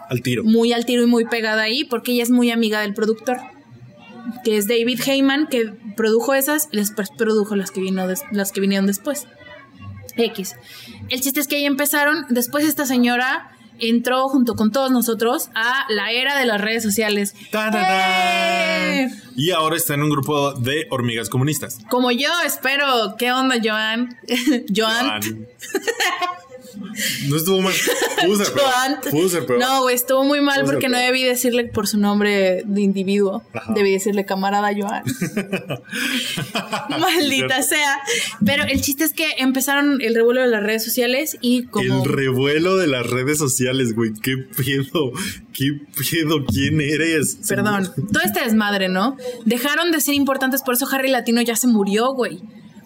S2: Al tiro.
S1: muy al tiro y muy pegada ahí porque ella es muy amiga del productor que es David Heyman que produjo esas y después produjo las que vino des- las que vinieron después X el chiste es que ahí empezaron después esta señora entró junto con todos nosotros a la era de las redes sociales. ¡Eh!
S2: Y ahora está en un grupo de hormigas comunistas.
S1: como yo espero qué onda Joan (laughs) Joan
S2: Joan. (laughs) No estuvo mal. Pudo ser (laughs) peor.
S1: Joan.
S2: Pudo ser peor.
S1: No, güey, estuvo muy mal porque no debí decirle por su nombre de individuo.
S2: Ajá.
S1: Debí decirle camarada Joan. (laughs) Maldita sea. Pero el chiste es que empezaron el revuelo de las redes sociales y como...
S2: El revuelo de las redes sociales, güey. ¿Qué pedo? ¿Qué pedo? ¿Quién eres?
S1: Perdón, (laughs) todo este desmadre, ¿no? Dejaron de ser importantes, por eso Harry Latino ya se murió, güey.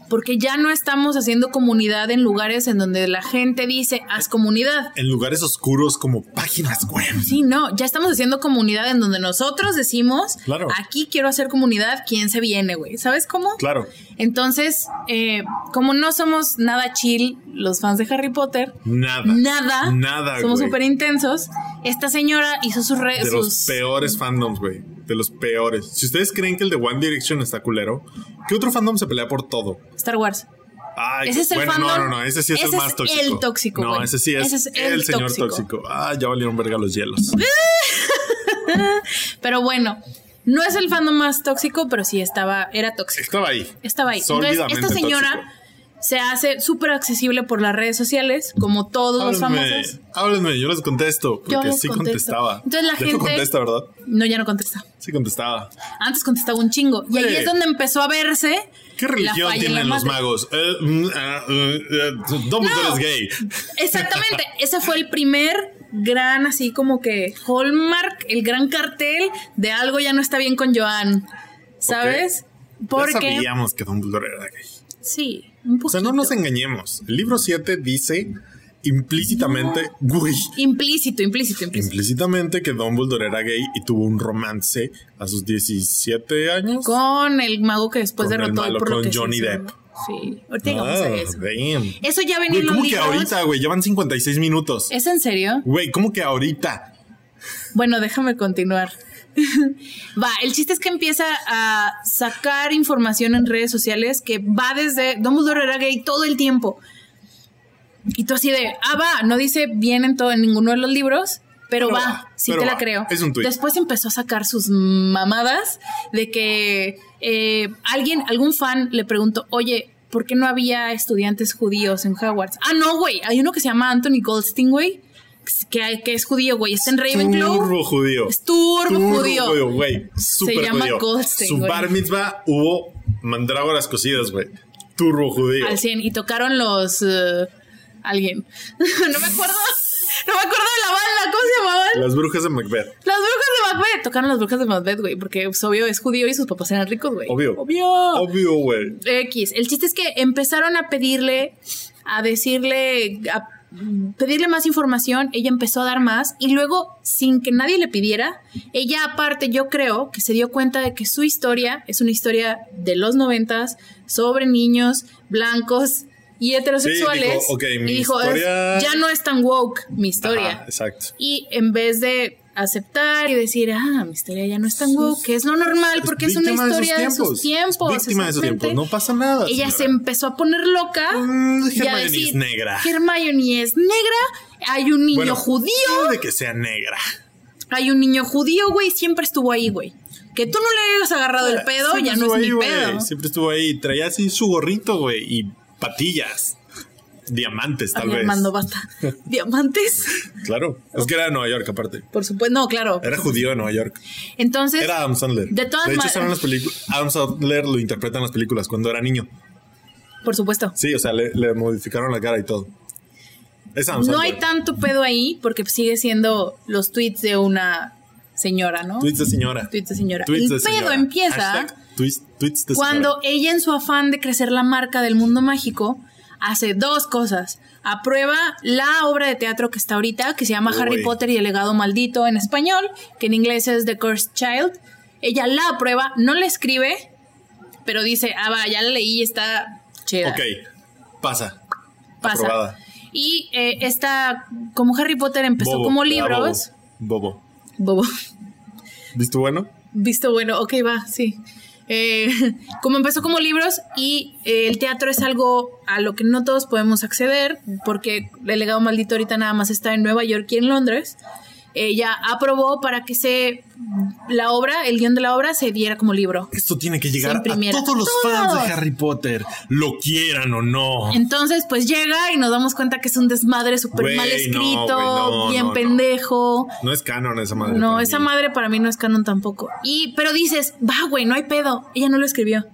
S1: Porque ya no estamos haciendo comunidad en lugares en donde la gente dice, haz comunidad.
S2: En lugares oscuros como páginas web.
S1: Sí, no, ya estamos haciendo comunidad en donde nosotros decimos,
S2: Claro.
S1: aquí quiero hacer comunidad, ¿quién se viene, güey? ¿Sabes cómo?
S2: Claro.
S1: Entonces, eh, como no somos nada chill los fans de Harry Potter,
S2: Nada.
S1: nada,
S2: Nada,
S1: somos súper intensos, esta señora hizo sus redes,
S2: De los peores fandoms, güey. De los peores. Si ustedes creen que el de One Direction está culero, ¿qué otro fandom se pelea por todo?
S1: Star Wars.
S2: Ay,
S1: Ese es el
S2: bueno,
S1: fandom.
S2: no, no, no, ese sí es
S1: Ese
S2: el más tóxico.
S1: el tóxico,
S2: No, ese sí es,
S1: Ese es
S2: el,
S1: el
S2: señor
S1: tóxico.
S2: tóxico. Ah, ya valieron verga los hielos. (laughs)
S1: Pero bueno, no es el fandom más tóxico, pero sí estaba, era tóxico.
S2: Estaba ahí.
S1: Estaba ahí. Entonces, esta señora
S2: tóxico.
S1: Se hace súper accesible por las redes sociales, como todos los famosos.
S2: háblenme, yo les contesto.
S1: Yo
S2: Porque
S1: les
S2: sí
S1: contesto.
S2: contestaba.
S1: Entonces la
S2: Ya no
S1: gente-
S2: contesta, ¿verdad?
S1: No, ya no contesta.
S2: Sí contestaba.
S1: Antes contestaba un chingo. Y ahí es donde empezó a verse.
S2: ¿Qué religión tienen los magos? Dumbledore
S1: No.
S2: es gay. (laughs)
S1: Exactamente. Ese fue el primer gran, así como que hallmark, el gran cartel de algo ya no está bien con Joan. ¿Sabes? Porque.
S2: sabíamos que Dumbledore era gay.
S1: Sí, un
S2: O sea, no nos engañemos. El libro 7 dice implícitamente, güey,
S1: Implícito, implícito, implícito.
S2: implícitamente que Dumbledore era gay y tuvo un romance a sus 17 años.
S1: Con el mago que después
S2: Con el
S1: derrotó
S2: malo,
S1: por lo
S2: con
S1: que
S2: Johnny. Depp.
S1: Sí, ahorita llegamos a
S2: Ah,
S1: eso.
S2: damn.
S1: Eso ya venía en
S2: ¿cómo que ahorita, güey? Llevan 56 minutos.
S1: ¿Es en serio?
S2: Güey, ¿cómo que ahorita?
S1: Bueno, déjame continuar. (laughs) va, el chiste es que empieza a sacar información en redes sociales que va desde Dumbledore era gay todo el tiempo. Y tú así de, ah, va, no dice bien en todo en ninguno de los libros, pero,
S2: Pero
S1: va,
S2: va,
S1: sí
S2: pero
S1: te
S2: va.
S1: la creo.
S2: Es un tuit.
S1: Después empezó a sacar sus mamadas de que eh, alguien, algún fan le preguntó, oye, ¿por qué no había estudiantes judíos en Hogwarts? Ah, no, güey, hay uno que se llama Anthony Goldstein, güey, que, que es judío, güey. Está en Ravenclaw.
S2: Turbo judío.
S1: Es turbo,
S2: Turbo
S1: judío.
S2: güey. Súper
S1: llama
S2: judío.
S1: Goldstein,
S2: Su bar mitzvah hubo mandrágoras cocidas, güey. Turbo judío.
S1: Al 100. Y tocaron los. eh, alguien. (laughs) no me acuerdo. No me acuerdo de la banda. ¿Cómo se llamaban?
S2: Las brujas de Macbeth.
S1: Las brujas de Macbeth. Tocaron las brujas de Macbeth, güey. Porque es obvio es judío y sus papás eran ricos, güey.
S2: Obvio.
S1: Obvio.
S2: Obvio, güey.
S1: X. El chiste es que empezaron a pedirle, a decirle, a pedirle más información. Ella empezó a dar más y luego, sin que nadie le pidiera, ella aparte, yo creo que se dio cuenta de que su historia es una historia de los noventas sobre niños blancos y heterosexuales.
S2: Sí, dijo, ok, mi
S1: y dijo,
S2: historia-
S1: "Es- ya no es tan woke mi historia.
S2: Ajá, exacto.
S1: Y en vez de aceptar y decir, ah, mi historia ya no es tan woke, que es lo normal, porque es una
S2: de
S1: historia de sus tiempos.
S2: Víctima de sus tiempos. No pasa nada.
S1: Ella se empezó a poner loca
S2: Mm,
S1: y a
S2: Hermione
S1: decir,
S2: es negra.
S1: Hermione es negra, hay un niño
S2: Bueno,
S1: judío,
S2: puede que sea negra.
S1: hay un niño judío, güey, siempre estuvo ahí, güey. Que tú no le hayas agarrado el pedo, ya no es
S2: ahí,
S1: mi
S2: güey.
S1: pedo.
S2: Siempre estuvo ahí. Traía así su gorrito, güey. Y patillas. Diamantes, tal vez.
S1: Armando, basta. (laughs) Diamantes.
S2: Claro. Es que era de Nueva York, aparte.
S1: Por supuesto, no, claro.
S2: Era judío de Nueva York.
S1: Entonces,
S2: Era Adam Sandler.
S1: de todas
S2: hecho,
S1: ma-
S2: salen las películas. Adam Sandler lo interpreta en las películas cuando era niño.
S1: por supuesto.
S2: Sí, o sea, le, le modificaron la cara y todo. Es Adam
S1: No hay tanto pedo ahí porque sigue siendo los tweets de una señora, ¿no?
S2: Tweets de señora.
S1: Tweets de señora.
S2: Tweets
S1: el
S2: de
S1: pedo
S2: señora.
S1: empieza
S2: Hashtag tweets, tweets de
S1: cuando
S2: señora.
S1: ella en su afán de crecer la marca del mundo mágico hace dos cosas. Aprueba la obra de teatro que está ahorita, que se llama
S2: Uy.
S1: Harry Potter y el legado maldito en español, que en inglés es The Cursed Child. Ella la aprueba, no la escribe, pero dice, ah, va, ya la leí y está chida.
S2: Ok, pasa.
S1: Pasa.
S2: Aprobada.
S1: Y eh, esta, como Harry Potter empezó
S2: Bobo,
S1: como
S2: ah,
S1: libros.
S2: Bobo.
S1: Bobo.
S2: Bobo. ¿Viste bueno?
S1: Visto bueno, ok, va, sí. Eh, (laughs) como empezó como libros y eh, el teatro es algo a lo que no todos podemos acceder porque el legado maldito ahorita nada más está en Nueva York y en Londres. Ella aprobó para que se la obra, el guion de la obra se diera como libro.
S2: Esto tiene que llegar a todos los
S1: Todos.
S2: fans de Harry Potter, lo quieran o no.
S1: Entonces, pues llega y nos damos cuenta que es un desmadre súper mal
S2: no,
S1: escrito,
S2: no,
S1: bien
S2: no,
S1: pendejo.
S2: No es canon esa madre.
S1: No, esa
S2: mí.
S1: madre para mí no es canon tampoco. Y, pero dices, va, güey, no hay pedo. Ella no lo escribió.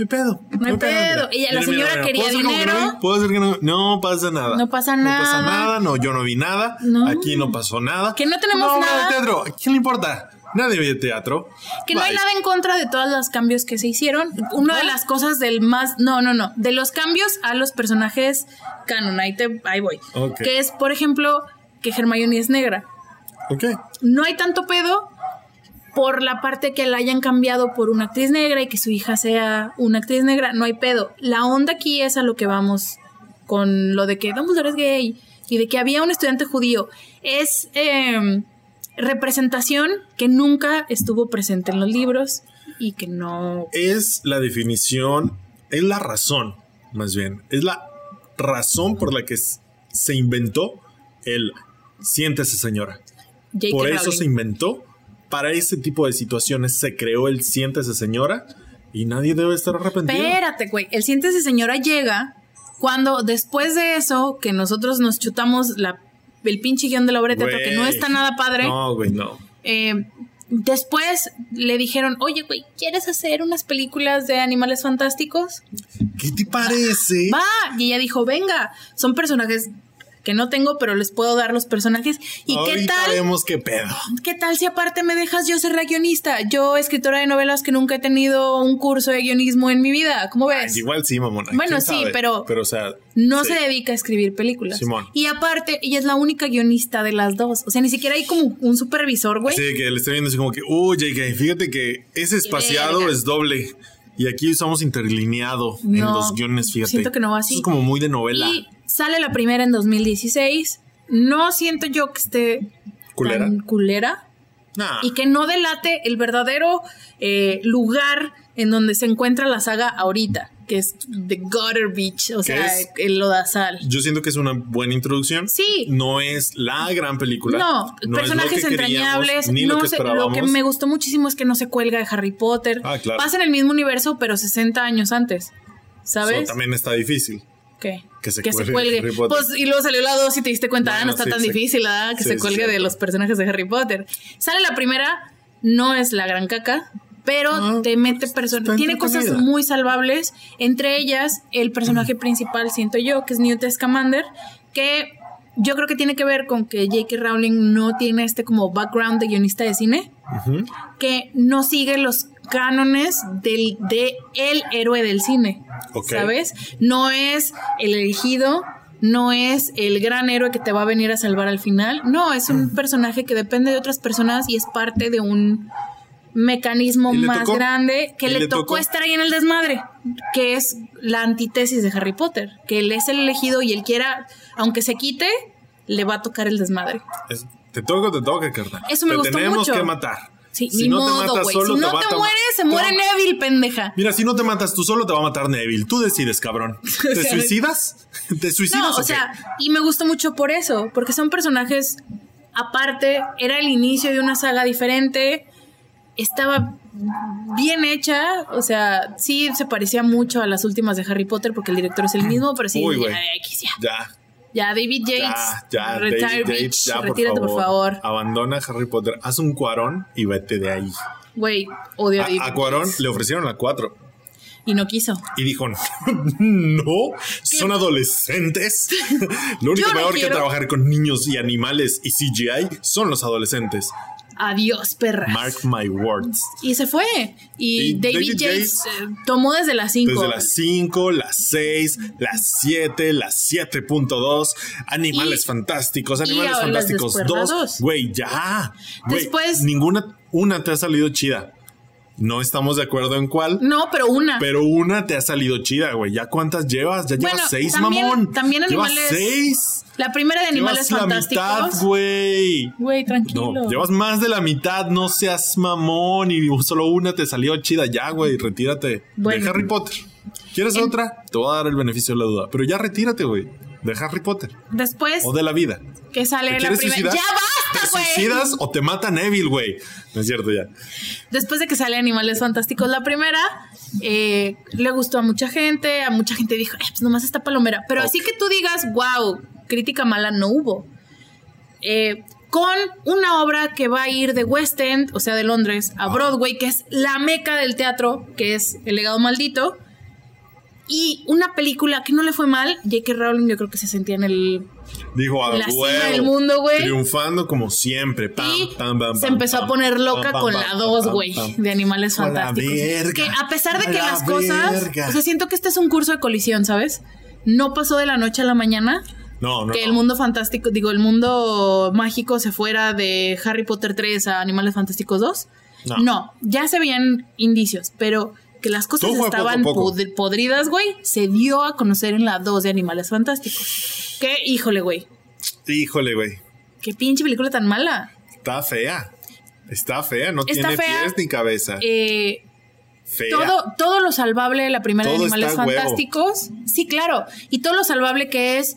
S2: No hay pedo.
S1: No hay pedo. Ella- la señora quería
S2: ¿puedo hacer como que
S1: dinero.
S2: no? ¿Puedo hacer que no? No pasa nada.
S1: No pasa
S2: No pasa
S1: nada.
S2: nada. No, yo no vi nada.
S1: No.
S2: Aquí no pasó nada.
S1: Que no tenemos
S2: no,
S1: nada.
S2: de teatro. ¿A quién le importa? Nadie ve teatro.
S1: Que no hay nada en contra de todos los cambios que se hicieron. Una de las cosas del más. No, no, no. De los cambios a los personajes canon. Ahí, te, ahí voy.
S2: Ok.
S1: Que es, por ejemplo, que Hermione es negra.
S2: Ok.
S1: No hay tanto pedo por la parte que la hayan cambiado por una actriz negra y que su hija sea una actriz negra. No hay pedo. La onda aquí es a lo que vamos con lo de que Dumbledore es gay y de que había un estudiante judío. Es eh, representación que nunca estuvo presente en los libros y que no...
S2: Es la definición, es la razón, más bien. Es la razón por la que se inventó el siéntese señora. Por eso se inventó. Para ese tipo de situaciones se creó el siéntese señora y nadie debe estar arrepentido.
S1: Espérate, güey. El siéntese señora llega cuando después de eso, que nosotros nos chutamos la, el pinche guion de la obra de teatro, que no está nada padre.
S2: No, güey, no.
S1: eh, después le dijeron, oye, güey, ¿quieres hacer unas películas de animales fantásticos?
S2: ¿Qué te parece?
S1: Va. Y ella dijo, venga, son personajes que no tengo, pero les puedo dar los personajes. ¿Y qué tal?
S2: vemos qué pedo.
S1: ¿Qué tal si aparte me dejas yo ser la guionista? Yo, escritora de novelas que nunca he tenido un curso de guionismo en mi vida. ¿Cómo ves?
S2: Igual sí, mamona.
S1: Bueno,
S2: ¿quién
S1: sí,
S2: sabe?
S1: pero-
S2: Pero, o sea.
S1: No
S2: sí.
S1: se dedica a escribir películas.
S2: Simón.
S1: Y aparte, ella es la única guionista de las dos. O sea, ni siquiera hay como un supervisor, güey.
S2: De que le estoy viendo así como que, uy, JK, fíjate que ese espaciado es doble. Y aquí usamos interlineado en los guiones, fíjate.
S1: siento que no va así.
S2: Eso es como muy de novela.
S1: Y sale la primera en 2016. No siento yo que esté
S2: ¿Culera?
S1: tan culera.
S2: Nah.
S1: Y que no delate el verdadero eh, lugar en donde se encuentra la saga ahorita, que es The Gutter Beach, o
S2: ¿Qué
S1: sea,
S2: es?
S1: el lodazal.
S2: Yo siento que es una buena introducción.
S1: Sí.
S2: No es la gran película.
S1: No, personajes entrañables.
S2: Ni
S1: no
S2: lo que
S1: sé, lo que me gustó muchísimo es que no se cuelga de Harry Potter.
S2: Ah, claro.
S1: Pasa en el mismo universo, pero 60 años antes.
S2: Eso
S1: ¿Sabes?
S2: también está difícil.
S1: ¿Qué?
S2: Que se
S1: que se
S2: cuelgue. Harry Potter.
S1: Pues, y luego salió la 2 y te diste cuenta, ah, no está
S2: sí,
S1: tan
S2: sí.
S1: difícil, ¿verdad? Que
S2: Sí,
S1: se cuelgue de los personajes de Harry Potter. Sale la primera, no es la gran caca, pero
S2: No,
S1: te mete personas. Tiene cosas muy salvables, entre ellas el personaje principal, siento yo, que es Newt Scamander, que yo creo que tiene que ver con que J.K. Rowling no tiene este como background de guionista de cine que no sigue los cánones del, de el héroe del cine. ¿sabes? No es el elegido, no es el gran héroe que te va a venir a salvar al final, no, es un personaje que depende de otras personas y es parte de un mecanismo más
S2: tocó.
S1: grande que le,
S2: le
S1: tocó
S2: tocó.
S1: estar ahí en el desmadre, que es la antítesis de Harry Potter, que él es el elegido y él quiera, aunque se quite, le va a tocar el desmadre.
S2: Es- te toca o te toca, carnal.
S1: Eso me
S2: te
S1: gustó
S2: tenemos
S1: mucho.
S2: que matar.
S1: Sí,
S2: si
S1: ni
S2: no
S1: modo,
S2: te matas
S1: güey.
S2: solo,
S1: Si no te mueres, se muere Neville, pendeja.
S2: Mira, si no te matas tú solo, te va a matar Neville. Tú decides, cabrón. (laughs) ¿Te suicidas? ¿Te suicidas
S1: No,
S2: o
S1: o
S2: qué?
S1: sea, y me gustó mucho por eso, porque son personajes aparte, era el inicio de una saga diferente, estaba bien hecha, o sea, sí se parecía mucho a las últimas de Harry Potter porque el director es el mismo, pero sí,
S2: Uy,
S1: ya. X, ya,
S2: Ya,
S1: ya, David Yates,
S2: ya, ya.
S1: retire,
S2: David Yates, ya, por
S1: retírate
S2: favor.
S1: por favor,
S2: Abandona Harry Potter. Haz un cuarón y vete de ahí.
S1: güey, odio a, David
S2: A, Cuarón
S1: Yates.
S2: le ofrecieron la 4
S1: y no quiso.
S2: y dijo, (laughs) no, son adolescentes. (laughs) Lo único
S1: no
S2: peor que
S1: quiero.
S2: trabajar con niños y animales y CGI son los adolescentes.
S1: Adiós, perras.
S2: Mark my words.
S1: Y se fue. Y,
S2: Y
S1: David,
S2: David
S1: Yates,
S2: Yates-
S1: eh, tomó desde las 5.
S2: Desde las 5, las 6, las 7, las 7.2, Animales
S1: Y-
S2: Fantásticos, Animales Fantásticos
S1: después
S2: 2.
S1: dos.
S2: Güey, ya. Güey,
S1: Después-
S2: Ninguna, una te ha salido chida. No estamos de acuerdo en cuál.
S1: No, pero una.
S2: Pero una te ha salido chida, güey. ¿Ya cuántas llevas? Ya
S1: Bueno,
S2: llevas seis,
S1: también-
S2: mamón.
S1: también
S2: Llevas
S1: animales-
S2: seis.
S1: la primera de Animales
S2: llevas
S1: Fantásticos.
S2: la mitad, güey.
S1: Güey, tranquilo.
S2: No, llevas más de la mitad, no seas mamón y solo una te salió chida. Ya, güey, retírate.
S1: Bueno.
S2: De Harry Potter. ¿Quieres
S1: En-
S2: otra? Te voy a dar el beneficio de la duda. Pero ya retírate, güey. De Harry Potter.
S1: Después
S2: O de la vida.
S1: que
S2: ¿Te
S1: sale la
S2: quieres
S1: primera. ¡Ya
S2: ¿Te
S1: basta, güey!
S2: suicidas o te mata Neville, güey? No es cierto, ya.
S1: Después de que sale Animales Fantásticos la primera, eh, le gustó a mucha gente, a mucha gente dijo, "Eh, pues nomás está palomera. Pero así que tú digas, wow, crítica mala no hubo. Eh, con una obra que va a ir de West End, o sea, de Londres, a Broadway, que es la meca del teatro, que es El legado maldito. Y una película que no le fue mal, J.K. Rowling yo creo que se sentía en el...
S2: Dijo a
S1: La cima
S2: huevo,
S1: del mundo, güey.
S2: Triunfando como siempre. Pam,
S1: y
S2: pam, pam,
S1: se empezó a poner loca con la
S2: pam,
S1: 2,
S2: pam,
S1: güey, de Animales
S2: A la
S1: Fantásticos.
S2: verga,
S1: que a pesar de que
S2: la
S1: las cosas,
S2: verga.
S1: o sea, siento que este es un curso de colisión, ¿sabes? No pasó de la noche a la mañana
S2: No, no.
S1: que el mundo fantástico, digo, el mundo mágico se fuera de Harry Potter 3 a Animales Fantásticos 2.
S2: No.
S1: No, ya se veían indicios, pero que las cosas
S2: poco
S1: estaban
S2: poco.
S1: podridas, güey, se dio a conocer en la 2 de Animales Fantásticos. Que, híjole, güey,
S2: Híjole, güey.
S1: qué pinche película tan mala.
S2: Está fea. Está fea, no
S1: Está
S2: tiene
S1: fea.
S2: pies ni cabeza.
S1: Eh,
S2: fea.
S1: todo, todo lo salvable de la primera de Animales
S2: huevo.
S1: Fantásticos. Sí, claro. Y todo lo salvable que es.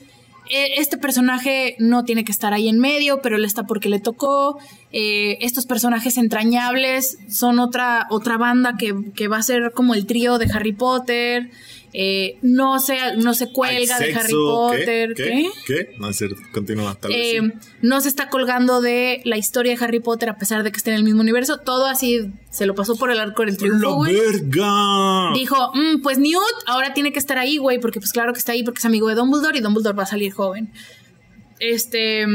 S1: Eh, Este personaje no tiene que estar ahí en medio, pero él está porque le tocó. Eh, estos personajes entrañables son otra, otra banda que, que va a ser como el trío de Harry Potter. Eh, no, se, no se
S2: Hay
S1: cuelga de
S2: sexo,
S1: Harry Potter.
S2: ¿Qué? ¿Qué? ¿Qué? No es cierto. Continúa. Tal vez
S1: Eh,
S2: sí.
S1: no se está colgando de la historia de Harry Potter a pesar de que esté en el mismo universo. Todo así se lo pasó por el arco del triunfo,
S2: ¡La
S1: güey.
S2: verga!
S1: Dijo, "Mm, pues Newt ahora tiene que estar ahí, güey, porque pues claro que está ahí porque es amigo de Dumbledore y Dumbledore va a salir joven. Este...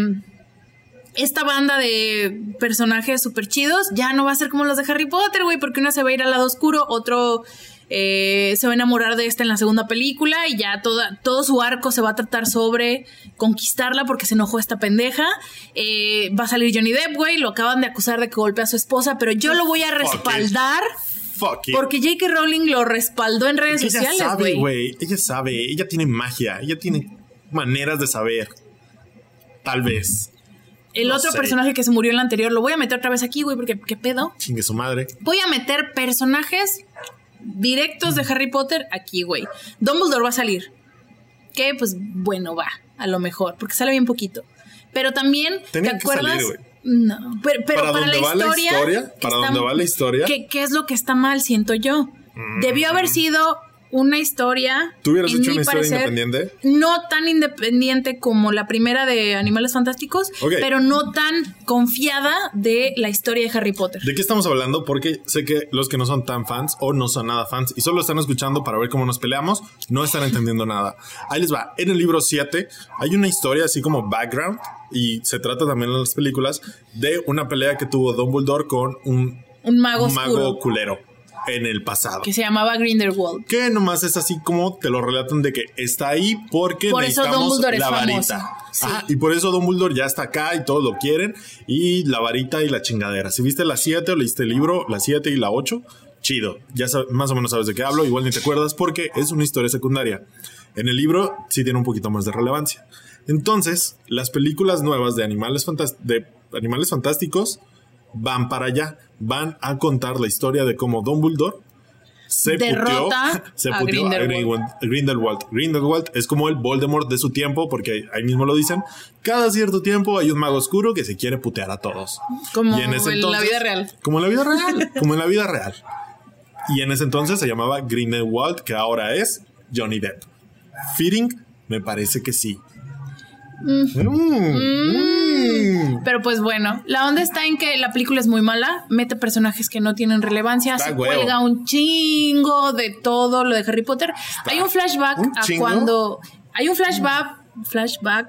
S1: Esta banda de personajes súper chidos ya no va a ser como los de Harry Potter, güey, porque uno se va a ir al lado oscuro, otro eh, se va a enamorar de esta en la segunda película y ya toda, todo su arco se va a tratar sobre conquistarla porque se enojó esta pendeja. Eh, va a salir Johnny Depp, güey, lo acaban de acusar de que golpea a su esposa, pero yo lo voy a respaldar
S2: Fuck it.
S1: porque J.K. Rowling lo respaldó en redes
S2: Ella
S1: sociales,
S2: sabe,
S1: güey.
S2: güey. Ella sabe. Ella tiene magia. Ella tiene maneras de saber. Tal vez.
S1: El
S2: No
S1: otro
S2: sé.
S1: personaje que se murió en la anterior lo voy a meter otra vez aquí, güey, porque ¿qué pedo?
S2: Chingue su madre.
S1: Voy a meter personajes directos de Harry Potter aquí, güey. Dumbledore va a salir. Que, pues, bueno, va, a lo mejor, porque sale bien poquito. Pero también,
S2: Tenía
S1: ¿te
S2: que
S1: acuerdas?
S2: salir,
S1: no, pero, pero
S2: ¿Para
S1: la
S2: va la
S1: historia.
S2: historia? ¿Para dónde va la historia?
S1: ¿qué, qué es lo que está mal, siento yo?
S2: Mm.
S1: Debió haber sido una historia.
S2: ¿Tú hubieras hecho una historia
S1: parecer,
S2: independiente?
S1: No tan independiente como la primera de Animales Fantásticos, pero no tan confiada de la historia de Harry Potter.
S2: ¿De qué estamos hablando? Porque sé que los que no son tan fans o no son nada fans y solo están escuchando para ver cómo nos peleamos, no están entendiendo nada. Ahí les va. En el libro 7 hay una historia así como background y se trata también en las películas de una pelea que tuvo Dumbledore con un,
S1: Un mago
S2: un mago culero en el pasado.
S1: que se llamaba Grindelwald.
S2: Que nomás es así como te lo relatan de que está ahí porque
S1: Por eso
S2: necesitamos
S1: Dumbledore es
S2: la varita.
S1: Sí.
S2: Ajá, y por eso Dumbledore ya está acá y todos lo quieren. Y la varita y la chingadera. Si viste la 7 o leíste el libro, la 7 y la 8, chido. Ya sab- más o menos sabes de qué hablo. Igual ni te acuerdas porque es una historia secundaria. En el libro sí tiene un poquito más de relevancia. Entonces, las películas nuevas de Animales, Fantas- de Animales Fantásticos van para allá. Van a contar la historia de cómo Dumbledore se
S1: Derrota
S2: puteó, (laughs) se
S1: a
S2: puteó a
S1: Grindelwald.
S2: Grindelwald. Grindelwald. Grindelwald es como el Voldemort de su tiempo, porque ahí mismo lo dicen. Cada cierto tiempo hay un mago oscuro que se quiere putear a todos.
S1: Como
S2: en
S1: la vida real.
S2: Como en la vida real. como en la vida real. Y en ese entonces se llamaba Grindelwald, que ahora es Johnny Depp. Fitting, me parece que sí. Mm, mm.
S1: Pero pues bueno, la onda está en que la película es muy mala, mete personajes que no tienen relevancia,
S2: Está
S1: se
S2: huevo.
S1: cuelga un chingo de todo lo de Harry Potter. hay un flashback
S2: ¿Un
S1: a cuando. Hay un flashback, flashback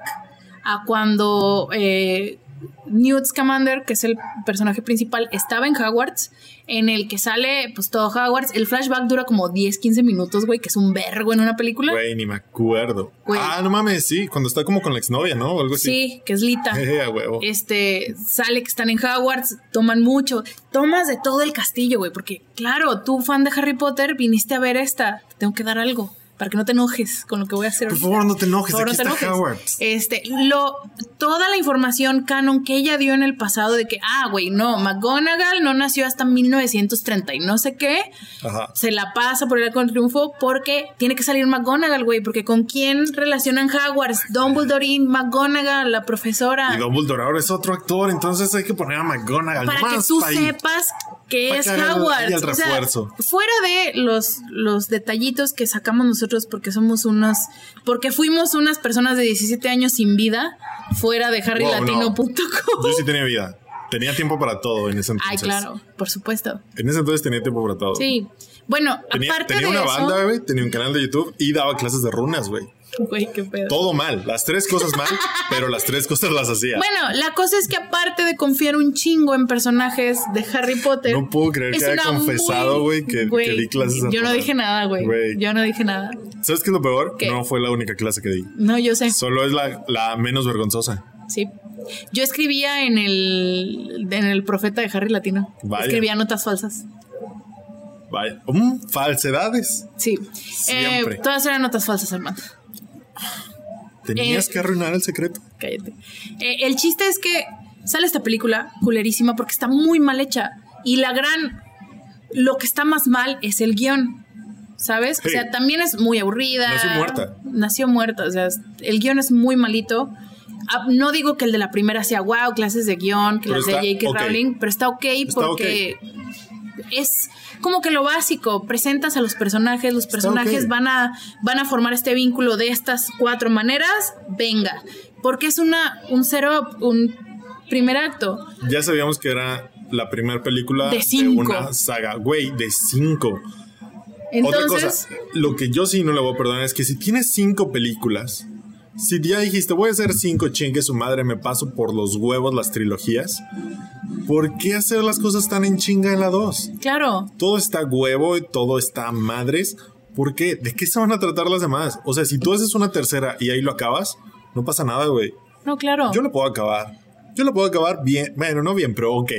S1: a cuando eh, Newt Scamander, que es el personaje principal, estaba en Hogwarts, en el que sale pues todo Hogwarts. El flashback dura como 10, 15 minutos, güey, que es un vergo en una película.
S2: Güey, ni me acuerdo.
S1: Güey.
S2: Ah, no mames, sí. Cuando está como con la exnovia, ¿no? O algo así.
S1: Sí, que es Lita. (laughs)
S2: Huevo.
S1: este, sale que están en Hogwarts, toman mucho, tomas de todo el castillo, güey, porque claro, tú fan de Harry Potter, viniste a ver esta, te tengo que dar algo para que no te enojes con lo que voy a hacer.
S2: Por
S1: ahorita.
S2: favor, no te enojes,
S1: Por favor,
S2: aquí
S1: no te
S2: está
S1: enojes. Este, lo, toda la información canon que ella dio en el pasado de que, ah, güey, no, McGonagall no nació hasta 1930 y no sé qué,
S2: Ajá.
S1: se la pasa por el con triunfo porque tiene que salir McGonagall, güey, porque con quién relacionan Hogwarts, Dumbledore y McGonagall, la profesora
S2: Y Dumbledore ahora es otro actor, entonces hay que poner a McGonagall
S1: para que tú
S2: ahí.
S1: sepas que es Howard. O sea, fuera de los, los detallitos que sacamos nosotros porque somos unas, porque fuimos unas personas de 17 años sin vida, fuera de
S2: Wow,
S1: harrylatino.com.
S2: Yo sí tenía vida. Tenía tiempo para todo en ese entonces.
S1: Ay, claro, por supuesto.
S2: En ese entonces tenía tiempo para todo.
S1: Sí. Bueno,
S2: Tenía,
S1: aparte
S2: tenía
S1: de
S2: una
S1: eso,
S2: banda, güey. Tenía un canal de YouTube y daba clases de runas, güey. (laughs)
S1: güey, qué pedo.
S2: Todo mal. Las tres cosas mal, pero las tres cosas las hacía.
S1: Bueno, la cosa es que aparte de confiar un chingo en personajes de Harry Potter.
S2: No puedo creer que haya confesado, güey, que- que di clases
S1: Yo no dije nada, güey. Yo no dije nada.
S2: ¿Sabes qué es lo peor?
S1: ¿Qué?
S2: No fue la única clase que di.
S1: No, yo sé.
S2: Solo es la, la menos vergonzosa.
S1: Sí. Yo escribía en el, en el profeta de Harry Latino.
S2: Vaya.
S1: Escribía notas falsas.
S2: Vaya. Mm, falsedades.
S1: Sí.
S2: Siempre.
S1: Eh, todas eran notas falsas, hermano.
S2: Tenías
S1: Eh,
S2: que arruinar el secreto.
S1: Cállate. Eh, el chiste es que sale esta película culerísima porque está muy mal hecha. Y la gran. Lo que está más mal es el guion. ¿Sabes? O sea, también es muy aburrida.
S2: Nació muerta.
S1: Nació muerta. O sea, el guion es muy malito. Ah, No digo que el de la primera sea wow, clases de guion, que
S2: Pero
S1: las de J.K. Rowling, pero está ok porque es como que lo básico. Presentas a los personajes, los personajes van a van a formar este vínculo de estas cuatro maneras. Venga, porque es una un setup, un primer acto.
S2: Ya sabíamos que era la primera película
S1: De cinco.
S2: una saga. Güey, de cinco.
S1: Entonces,
S2: Otra cosa, lo que yo sí no le voy a perdonar es que si tienes cinco películas, si ya dijiste voy a hacer cinco chingue su madre, me paso por los huevos las trilogías, ¿por qué hacer las cosas tan en chinga en la dos?
S1: claro,
S2: Todo está huevo y todo está madres. ¿Por qué? ¿De qué se van a tratar las demás? O sea, si tú haces una tercera y ahí lo acabas, no pasa nada, güey.
S1: no, claro.
S2: Yo lo puedo acabar. Yo lo puedo acabar bien. Bueno, no bien, pero ok.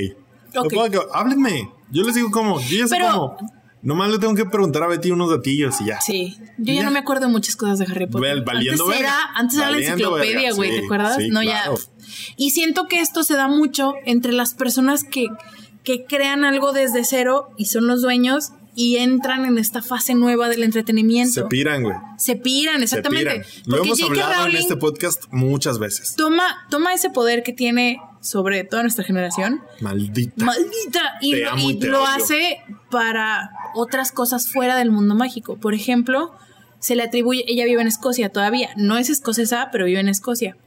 S2: Lo
S1: Ok.
S2: puedo acabar. Háblenme. Yo les digo cómo. Yo ya sé
S1: Pero-
S2: cómo. Nomás le tengo que preguntar a Betty unos datillos y ya.
S1: Sí, yo ya,
S2: Ya.
S1: no me acuerdo de muchas cosas de Harry Potter.
S2: Vel- valiendo
S1: antes era, antes era la enciclopedia, güey,
S2: sí,
S1: ¿te acuerdas?
S2: sí,
S1: no,
S2: claro.
S1: ya. Y siento que esto se da mucho entre las personas que, que crean algo desde cero y son los dueños y entran en esta fase nueva del entretenimiento.
S2: Se piran, güey.
S1: Se piran,
S2: Se
S1: exactamente.
S2: piran. Lo
S1: Porque
S2: hemos hablado en este podcast muchas veces.
S1: toma, toma ese poder que tiene sobre toda nuestra generación
S2: Maldita.
S1: maldita y,
S2: Te
S1: lo-
S2: amo y
S1: y
S2: te
S1: lo
S2: odio.
S1: hace para otras cosas fuera del mundo mágico. Por ejemplo, se le atribuye, ella vive en Escocia todavía, no es escocesa, pero vive en Escocia.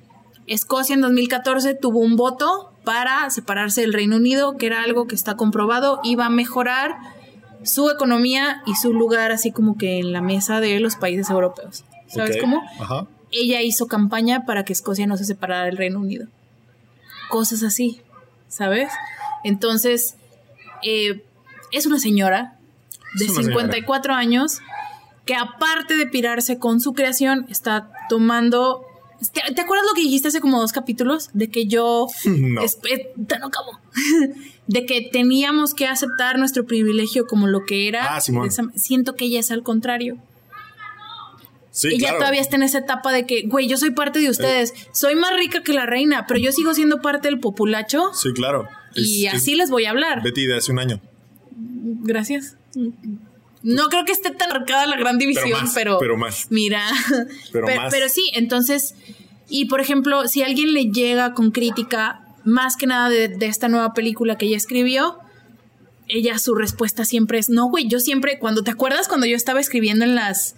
S1: Escocia en 2014 tuvo un voto para separarse del Reino Unido, que era algo que está comprobado, iba a mejorar su economía y su lugar así como que en la mesa de los países europeos. ¿Sabes cómo?
S2: Ajá.
S1: Ella hizo campaña para que Escocia no se separara del Reino Unido. Cosas así, ¿sabes? Entonces, eh, es una señora de
S2: Es una señora.
S1: 54 años que aparte de pirarse con su creación, está tomando... ¿Te, te acuerdas lo que dijiste hace como dos capítulos? De que yo... (laughs)
S2: No.
S1: Eh, no acabo. (laughs) de que teníamos que aceptar nuestro privilegio como lo que era.
S2: Ah,
S1: siento que ella es al contrario.
S2: Sí,
S1: ella
S2: claro.
S1: todavía está en esa etapa de que, güey, yo soy parte de ustedes. Soy más rica que la reina, pero yo sigo siendo parte del populacho.
S2: Sí, claro.
S1: Y así
S2: es
S1: les voy a hablar.
S2: Betty de hace un año.
S1: Gracias. No creo que esté tan marcada la gran división,
S2: Pero más,
S1: pero,
S2: pero más.
S1: mira, (laughs)
S2: Pero
S1: Pe-
S2: más.
S1: pero sí, entonces, y por ejemplo, si alguien le llega con crítica, más que nada de, de esta nueva película que ella escribió, ella su respuesta siempre es, no, güey, yo siempre, cuando te acuerdas cuando yo estaba escribiendo en las,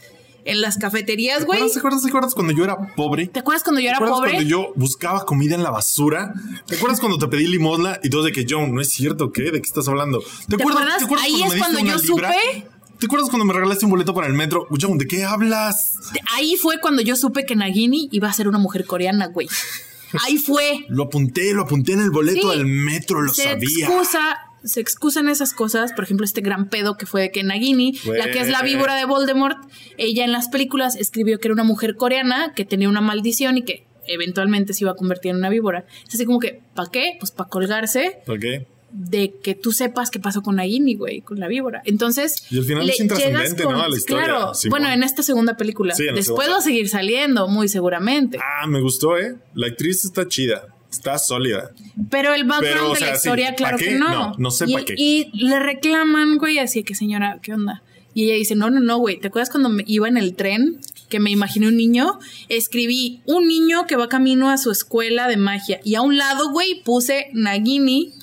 S1: en las cafeterías,
S2: ¿Te
S1: güey,
S2: acuerdas, te acuerdas, te acuerdas cuando yo era pobre?
S1: ¿te acuerdas cuando yo
S2: ¿Te
S1: era
S2: acuerdas
S1: pobre?
S2: cuando yo buscaba comida en la basura? ¿Te acuerdas cuando te pedí limosna y todos de que John, no es cierto, ¿qué? ¿De qué estás hablando? ¿Te,
S1: ¿Te acuerdas? Ahí
S2: me
S1: es cuando yo supe.
S2: ¿Te acuerdas cuando me regalaste un boleto para el metro? John, ¿de qué hablas?
S1: Ahí fue cuando yo supe que Nagini iba a ser una mujer coreana, güey. (laughs) Ahí fue.
S2: Lo apunté, lo apunté en el boleto
S1: Sí.
S2: del metro, lo
S1: se
S2: sabía.
S1: excusa, se excusan esas cosas, por ejemplo, este gran pedo que fue de que Nagini, la que es la víbora de Voldemort, ella en las películas escribió que era una mujer coreana que tenía una maldición y que eventualmente se iba a convertir en una víbora. Es así como que, ¿para qué? Pues para colgarse
S2: ¿Por qué?
S1: de que tú sepas qué pasó con Nagini, güey, con la víbora. Entonces,
S2: Y al final
S1: le
S2: es intrascendente,
S1: con-
S2: ¿no? a la historia.
S1: Claro,
S2: Simón.
S1: bueno, en esta segunda película.
S2: Sí,
S1: Después
S2: segunda.
S1: va a seguir saliendo, muy seguramente.
S2: Ah, me gustó, ¿eh? La actriz está chida, está sólida.
S1: Pero el background
S2: Pero, o
S1: de la
S2: sí,
S1: historia,
S2: ¿pa'
S1: claro que no.
S2: No, no sé
S1: y,
S2: pa' qué.
S1: Y le reclaman, güey, así que señora, ¿qué onda? Y ella dice, no, no, no, güey, ¿te acuerdas cuando me iba en el tren que me imaginé un niño? Escribí un niño que va camino a su escuela de magia y a un lado, güey, puse Nagini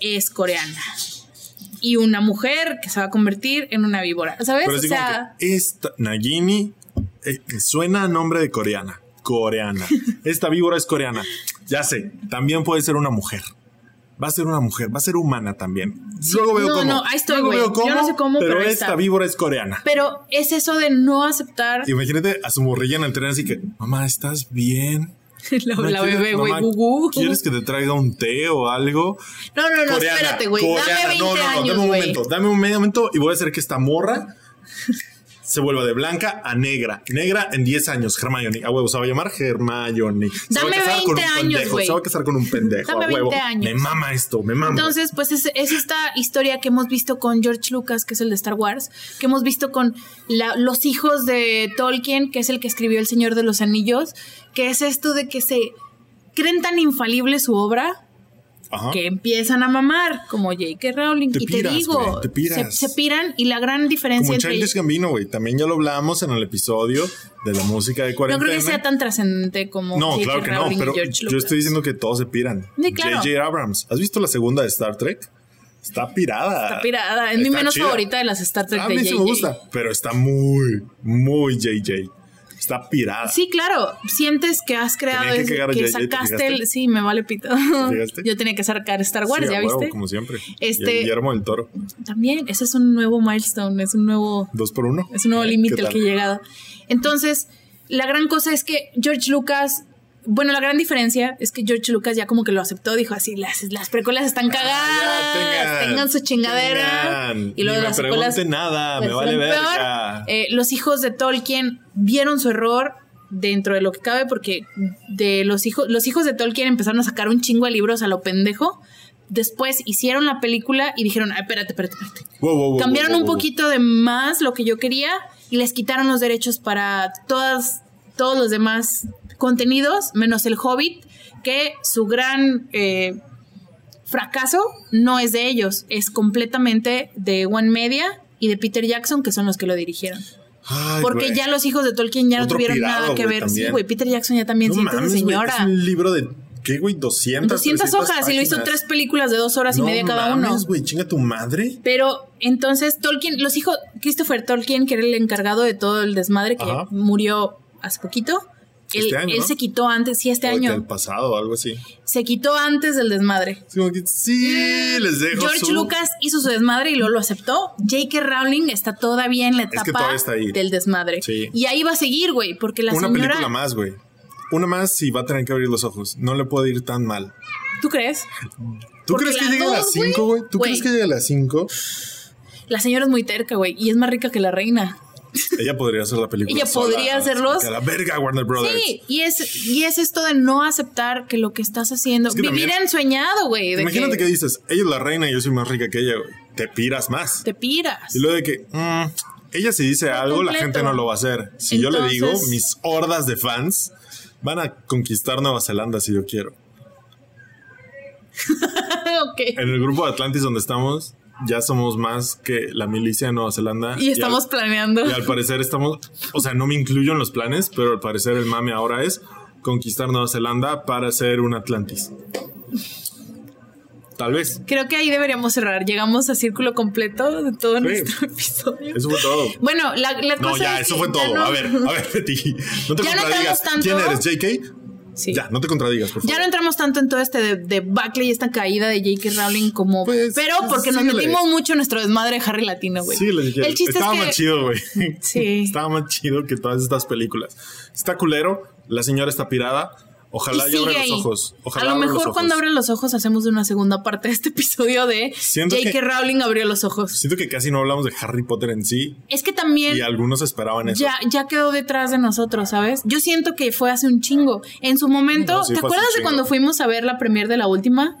S1: es coreana. Y una mujer que se va a convertir en una víbora, ¿sabes?
S2: Pero
S1: o sea,
S2: esta Nagini eh, suena a nombre de coreana. Coreana. (laughs) Esta víbora es coreana. Ya sé, también puede ser una mujer. Va a ser una mujer, va a ser humana también. Luego veo
S1: no,
S2: cómo.
S1: no, ahí estoy,
S2: Luego veo
S1: Yo no sé cómo,
S2: pero,
S1: pero
S2: esta víbora es coreana.
S1: pero es eso de no aceptar
S2: Imagínate a su morrilla en el tren así que, mamá, ¿estás bien? (laughs)
S1: la,
S2: Mamá,
S1: la
S2: ¿quieres-
S1: bebé, güey.
S2: ¿Quieres que te traiga un té o algo?
S1: No, no, no,
S2: Coreana,
S1: espérate, güey. Dame
S2: coreana.
S1: 20
S2: no, no, no,
S1: años,
S2: dame un momento, dame un medio momento y voy a hacer que esta morra se vuelva de blanca a negra. Negra en 10 años, Hermione. A huevo, se va a llamar Hermione. Se
S1: Dame
S2: va a casar con
S1: 20
S2: un
S1: años,
S2: pendejo,
S1: güey.
S2: Se va a casar con un pendejo.
S1: Dame
S2: a huevo.
S1: 20 años.
S2: Me mama esto, me mama.
S1: Entonces, pues es, es esta historia que hemos visto con George Lucas, que es el de Star Wars, que hemos visto con la- los hijos de Tolkien, que es el que escribió El Señor de los Anillos, que es esto de que se creen tan infalible su obra
S2: Ajá.
S1: que empiezan a mamar, como J.K. Rowling.
S2: Te
S1: y
S2: piras,
S1: te digo,
S2: te piras.
S1: Se, se piran y la gran diferencia
S2: Como
S1: entre
S2: Childish Gambino, güey. También ya lo hablamos en el episodio de la música de
S1: No
S2: cuarentena.
S1: creo que sea tan trascendente como
S2: No, claro que no,
S1: Rowling
S2: pero yo estoy diciendo que todos se piran.
S1: Sí, claro.
S2: J.J. Abrams. ¿Has visto la segunda de Star Trek? Está pirada.
S1: Está pirada. Es mi menos
S2: chida.
S1: favorita de las Star Trek
S2: A
S1: de
S2: mí sí me gusta, pero está muy, muy JJ. Está pirada.
S1: Sí, claro. Sientes que has creado,
S2: que
S1: que,
S2: ¿te
S1: sacaste el. Sí, me vale pito. (laughs) Yo tenía que sacar Star Wars,
S2: Sí,
S1: ¿ya
S2: huevo,
S1: viste?
S2: como siempre.
S1: Este-
S2: Guillermo del Toro.
S1: También, ese es un nuevo milestone, es un nuevo,
S2: Dos por uno.
S1: es un nuevo
S2: ¿Qué
S1: límite al que he llegado. Entonces, la gran cosa es que George Lucas. Bueno, la gran diferencia es que George Lucas ya como que lo aceptó, dijo así, las, las precuelas están cagadas,
S2: Ah, Ya,
S1: tengan, su chingadera.
S2: tengan.
S1: Y luego
S2: Ni me
S1: las
S2: pregunten nada, me vale verga.
S1: Eh, los hijos de Tolkien vieron su error dentro de lo que cabe porque de los hijos los hijos de Tolkien empezaron a sacar un chingo de libros a lo pendejo. Después hicieron la película y dijeron, "Ay, espérate, espérate, espérate."
S2: Wow, wow, wow,
S1: Cambiaron un poquito de más lo que yo quería y les quitaron los derechos para todas todos los demás contenidos, menos el Hobbit, que su gran eh, fracaso no es de ellos, es completamente de One Media y de Peter Jackson, que son los que lo dirigieron.
S2: Ay,
S1: Porque ya los hijos de Tolkien ya no tuvieron
S2: pirado,
S1: nada que ver. Sí, güey, Peter Jackson ya también
S2: No
S1: siente
S2: mames,
S1: señora.
S2: Es un libro de ¿qué, güey? 200,
S1: 200
S2: 300
S1: hojas y lo hizo tres películas de dos horas y media cada uno.
S2: mames, güey, chinga tu madre.
S1: Pero entonces Tolkien, los hijos, Christopher Tolkien, que era el encargado de todo el desmadre que
S2: Ajá.
S1: murió hace poquito, él,
S2: Este año,
S1: él
S2: ¿no?
S1: se quitó antes, sí, este
S2: O
S1: año,
S2: El pasado algo así.
S1: se quitó antes del desmadre.
S2: Sí, les dejo
S1: George
S2: su-
S1: Lucas hizo su desmadre y luego lo aceptó. J.K. Rowling está todavía en la etapa del desmadre.
S2: Sí.
S1: Y ahí va a seguir, güey, porque la
S2: Una
S1: señora...
S2: película más, güey. Una más y va a tener que abrir los ojos. No le puede ir tan mal.
S1: ¿Tú crees?
S2: ¿Tú
S1: Porque
S2: crees que llegue a las
S1: dos,
S2: 5, güey? ¿Tú crees que llegue a las 5?
S1: La señora es muy terca, güey, y es más rica que la reina.
S2: Ella podría hacer la película.
S1: Ella
S2: sola.
S1: podría hacerlos.
S2: A la verga, Warner Brothers.
S1: Sí, y es, y es esto de no aceptar que lo que estás haciendo,
S2: Es que
S1: vivir
S2: también-
S1: ensueñado, güey.
S2: Imagínate que... dices, ella es la reina y yo soy más rica que ella, güey. Te piras más.
S1: te piras.
S2: Y luego de que, mm, ella si dice algo, la gente no lo va a hacer. Si yo le digo, mis hordas de fans van a conquistar Nueva Zelanda si yo quiero. (laughs)
S1: ok.
S2: En el grupo de Atlantis donde estamos, ya somos más que la milicia de Nueva Zelanda.
S1: Y estamos
S2: al-
S1: planeando.
S2: Y al parecer estamos, o sea, no me incluyo en los planes, pero al parecer el mame ahora es conquistar Nueva Zelanda para ser un Atlantis. Tal vez.
S1: Creo que ahí deberíamos cerrar. Llegamos a círculo completo de todo
S2: Sí.
S1: nuestro (laughs) episodio.
S2: Eso fue todo.
S1: Bueno, la, la
S2: No,
S1: cosa
S2: ya,
S1: es
S2: eso
S1: que
S2: fue
S1: ya
S2: todo.
S1: no-
S2: A ver, a ver, Betty. No te (laughs)
S1: Ya no tanto.
S2: ¿Quién eres, JK?
S1: Sí.
S2: Ya, no te contradigas, por favor.
S1: Ya no entramos tanto en todo este de, de Buckley y esta caída de J.K. Rowling como...
S2: Pues,
S1: pero porque nos metimos mucho en nuestro desmadre de Harry Latino, güey.
S2: Sí.
S1: El chiste
S2: Estaba
S1: es que...
S2: más chido, güey.
S1: Sí. (laughs)
S2: Estaba más chido que todas estas películas. Está culero, la señora está pirada. Ojalá
S1: y
S2: abra los ojos. Ojalá
S1: a lo mejor cuando abre los ojos hacemos una segunda parte de este episodio de J.K. Rowling abrió los ojos.
S2: Siento que casi no hablamos de Harry Potter en sí
S1: Es que también
S2: y algunos esperaban eso.
S1: ya, ya quedó detrás de nosotros, ¿sabes? Yo siento que fue hace un chingo. En su momento,
S2: No, sí
S1: ¿te acuerdas de cuando fuimos a ver la premier de la última?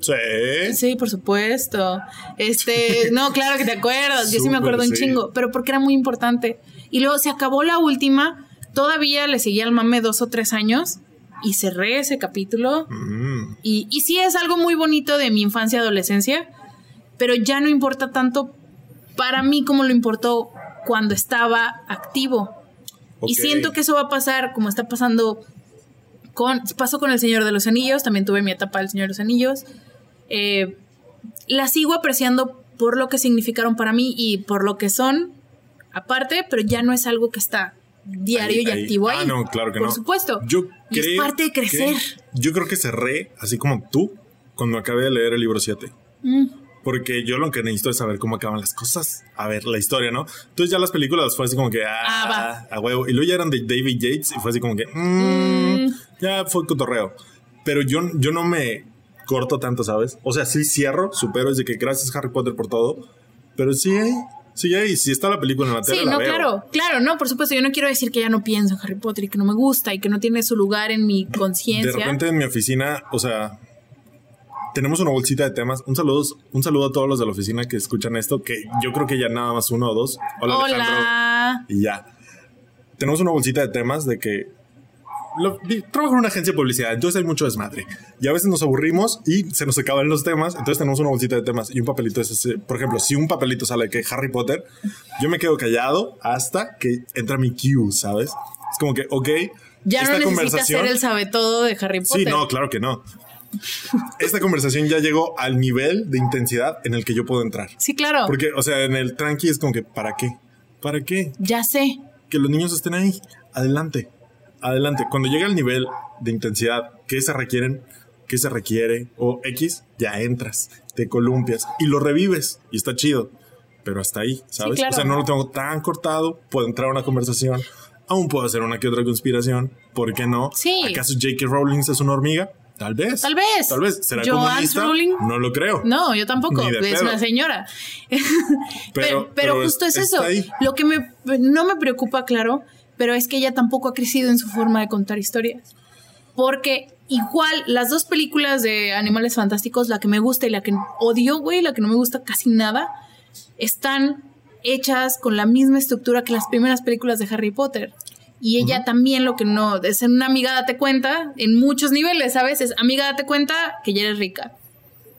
S2: Sí.
S1: Sí, por supuesto. Este, (laughs) no, claro que te acuerdas. Yo sí me acuerdo un
S2: sí.
S1: chingo, pero porque era muy importante. Y luego se acabó la última, todavía le seguía al mame dos o tres años y cerré ese capítulo.
S2: Mm.
S1: Y, y sí es algo muy bonito de mi infancia y adolescencia, pero ya no importa tanto para mí como lo importó cuando estaba activo. Y
S2: Ok.
S1: siento que eso va a pasar como está pasando con... Pasó con El Señor de los Anillos, también tuve mi etapa del Señor de los Anillos. Eh, la sigo apreciando por lo que significaron para mí y por lo que son, aparte, pero ya no es algo que está diario
S2: Ahí,
S1: y
S2: ahí.
S1: activo ahí.
S2: Ah, no, claro que
S1: por
S2: no.
S1: supuesto.
S2: Yo
S1: Y es
S2: creo
S1: parte de crecer.
S2: que- yo creo que cerré, así como tú, cuando acabé de leer el libro 7.
S1: Mm.
S2: Porque yo lo que necesito es saber cómo acaban las cosas. A ver, la historia, ¿no? Entonces ya las películas fue así como que, ah,
S1: Ah,
S2: a huevo. Y luego ya eran de David Yates y fue así como que, mm, ya fue cotorreo. Pero yo, yo no me corto tanto, ¿sabes? O sea, sí cierro, supero, es de que gracias Harry Potter por todo. Pero sí hay, sí hay, si está la película en la tele,
S1: Sí,
S2: la
S1: no,
S2: veo.
S1: claro, claro, no, por supuesto, yo no quiero decir que ya no pienso en Harry Potter y que no me gusta y que no tiene su lugar en mi
S2: De
S1: conciencia.
S2: repente en mi oficina, o sea, tenemos una bolsita de temas. Un saludo, un saludo a todos los de la oficina que escuchan esto, que yo creo que ya nada más uno o dos. Hola, Alejandro.
S1: Hola.
S2: Y ya. Tenemos una bolsita de temas de que lo- di- trabajo en una agencia de publicidad, entonces hay mucho desmadre. Y a veces nos aburrimos y se nos acaban los temas, entonces tenemos una bolsita de temas y un papelito es ese. Por ejemplo, si un papelito sale que Harry Potter, yo me quedo callado hasta que entra mi cue, ¿sabes? Es como que, ok.
S1: Ya
S2: esta
S1: no necesitas ser el sabe todo de Harry Potter.
S2: Sí, no, claro que no. Esta conversación ya llegó al nivel de intensidad en el que yo puedo entrar.
S1: Sí, claro.
S2: Porque, o sea, en el tranqui es como que, ¿para qué? ¿Para qué?
S1: Ya sé.
S2: Que los niños estén ahí. Adelante. Adelante. Cuando llega el nivel de intensidad que se requieren, que se requiere, o X, ya entras, te columpias y lo revives. Y está chido. Pero hasta ahí, ¿sabes?
S1: claro.
S2: O sea, no lo tengo tan cortado. Puedo entrar a una conversación. Aún puedo hacer una que otra conspiración. ¿Por qué no?
S1: Sí.
S2: ¿Acaso J.K. Rowling es una hormiga? Tal vez.
S1: Tal vez.
S2: Tal vez. ¿Será comunista?
S1: Rowling.
S2: No lo creo.
S1: No, yo tampoco.
S2: Ni de
S1: Es
S2: pedo.
S1: una señora. (laughs)
S2: Pero-
S1: pero, justo es, eso.
S2: ahí.
S1: Lo que me, no me preocupa, claro, pero es que ella tampoco ha crecido en su forma de contar historias. Porque igual las dos películas de Animales Fantásticos, la que me gusta y la que odio, güey, la que no me gusta casi nada, están hechas con la misma estructura que las primeras películas de Harry Potter. Y ella también lo que no, es en una amiga date cuenta, en muchos niveles, ¿sabes? Es amiga date cuenta que ya eres rica.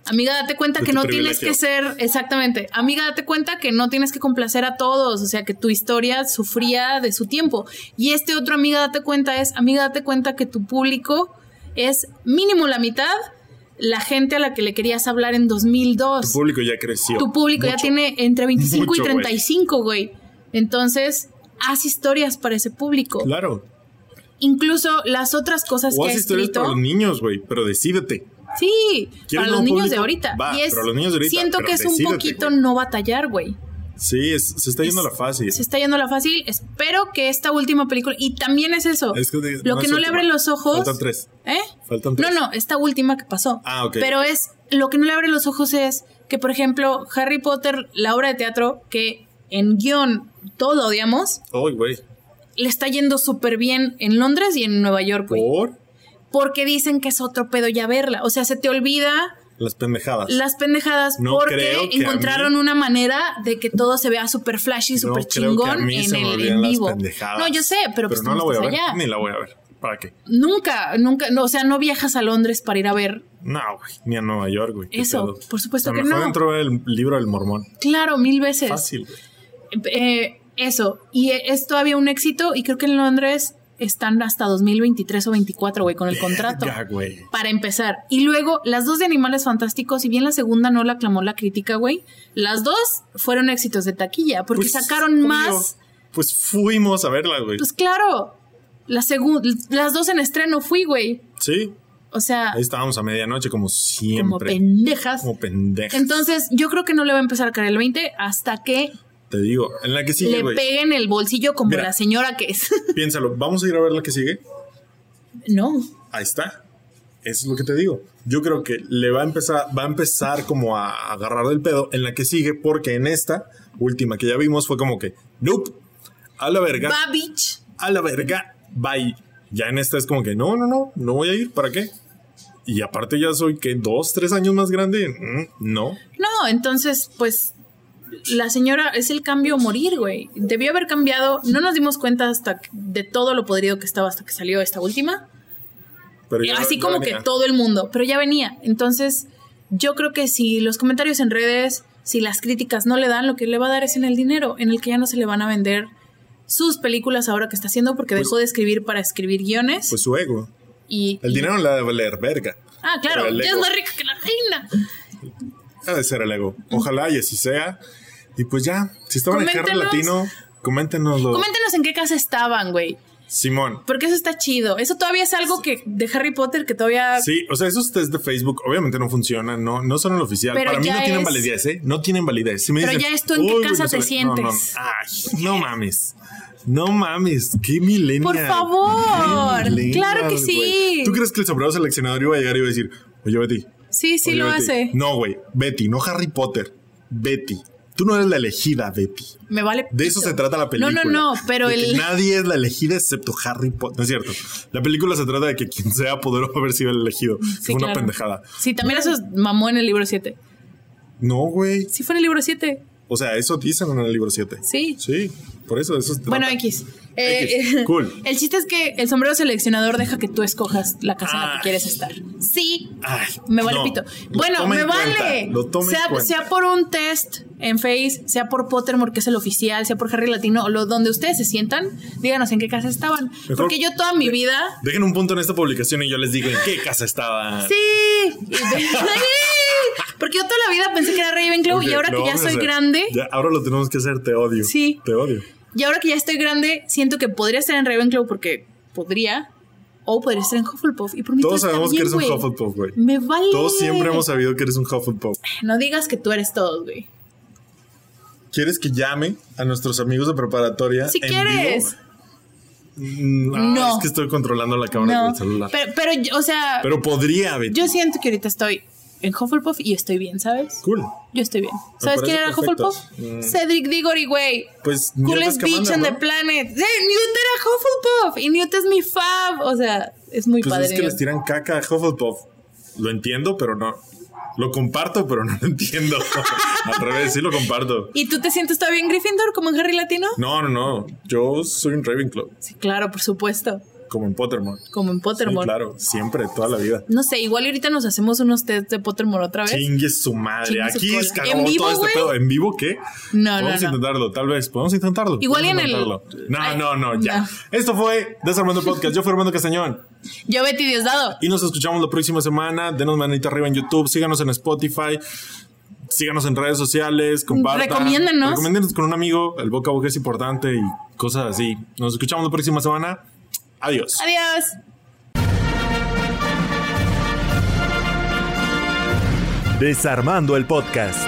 S1: Amiga, date cuenta
S2: De
S1: que no tienes que ser, exactamente, amiga, date cuenta que no tienes que complacer a todos, o sea, que tu historia sufría de su tiempo. Y este otro amiga, date cuenta es, amiga, date cuenta que tu público es mínimo la mitad la gente a la que le querías hablar en 2002.
S2: Tu público ya creció.
S1: Tu público ya tiene entre 25
S2: Mucho,
S1: y
S2: güey.
S1: 35, güey. Entonces, haz historias para ese público.
S2: Claro.
S1: Incluso las otras cosas
S2: O
S1: que
S2: haz
S1: ha
S2: historias
S1: escrito.
S2: para los niños, güey, pero decídete.
S1: Sí,
S2: ¿Quieres
S1: para los niños de ahorita.
S2: Va,
S1: y es,
S2: pero los niños de ahorita,
S1: siento que es un
S2: decídete,
S1: poquito
S2: güey.
S1: no batallar, güey.
S2: Sí, es- se está yendo a la fácil.
S1: Se está yendo la fácil. Espero que esta última película. Y también es eso.
S2: Es que
S1: lo
S2: no
S1: que
S2: es
S1: no le abre los ojos.
S2: Faltan tres.
S1: ¿Eh?
S2: Faltan
S1: No,
S2: tres.
S1: no, esta última que pasó.
S2: Ah, ok.
S1: Pero es. Lo que no le abre los ojos es que, por ejemplo, Harry Potter, la obra de teatro, que en guion todos la odiamos,
S2: Ay, güey.
S1: le está yendo súper bien en Londres y en Nueva York, güey.
S2: Por
S1: Porque dicen que es otro pedo ya verla. O sea, se te olvida
S2: las pendejadas.
S1: las pendejadas
S2: No
S1: porque encontraron
S2: mí-
S1: una manera de que todo se vea súper flashy,
S2: No
S1: súper chingón en el en vivo. No, yo sé, pero, pues
S2: no
S1: tú
S2: la voy a ver.
S1: allá.
S2: Ni la voy a ver. ¿Para qué?
S1: Nunca, nunca, no, o sea, no viajas a Londres para ir a ver
S2: No, güey. Ni a Nueva York, güey.
S1: Eso, por supuesto
S2: A lo
S1: que
S2: mejor
S1: no.
S2: dentro del libro del mormón.
S1: Claro, mil veces.
S2: Fácil, güey.
S1: Eh, eso, y es todavía un éxito y creo que en Londres están hasta 2023 o 24, güey, con el contrato.
S2: Ya, güey.
S1: Para empezar. Y luego, las dos de Animales Fantásticos, si bien la segunda no la aclamó la crítica, güey, las dos fueron éxitos de taquilla, porque
S2: Pues,
S1: sacaron
S2: obvio.
S1: más.
S2: Pues fuimos a verla, güey.
S1: Pues claro, la las dos en estreno fui, güey.
S2: sí.
S1: O sea,
S2: Ahí estábamos a medianoche, como siempre.
S1: como pendejas.
S2: Como pendejas.
S1: Entonces, yo creo que no le va a empezar a caer el 20 hasta que
S2: Te digo, en la que sigue,
S1: le
S2: güey.
S1: peguen el bolsillo como
S2: Mira.
S1: la señora que es. (laughs)
S2: Piénsalo, vamos a ir a ver la que sigue.
S1: no.
S2: Ahí está. Eso es lo que te digo. Yo creo que le va a empezar, va a empezar como a agarrar del pedo en la que sigue, porque en esta última que ya vimos fue como que, nope, a la verga,
S1: Babich.
S2: a la verga, bye. Ya en esta es como que, no, no, no, no voy a ir, ¿para qué? Y aparte ya soy que dos, tres años más grande, Mm, no.
S1: No, entonces, pues la señora es el cambio morir, güey. Debió haber cambiado. No nos dimos cuenta hasta de todo lo podrido que estaba hasta que salió esta última.
S2: Pero ya-
S1: Así
S2: ya
S1: como
S2: venía.
S1: que todo el mundo, pero ya venía. Entonces, yo creo que si los comentarios en redes, si las críticas no le dan, lo que le va a dar es en el dinero, en el que ya no se le van a vender sus películas ahora que está haciendo porque
S2: Pues-
S1: dejó de escribir para escribir guiones.
S2: Pues su ego.
S1: y,
S2: El
S1: y-
S2: dinero le ha de valer verga.
S1: Ah, claro, ya es más rica que la reina.
S2: Ha de ser el ego. Ojalá y así sea. Y pues ya, si estaban en Carro
S1: Coméntenos.
S2: Latino, coméntenoslo.
S1: Coméntenos en qué casa estaban, güey.
S2: Simón.
S1: Porque eso está chido. Eso todavía es algo que de Harry Potter que todavía.
S2: Sí, o sea, esos test de Facebook obviamente no funcionan, no, no son el oficial.
S1: Pero
S2: Para mí no tienen validez, ¿eh? No tienen validez. Si me
S1: Pero
S2: dicen,
S1: ya es tú en qué
S2: "Uy,
S1: casa
S2: no
S1: te
S2: sé", no, no,
S1: sientes.
S2: ay, no mames. No mames, qué millennial.
S1: Por favor.
S2: Millennial,
S1: Claro que sí.
S2: ¿Tú crees que el sombrero seleccionador iba a llegar y iba a decir, oye Betty?
S1: Sí, sí
S2: oye,
S1: lo
S2: Betty"?
S1: hace.
S2: No, güey, Betty, no Harry Potter. Betty. Tú no eres la elegida, Betty.
S1: Me vale.
S2: De eso se trata la película.
S1: No, no, no, pero
S2: De que
S1: el.
S2: nadie es la elegida excepto Harry Potter. No es cierto. La película se trata de que quien sea poder (laughs) haber sido el elegido.
S1: Sí,
S2: Fue una
S1: claro.
S2: pendejada.
S1: Sí, también eso es- mamó en el libro 7.
S2: No, güey.
S1: Sí, fue en el libro 7.
S2: O sea, eso dicen en el libro 7.
S1: Sí.
S2: Sí, por eso eso se
S1: Bueno. X. Eh, (laughs)
S2: cool.
S1: El chiste es que el sombrero seleccionador deja que tú escojas la casa en la que quieres estar. Sí.
S2: Ay,
S1: Me vale
S2: no.
S1: pito. Bueno, me vale.
S2: cuenta,
S1: sea, sea por un test en Face, sea por Pottermore, que es el oficial, sea por Harry Latino, lo, donde ustedes se sientan, díganos en qué casa estaban.
S2: Mejor-
S1: Porque yo toda mi vida.
S2: Dejen un punto en esta publicación y yo les digo en qué casa estaba.
S1: Sí. Porque yo toda la vida pensé que era Ravenclaw y
S2: Ok,
S1: ahora que ya soy grande.
S2: Ya, ahora lo tenemos que hacer, te odio.
S1: Sí.
S2: Te odio.
S1: Y ahora que ya estoy grande, siento que podría estar en Ravenclaw porque podría. O podría estar en Hufflepuff. Y por mí
S2: Todos sabemos que
S1: bien,
S2: eres un
S1: güey.
S2: Hufflepuff, güey.
S1: Me vale.
S2: Todos siempre hemos sabido que eres un Hufflepuff.
S1: No digas que tú eres todo, güey.
S2: ¿Quieres que llame a nuestros amigos de preparatoria?
S1: Si
S2: en
S1: quieres.
S2: vivo? Mm, ah,
S1: No.
S2: Es que estoy controlando la cámara
S1: No.
S2: del celular. Pero,
S1: Pero, pero, o sea,
S2: podría, Betty.
S1: yo siento que ahorita estoy en Hufflepuff y estoy bien, ¿sabes?
S2: Cool.
S1: Yo estoy bien. ¿Sabes quién era
S2: perfecto.
S1: Hufflepuff?
S2: Mm.
S1: Cedric Diggory, güey.
S2: Pues
S1: Coolest bitch on the
S2: ¿no?
S1: planet. ¡Eh, Newt era Hufflepuff! Y Newt es mi fab. O sea, es muy
S2: Pues
S1: padre.
S2: es que les tiran caca a Hufflepuff. Lo entiendo, pero no. Lo comparto, pero no lo entiendo. (laughs) Al revés, sí lo comparto.
S1: ¿Y tú te sientes todavía en Gryffindor como en Harry Latino?
S2: No, no, no. Yo soy un Ravenclaw.
S1: Sí, claro, por supuesto.
S2: Como en Pottermore.
S1: como en
S2: Sí,
S1: Pottermore.
S2: claro, siempre, toda la vida.
S1: No sé, igual ahorita nos hacemos unos test de Pottermore otra vez.
S2: Chingue su madre.
S1: Chingue
S2: Aquí es
S1: ¿En vivo,
S2: todo este pedo. ¿En vivo qué?
S1: No, no,
S2: Podemos
S1: no.
S2: intentarlo, tal vez. Podemos intentarlo.
S1: Igual
S2: podemos
S1: en el-.
S2: No,
S1: Ay,
S2: no, no, ya.
S1: no.
S2: Esto fue Desarmando el Podcast. Yo fui Armando Castañón.
S1: Yo, Betty Diosdado.
S2: Y nos escuchamos la próxima semana. Denos manita arriba en YouTube. Síganos en Spotify. Síganos en redes sociales. Compartan.
S1: Recomiéndenos.
S2: Recomiéndenos con un amigo. El boca a boca es importante y cosas así. Nos escuchamos la próxima semana. Adiós.
S1: Adiós.
S4: Desarmando el podcast.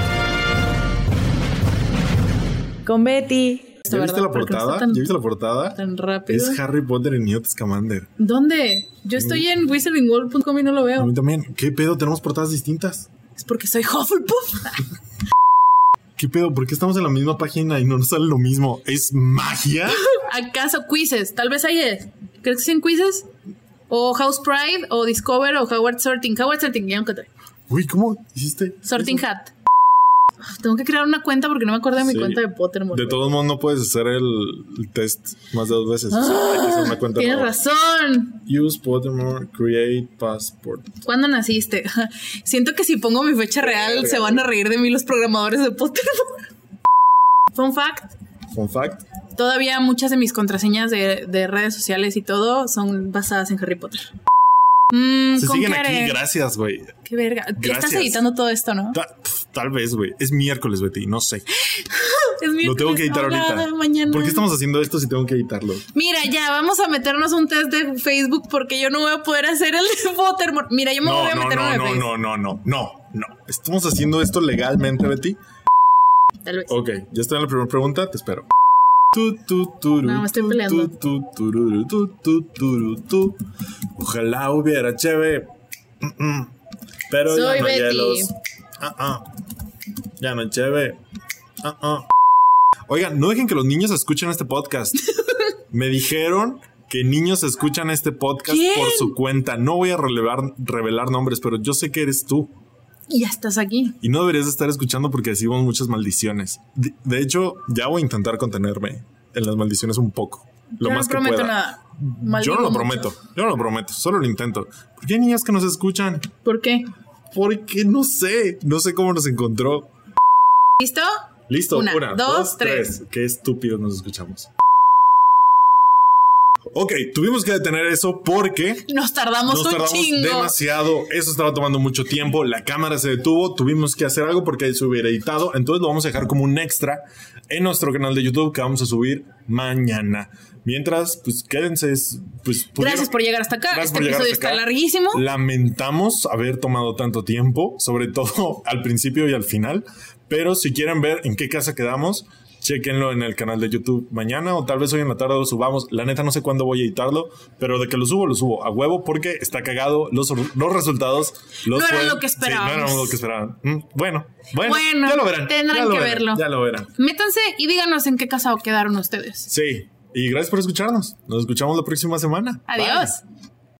S1: Con Betty.
S2: ¿Ya viste la portada? ¿Ya viste la portada?
S1: tan rápido.
S2: Es Harry Potter y Newt Scamander.
S1: ¿Dónde? Yo estoy en wizardingworld.com y no lo
S2: A
S1: veo.
S2: mí también. ¿Qué pedo? Tenemos portadas distintas.
S1: Es porque soy Hufflepuff. (laughs)
S2: ¿Qué pedo? ¿Por qué estamos en la misma página y no nos sale lo mismo? ¿Es magia? (laughs)
S1: ¿Acaso quizzes? Tal vez hay. eh, ¿Crees que sean quizzes? O House Pride, o Discover, o Howard Sorting. Howard Sorting, ya encontré.
S2: Uy, ¿cómo hiciste?
S1: Sorting
S2: eso?
S1: Hat. Tengo que crear una cuenta porque no me acuerdo de mi
S2: Sí.
S1: cuenta de Pottermore.
S2: De todos modos, no puedes hacer el, el test más de dos veces. O sea, hay que hacer una cuenta
S1: Tienes
S2: nueva.
S1: razón.
S2: Use Pottermore, create passport.
S1: ¿Cuándo naciste? (laughs) Siento que si pongo mi fecha real se van a reír de mí los programadores de Pottermore. (laughs) Fun fact.
S2: Fun fact.
S1: Todavía muchas de mis contraseñas de, de redes sociales y todo son basadas en Harry Potter. Mm,
S2: Se
S1: ¿con
S2: siguen aquí, gracias, güey.
S1: Qué verga. Estás editando todo esto, ¿no?
S2: Ta- Tal vez, güey. Es miércoles, Betty. No sé. (laughs)
S1: Es
S2: Lo tengo
S1: miércoles,
S2: que editar
S1: no,
S2: ahorita.
S1: mañana.
S2: ¿Por qué estamos haciendo esto si tengo que editarlo?
S1: Mira, ya, vamos a meternos un test de Facebook porque yo no voy a poder hacer el de Pottermore. Mira, yo me voy
S2: No,
S1: a
S2: no,
S1: meter uno
S2: no,
S1: de
S2: no,
S1: Facebook.
S2: no, no, no, no, no. Estamos haciendo esto legalmente, Betty.
S1: Tal vez.
S2: Ok, ya estoy en la primera pregunta, te espero.
S1: No, me estoy peleando.
S2: Ojalá hubiera cheve. Pero
S1: Soy
S2: ya no hay
S1: Betty.
S2: hielos. Ah, ah. Ya no hay cheve. Ah, ah. Oigan, no dejen que los niños escuchen este podcast. (laughs) Me dijeron que niños escuchan este podcast
S1: ¿Quién?
S2: por su cuenta. No voy a relevar- revelar nombres, pero yo sé que eres tú.
S1: Y ya estás aquí.
S2: Y no deberías de estar escuchando porque decimos muchas maldiciones. De, de hecho, ya voy a intentar contenerme en las maldiciones un poco. Lo
S1: yo
S2: más
S1: no
S2: que
S1: prometo
S2: pueda.
S1: nada.
S2: Yo
S1: Maldigo
S2: no lo
S1: mucho.
S2: prometo. Yo no lo prometo. Solo lo intento. ¿Por qué hay niñas que nos escuchan?
S1: ¿Por qué?
S2: Porque no sé. No sé cómo nos encontró.
S1: ¿Listo?
S2: Listo.
S1: Una,
S2: Una,
S1: dos,
S2: dos,
S1: tres.
S2: tres. Qué estúpidos nos escuchamos. Ok, tuvimos que detener eso porque
S1: Nos tardamos
S2: nos
S1: un
S2: tardamos
S1: chingo.
S2: demasiado. Eso estaba tomando mucho tiempo. La cámara se detuvo. Tuvimos que hacer algo porque se hubiera editado. Entonces lo vamos a dejar como un extra en nuestro canal de YouTube que vamos a subir mañana. Mientras, pues quédense. es- Pues, pudieron-
S1: Gracias por llegar hasta acá.
S2: Gracias
S1: este episodio está
S2: acá.
S1: larguísimo.
S2: Lamentamos haber tomado tanto tiempo, sobre todo (laughs) al principio y al final. Pero si quieren ver en qué casa quedamos, chequenlo en el canal de YouTube mañana o tal vez hoy en la tarde lo subamos. La neta no sé cuándo voy a editarlo, pero de que lo subo, lo subo a huevo porque está cagado. Los, los resultados los
S1: No eran
S2: pueden-
S1: lo que
S2: Sí, no eran lo que esperaban. Mm, bueno, bueno,
S1: Bueno,
S2: ya lo verán.
S1: tendrán
S2: ya lo
S1: que
S2: verán,
S1: verlo.
S2: Ya lo verán.
S1: Métanse y díganos en qué casa quedaron ustedes.
S2: Sí, y gracias por escucharnos. Nos escuchamos la próxima semana. Bye.
S1: Adiós.